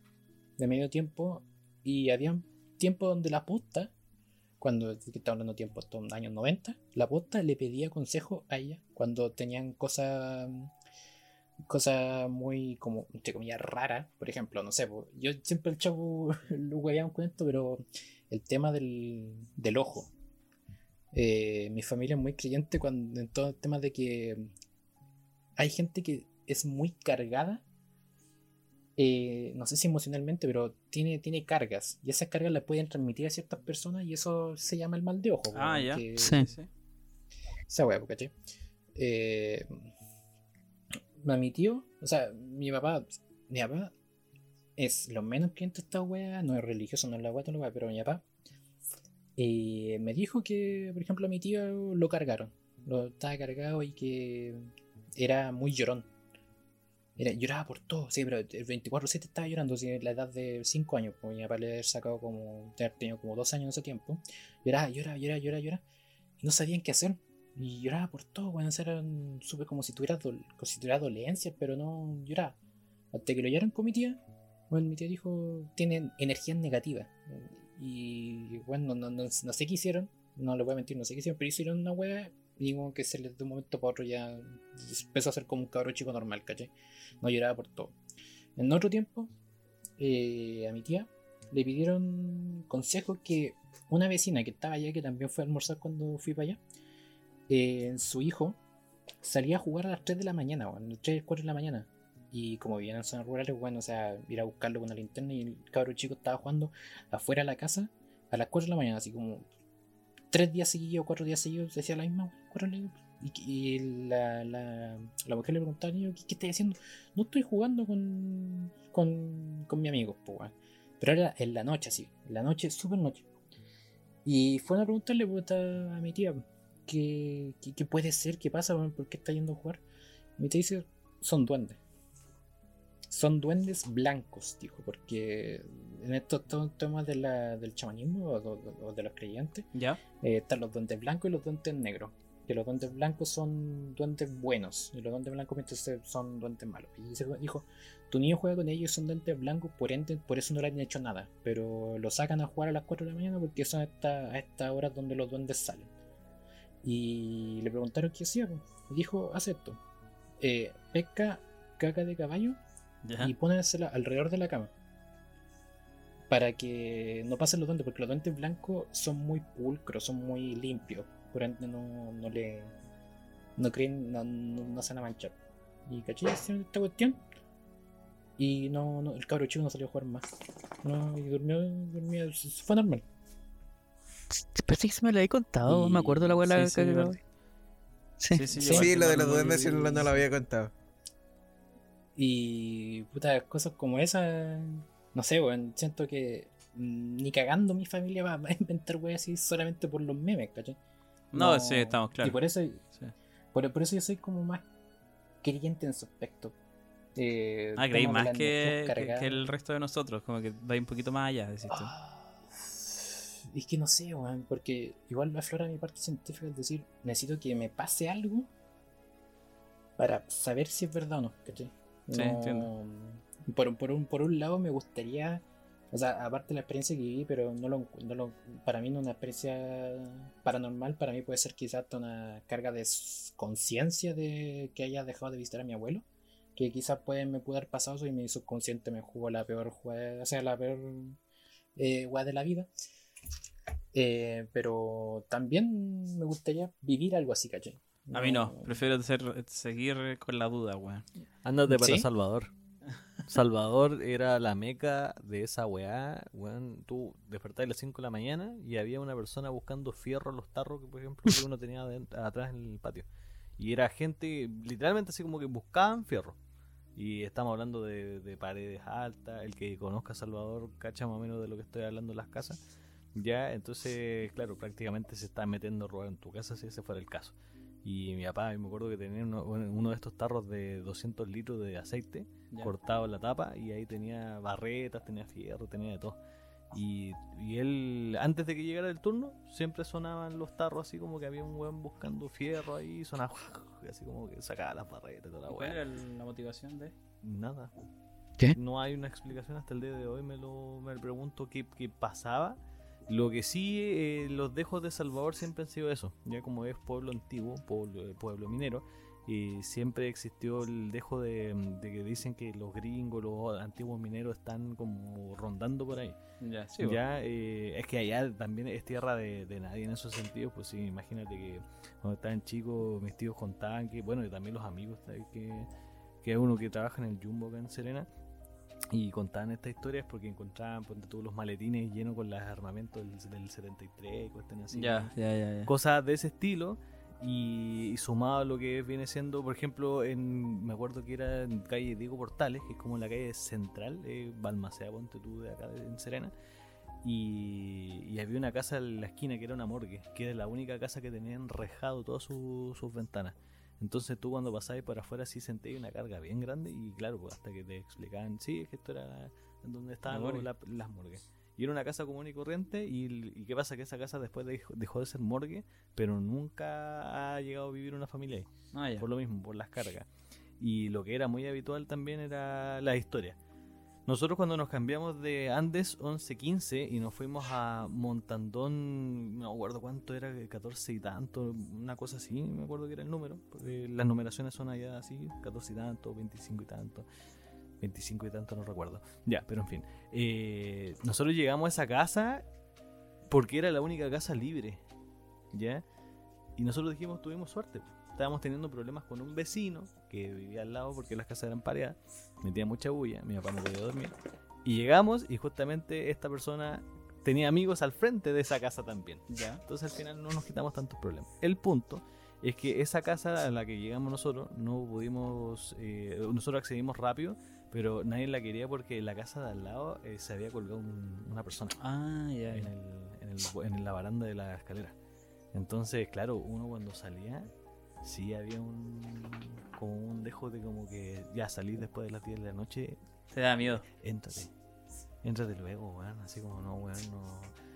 de medio tiempo y había tiempo donde la posta, cuando estaba hablando tiempo, estos años 90, la posta le pedía consejo a ella cuando tenían cosas cosas muy como entre comillas raras por ejemplo no sé yo siempre el chavo lo hueveaba con esto pero el tema del, del ojo Eh, mi familia es muy creyente cuando en todo el tema de que hay gente que es muy cargada eh, no sé si emocionalmente pero tiene, tiene cargas y esas cargas las pueden transmitir a ciertas personas y eso se llama el mal de ojo Ah, ya. que- Sí. sí. esa wea, ¿cachai? Eh, mi tío, o sea, mi papá, mi papá es lo menos creyente esta wea, no es religioso, no es la wea, wea, pero mi papá me dijo que, por ejemplo, a mi tío lo cargaron, lo estaba cargado y que era muy llorón. Lloraba por todo, sí, pero el 24-7 estaba llorando, sí, la edad de 5 años, pues mi papá le había sacado como, tenido como 2 años en ese tiempo. Lloraba, lloraba, lloraba, lloraba, lloraba, y no sabían qué hacer. Y lloraba por todo, bueno, eran súper como si tuviera, como si tuviera dolencias, pero no lloraba. Hasta que lo llevaron con mi tía, bueno, mi tía dijo, tienen energías negativas. Y bueno, no, no, no sé qué hicieron, no le voy a mentir, no sé qué hicieron, pero hicieron una wea y que se les de un momento para otro ya empezó a ser como un cabro chico normal, ¿cachai? No lloraba por todo. En otro tiempo, eh, a mi tía le pidieron consejos que una vecina que estaba allá, que también fue a almorzar cuando fui para allá, eh, su hijo salía a jugar a las 3 de la mañana, bueno, 3, 4 de la mañana. Y como vivían en zonas rurales, bueno, o sea, ir a buscarlo con la linterna y el cabro chico estaba jugando afuera de la casa a las 4 de la mañana, así como 3 días seguidos, 4 días seguidos, decía la misma, y, la, la, la mujer le preguntaba al niño, ¿qué, qué estás haciendo? No estoy jugando con, con, con mi amigo, pues, weón. Pero era en la noche, así, en la noche, súper noche. Y fueron a preguntarle pues, a mi tía, ¿qué, qué, qué puede ser? ¿Qué pasa? ¿Por qué está yendo a jugar? Y tía dice, son duendes. Son duendes blancos, dijo, porque en estos to- temas de la- del chamanismo o, o- o de los creyentes, ¿Ya? eh, están los duendes blancos y los duendes negros. Que los duendes blancos son duendes buenos y los duendes blancos entonces son duendes malos. Y dice- dijo, tu niño juega con ellos, son duendes blancos, por ende, por eso no le han hecho nada. Pero lo sacan a jugar a las 4 de la mañana porque son a estas horas donde los duendes salen. Y le preguntaron qué hacía. Y dijo, hace esto. Eh, pesca caca de caballo ¿Ya? y pónesela alrededor de la cama. Para que no pasen los duendes, porque los duendes blancos son muy pulcros, son muy limpios. Por ende no, no le. No creen, no, no, no se van a manchar. Y caché hicieron esta cuestión. Y no, no, el cabro chico no salió a jugar más. No, y durmió, durmió, fue normal. Parece que se me lo había contado, Y- me acuerdo la abuela sí, sí, que. Sí. Sí, sí, Sí, yo Sí, igual lo de los duendes sí no, lo había contado. Y puta, cosas como esas, no sé, weón, siento que ni cagando mi familia va, a inventar weas así solamente por los memes, ¿cachai? No, sí, estamos Y claros. por eso, Sí. por, por eso yo soy como más creyente en su aspecto. Eh, Ah, creí más que el resto de nosotros, como que va un poquito más allá, decís tú. Ah, Es que no sé, weón, porque igual me aflora mi parte científica, es decir, necesito que me pase algo para saber si es verdad o no, ¿cachai? Sí, entiendo. Por, por un, por un lado me gustaría, o sea, aparte de la experiencia que viví, pero no lo, no lo- para mí no una experiencia paranormal, para mí puede ser quizás una carga de conciencia de que haya dejado de visitar a mi abuelo, que quizás puede, me pudo haber pasado eso y mi subconsciente me jugó la peor jugada, o sea, la peor eh, de la vida. Eh, pero también me gustaría vivir algo así, ¿cachai? A mí no, prefiero ser- seguir con la duda, weón. Ándate para ¿Sí? Salvador. Salvador era la meca de esa weá. Weón, tú despertabas a las 5 de la mañana y había una persona buscando fierro en los tarros que, por ejemplo, que uno tenía atrás en el patio. Y era gente, literalmente así como que buscaban fierro. Y estamos hablando de, de paredes altas. El que conozca a Salvador cacha más o menos de lo que estoy hablando en las casas. Ya, entonces, claro, prácticamente se está metiendo a robar en tu casa si ese fuera el caso. Y mi papá, me acuerdo que tenía uno, uno de estos tarros de 200 litros de aceite Ya. cortado en la tapa y ahí tenía barretas, tenía fierro, tenía de todo. Y, y él, antes de que llegara el turno, siempre sonaban los tarros así como que había un weón buscando fierro ahí, y sonaba así como que sacaba las barretas y toda la ¿Cuál era la motivación de? Nada. ¿Qué? No hay una explicación hasta el día de hoy, me lo me pregunto qué, qué pasaba. Lo que sí, eh, los dejos de Salvador siempre han sido eso. Ya como es pueblo antiguo, pueblo, eh, pueblo minero, y siempre existió el dejo de, de que dicen que los gringos, los antiguos mineros están como rondando por ahí. Ya, sí. Ya, eh, es que allá también es tierra de, de nadie en esos sentidos, pues sí, imagínate que cuando estaban chicos mis tíos contaban que, bueno, y también los amigos que, que hay uno que trabaja en el Jumbo acá en Serena, y contaban estas historias porque encontraban, ponte tú, los maletines llenos con los armamentos del, del 73, cuestiones así. Cosas de ese estilo. Y, y sumado a lo que viene siendo, por ejemplo, en, me acuerdo que era en calle Diego Portales, que es como la calle central, eh, Balmaceda, ponte tú, de acá de- en Serena. Y, y había una casa en la esquina que era una morgue, que era la única casa que tenía enrejado todas su- sus ventanas. Entonces tú cuando pasabas por afuera sí sentías una carga bien grande y claro, pues hasta que te explicaban, sí, es que esto era donde estaban La morgue. la- las morgues. Y era una casa común y corriente y, y qué pasa que esa casa después dejó, dejó de ser morgue, pero nunca ha llegado a vivir una familia ahí. Ah. Por lo mismo, por las cargas. Y lo que era muy habitual también era la historia. Nosotros cuando nos cambiamos de Andes 11-15 y nos fuimos a Montandón, no acuerdo cuánto era, 14 y tanto, una cosa así, me acuerdo que era el número, las numeraciones son allá así, 14 y tanto, 25 y tanto, 25 y tanto, no recuerdo. Ya, pero en fin. Eh, nosotros llegamos a esa casa porque era la única casa libre, ¿ya? Y nosotros dijimos, tuvimos suerte. Estábamos teniendo problemas con un vecino que vivía al lado porque las casas eran pareadas, metía mucha bulla, mi papá no podía dormir. Y llegamos y justamente esta persona tenía amigos al frente de esa casa también. Ya. Entonces al final no nos quitamos tantos problemas. El punto es que esa casa a la que llegamos nosotros no pudimos, eh, nosotros accedimos rápido, pero nadie la quería porque en la casa de al lado eh, se había colgado un- una persona Ah, ya, en, ya. el, en, el- en la baranda de la escalera. Entonces, claro, uno cuando salía, sí había un como un dejo de como que ya salí después de las 10 de la noche, Te da miedo. éntrate. Éntrate luego, weón. Así como no, weón, no.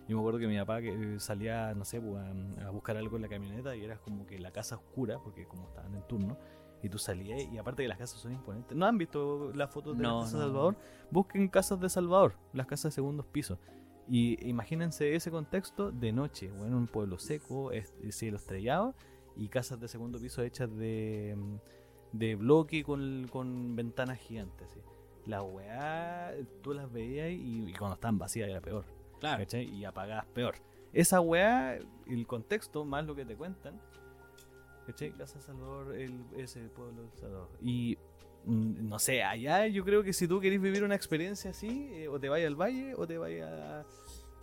Yo me acuerdo que mi papá que salía, no sé, pues, a, buscar algo en la camioneta y era como que la casa oscura, porque como estaban en turno, y tú salías y aparte que las casas son imponentes. ¿No han visto las fotos de No, las casas no, de no. Salvador? Busquen casas de Salvador, las casas de segundos pisos. Y imagínense ese contexto de noche, bueno, un pueblo seco, es- cielo estrellado y casas de segundo piso hechas de, mm, de bloque con, con ventanas gigantes. así. La weá, tú las veías y, y cuando estaban vacías era peor. Claro. ¿cachai? Y apagadas peor. Esa weá, el contexto, más lo que te cuentan. ¿Cachai? Casa Salvador, el, ese pueblo de Salvador. Y mm, no sé, allá yo creo que si tú querés vivir una experiencia así, eh, o te vayas al valle o te vayas a,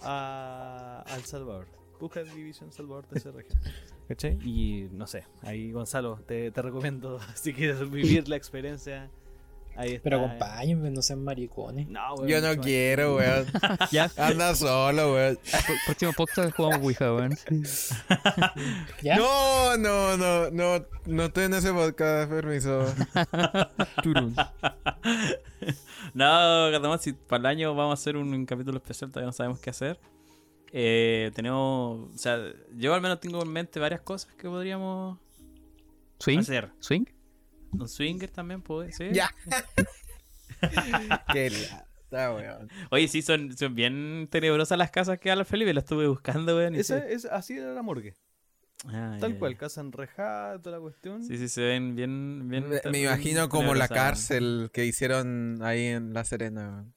a- al Salvador. Busca División Salvador tercera región. ¿Cachai? Y no sé, ahí Gonzalo, te, te recomiendo si quieres vivir la experiencia. Ahí está. Pero acompáñenme, no sean maricones. No, weón, Yo no quiero, weón. Ya, Anda solo, weón. Pr- próximo podcast jugamos Ouija, weón. ¿Ya? No, no, no, no, no estoy en ese podcast, permiso. No, además, si para el año vamos a hacer un, un capítulo especial, todavía no sabemos qué hacer. Eh, tenemos, o sea, yo al menos tengo en mente varias cosas que podríamos ¿Swing? hacer. ¿Swing? Un swinger también puede ser. Ya. Qué lata, weón. Oye, sí, son, son bien tenebrosas las casas que da la Felipe, las estuve buscando, weón. y Esa, sí. es, así era la morgue. Ah, Tal cual, casa enrejada, toda la cuestión. Sí, sí, se ven bien. bien Me, me bien imagino como la cárcel que hicieron ahí en La Serena, weón.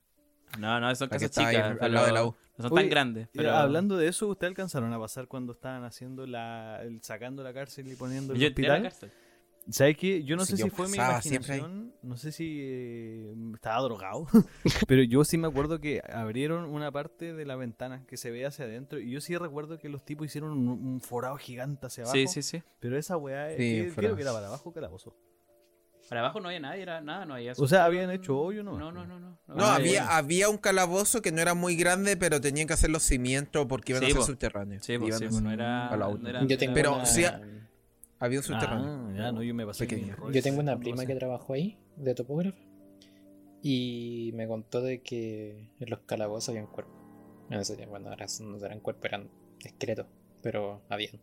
No, no, son casas chicas. al lado de la U. No son Oye, tan grandes. Pero... Hablando de eso, ¿ustedes alcanzaron a pasar cuando estaban haciendo la. el- sacando la cárcel y poniendo el Yo entré a la hospital? cárcel. ¿Sabes qué? Yo no Si sé yo si fue mi pasaba siempre ahí. imaginación, no sé si eh, estaba drogado, pero yo sí me acuerdo que abrieron una parte de la ventana que se veía hacia adentro y yo sí recuerdo que los tipos hicieron un, un forado gigante hacia abajo. Sí, sí, sí. Pero esa weá, Sí, ¿qué- forado. creo que era para abajo o calabozo. Para abajo no había nadie, era nada, no había. O sea, habían hecho hoyo, ¿no? No, no, no, no. No, Ah, había, había un calabozo que no era muy grande, pero tenían que hacer los cimientos porque iban Sí, a ser subterráneos. Sí, pues, Iban sí, a pues, ser- no era. no Yo tengo Pero una, sí, Había un subterráneo. Ah, ya, no, yo me pasé Pequeño. Yo tengo una No prima que trabajó ahí, de topógrafa, y me contó de que en los calabozos habían cuerpos. En ese tiempo, bueno, ahora no eran cuerpos, eran esqueletos, pero habían.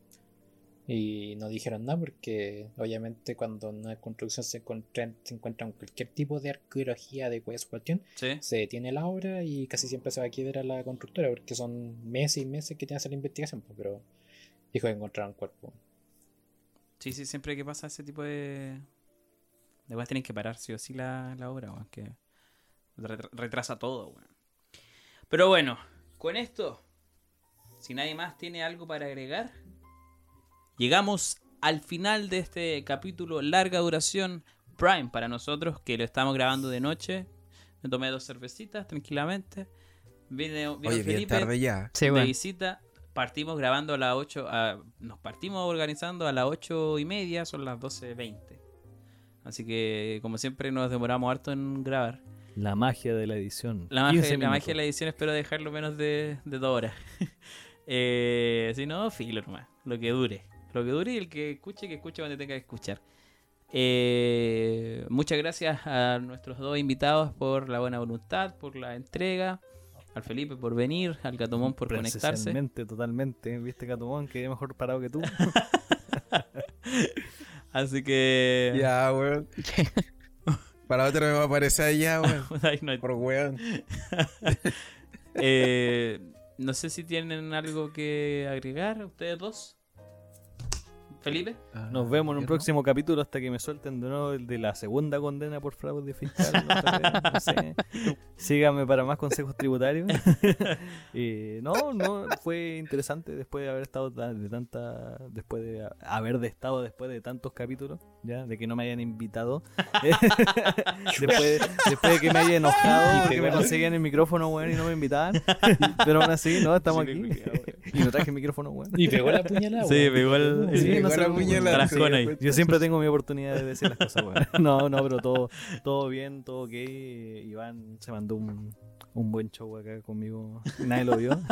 Y no dijeron nada porque obviamente cuando en una construcción se encuentra, se encuentra cualquier tipo de arqueología de cuestión, Sí. se detiene la obra y casi siempre se va a quiebrar la constructora porque son meses y meses que tiene que hacer la investigación, pues, pero dijo que encontraron cuerpo. Sí, sí, siempre que pasa ese tipo de. De weas tienen que parar, sí o sí, la, la obra, weón. Que retra- retrasa todo, weón. Pero bueno, con esto, si nadie más tiene algo para agregar, llegamos al final de este capítulo, larga duración, Prime para nosotros, que lo estamos grabando de noche. Me tomé dos cervecitas tranquilamente. Vine, vino Oye, bien Felipe tarde ya. Sí, de visita. Partimos grabando a las 8. a- nos partimos organizando a las 8 y media, son las 12.20. Así que, como siempre, nos demoramos harto en grabar. La magia de la edición. La magia, 15 la magia minutos. de la edición espero dejarlo menos de, de dos horas. eh, si no, filo nomás. Lo que dure. Lo que dure y el que escuche, que escuche donde tenga que escuchar. Eh, muchas gracias a nuestros dos invitados por la buena voluntad, por la entrega. Al Felipe por venir, al Gatomón por conectarse. Presencialmente, totalmente. ¿Viste, Catumón? Que mejor parado que tú. Así que. Ya, weón. Para otra me va a aparecer allá, weón. Por weón. Eh, no sé si tienen algo que agregar, ustedes dos. Felipe. Nos vemos en un ¿Yo no? próximo capítulo hasta que me suelten de nuevo el de la segunda condena por fraude fiscal. no sé. Síganme para más consejos tributarios. Eh, no, no, fue interesante después de haber estado ta- de tanta, después de haber de estado después de tantos capítulos, ya, de que no me hayan invitado. después, después de que me haya enojado porque me conseguían el micrófono, weón, y no me invitaban. Pero aún así, no, estamos aquí. y no traje el micrófono, weón. Y pegó la puñalada. Sí, pegó el- Sí, no puñalada, sí, ahí. pues. Yo siempre tengo mi oportunidad de decir las cosas, weón. No, no, pero todo, todo bien, todo ok. Iván se mandó un, un buen show acá conmigo. Nadie lo vio. no,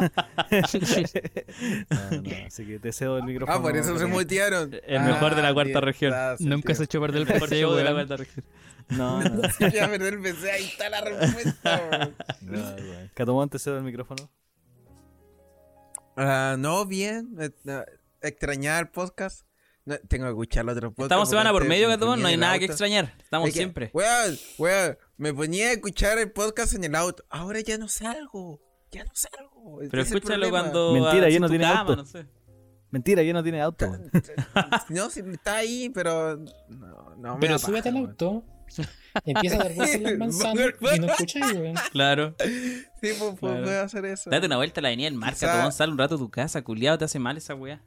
no, así que te cedo el micrófono. Ah, por eso se mutearon. El mejor de la Ah, cuarta bien, región. está Nunca se echó perder el show de la cuarta región. No, no. Se a perder el PC, ahí está la respuesta. No, weón. Catomón, te cedo el micrófono. Ah, no, bien. eh, no, extrañar podcast. No, tengo que escuchar otro podcast. Estamos semana por porque medio, me Gatomón, ponía no hay nada que extrañar. Estamos Es que, siempre. Weón, weón, me ponía a escuchar el podcast en el auto. Ahora ya no salgo. Ya no salgo. Pero es escúchalo cuando. Mentira, ya no tiene cama, auto. no sé. Mentira, ya no tiene auto. No, sí, está ahí, pero. No, no me Pero súbete al auto, empieza a dar vueltas en las manzanas y no escucháis, weón. Claro. Sí, pues, pues, Claro. puedo hacer eso. Date una vuelta a la avenida del mar, Quizá- Gatomón. Sal un rato a tu casa, culiado, te hace mal esa weá.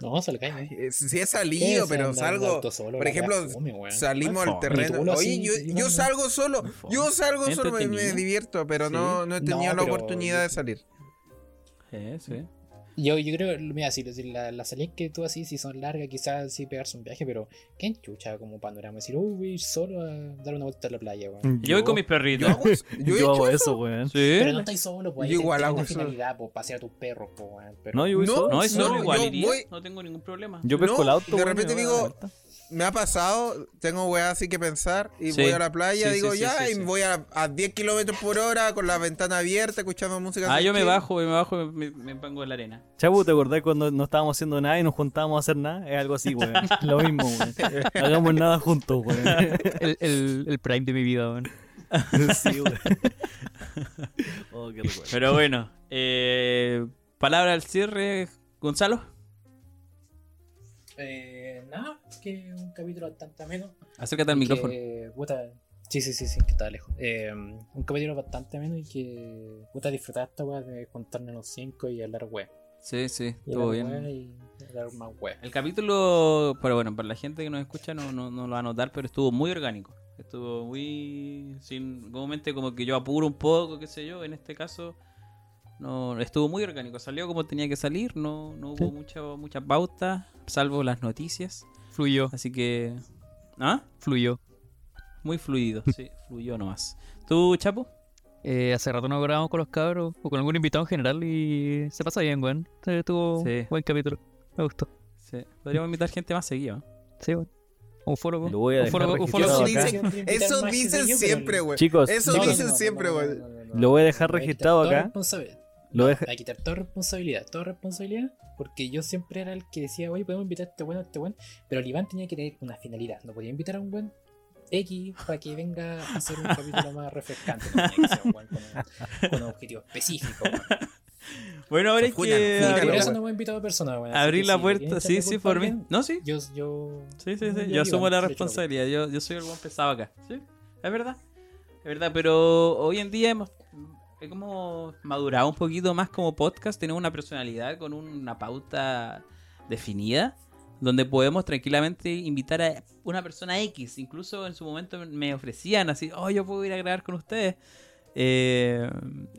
No, se lo cae. Eh, Sí he salido, pero salgo. Por ejemplo, salimos al terreno. Oye, yo, salgo solo. Yo salgo solo, me, me divierto, pero Sí. no, no he No, tenido la oportunidad yo- de salir. Sí, sí. Yo, yo creo, mira, si, si la, las salidas que tú así, si son largas, quizás sí pegarse un viaje, pero qué enchucha como panorama. Decir, uy, voy solo a dar una vuelta a la playa, weón. Yo voy con mis Yo perritos. hago. Yo, hago eso, weón. Sí. Pero no estáis solo, pues. Yo igual hago eso. finalidad, pues, pasear a tus perros, pues. Pero... No, yo voy No, solo. No, es solo igual iría. voy- No tengo ningún problema. Yo pesco No, el auto, de repente digo, la. Me ha pasado, tengo weá así que pensar y Sí. voy a la playa, Sí, digo sí, ya, sí, y sí. voy a, a 10 kilómetros por hora con la ventana abierta, escuchando música. Ah, yo me bajo, me bajo y me, me pongo en la arena. Chabu, ¿te acordás cuando no estábamos haciendo nada y nos juntábamos a hacer nada? Es algo así, weón. Lo mismo, weón. Hagamos nada juntos, weón. El, el, el prime de mi vida, weón. Sí, weón. Oh, qué recuerdo. Pero bueno, eh, palabra al cierre, Gonzalo. Eh, nada, que un capítulo bastante ameno. Acércate al micrófono. Que, puta, sí, sí, sí, sí, que estaba lejos. Eh, un capítulo bastante ameno y que, puta, disfrutar esta weá de juntarnos los cinco y hablar weá. Sí, sí, hablar bien. y más. El capítulo, pero bueno, para la gente que nos escucha no, no, no lo va a notar, pero estuvo muy orgánico. Estuvo muy sin comúnmente como que yo apuro un poco, qué sé yo, en este caso no estuvo muy orgánico, salió como tenía que salir, no, no hubo mucha mucha pauta, salvo las noticias, Fluyó, así que ¿Ah? fluyó. Muy fluido, sí, fluyó nomás. ¿Tú, Chapo? Eh, hace rato no grabamos con los cabros o con algún invitado en general y se pasa bien, weón. Eh, Tuvo Sí. buen capítulo. Me gustó. Sí. Podríamos invitar gente más seguida. ¿no? Sí, weón. Un foro, Lo voy a un dejar foro, un foro- registrado Eso dicen, eso dicen siempre, güey. Chicos, Eso dicen siempre, güey. Lo voy a dejar registrado acá. Lo deja- Hay que quitar toda responsabilidad, toda responsabilidad, porque yo siempre era el que decía, oye, podemos invitar a este bueno, a este buen, pero el Iván tenía que tener una finalidad, no podía invitar a un buen X para que venga a hacer un capítulo más refrescante, tenía que ser un buen con, un, con un objetivo específico. Bueno, ahora que Por abrir, eso no hemos invitado a personas, así abrir la si puerta. Sí, sí, por mí. No, sí. Yo, yo. Sí, sí, sí. yo asumo la responsabilidad. Yo, yo soy el buen pesado acá. Sí, es verdad. Es verdad, pero hoy en día hemos, hemos madurado un poquito más como podcast. Tenemos una personalidad con una pauta definida. Donde podemos tranquilamente invitar a una persona X. Incluso en su momento me ofrecían así, oh, yo puedo ir a grabar con ustedes. Eh,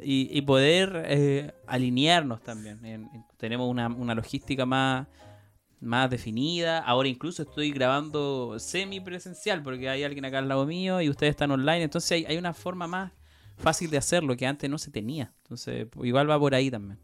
y, poder eh, alinearnos también. En- en- tenemos una, una logística más, más definida. Ahora incluso estoy grabando semi presencial porque hay alguien acá al lado mío y ustedes están online. Entonces hay una forma más fácil de hacerlo que antes no se tenía. Entonces igual va por ahí también.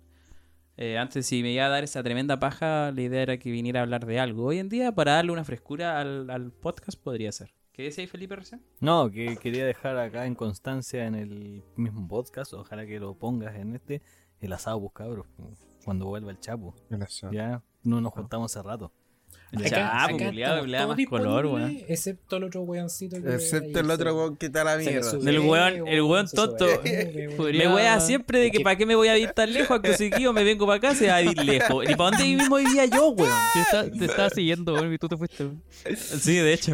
Eh, antes si me iba a dar esa tremenda paja, la idea era que viniera a hablar de algo. Hoy en día para darle una frescura al, al podcast podría ser. ¿Qué decía ahí Felipe recién? No, que quería dejar acá en constancia en el mismo podcast, ojalá que lo pongas en este, el asado, pues cabros, cuando vuelva el Chapo. Ya no nos juntamos hace rato. El Chapo, culiado, le da más color, weón. Excepto el otro weoncito que. Excepto el otro weón que está a la mierda. ego, weón- el weón tonto. Me wea siempre de que para qué me voy a ir tan lejos, que si yo me vengo para acá se va a ir lejos. ¿Y para dónde mismo vivía yo, weón? Te, estaba siguiendo, weón, y tú te fuiste. Sí, de hecho.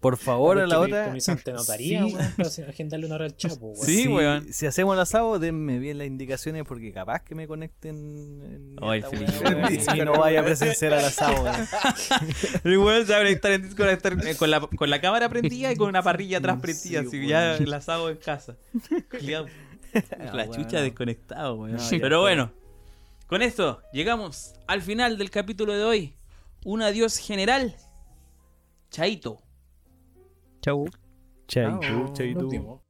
Por favor, a la otra, comenzar ante notaría, Sí. weón, para agendarle una hora al chapo, weón. Sí, si, weón. si hacemos el asado, denme bien las indicaciones porque capaz que me conecten en Ay, Felipe. y no vaya a presenciar al asado. weón. El weón en Discord, estar, eh, con, la, con la cámara prendida y con una parrilla atrás prendida, Sí, así ya enlazado en casa. La Ah, chucha desconectado, weón. No, Pero bueno, con esto llegamos al final del capítulo de hoy. Un adiós general. Chaito. Chau. Chaito, chaito.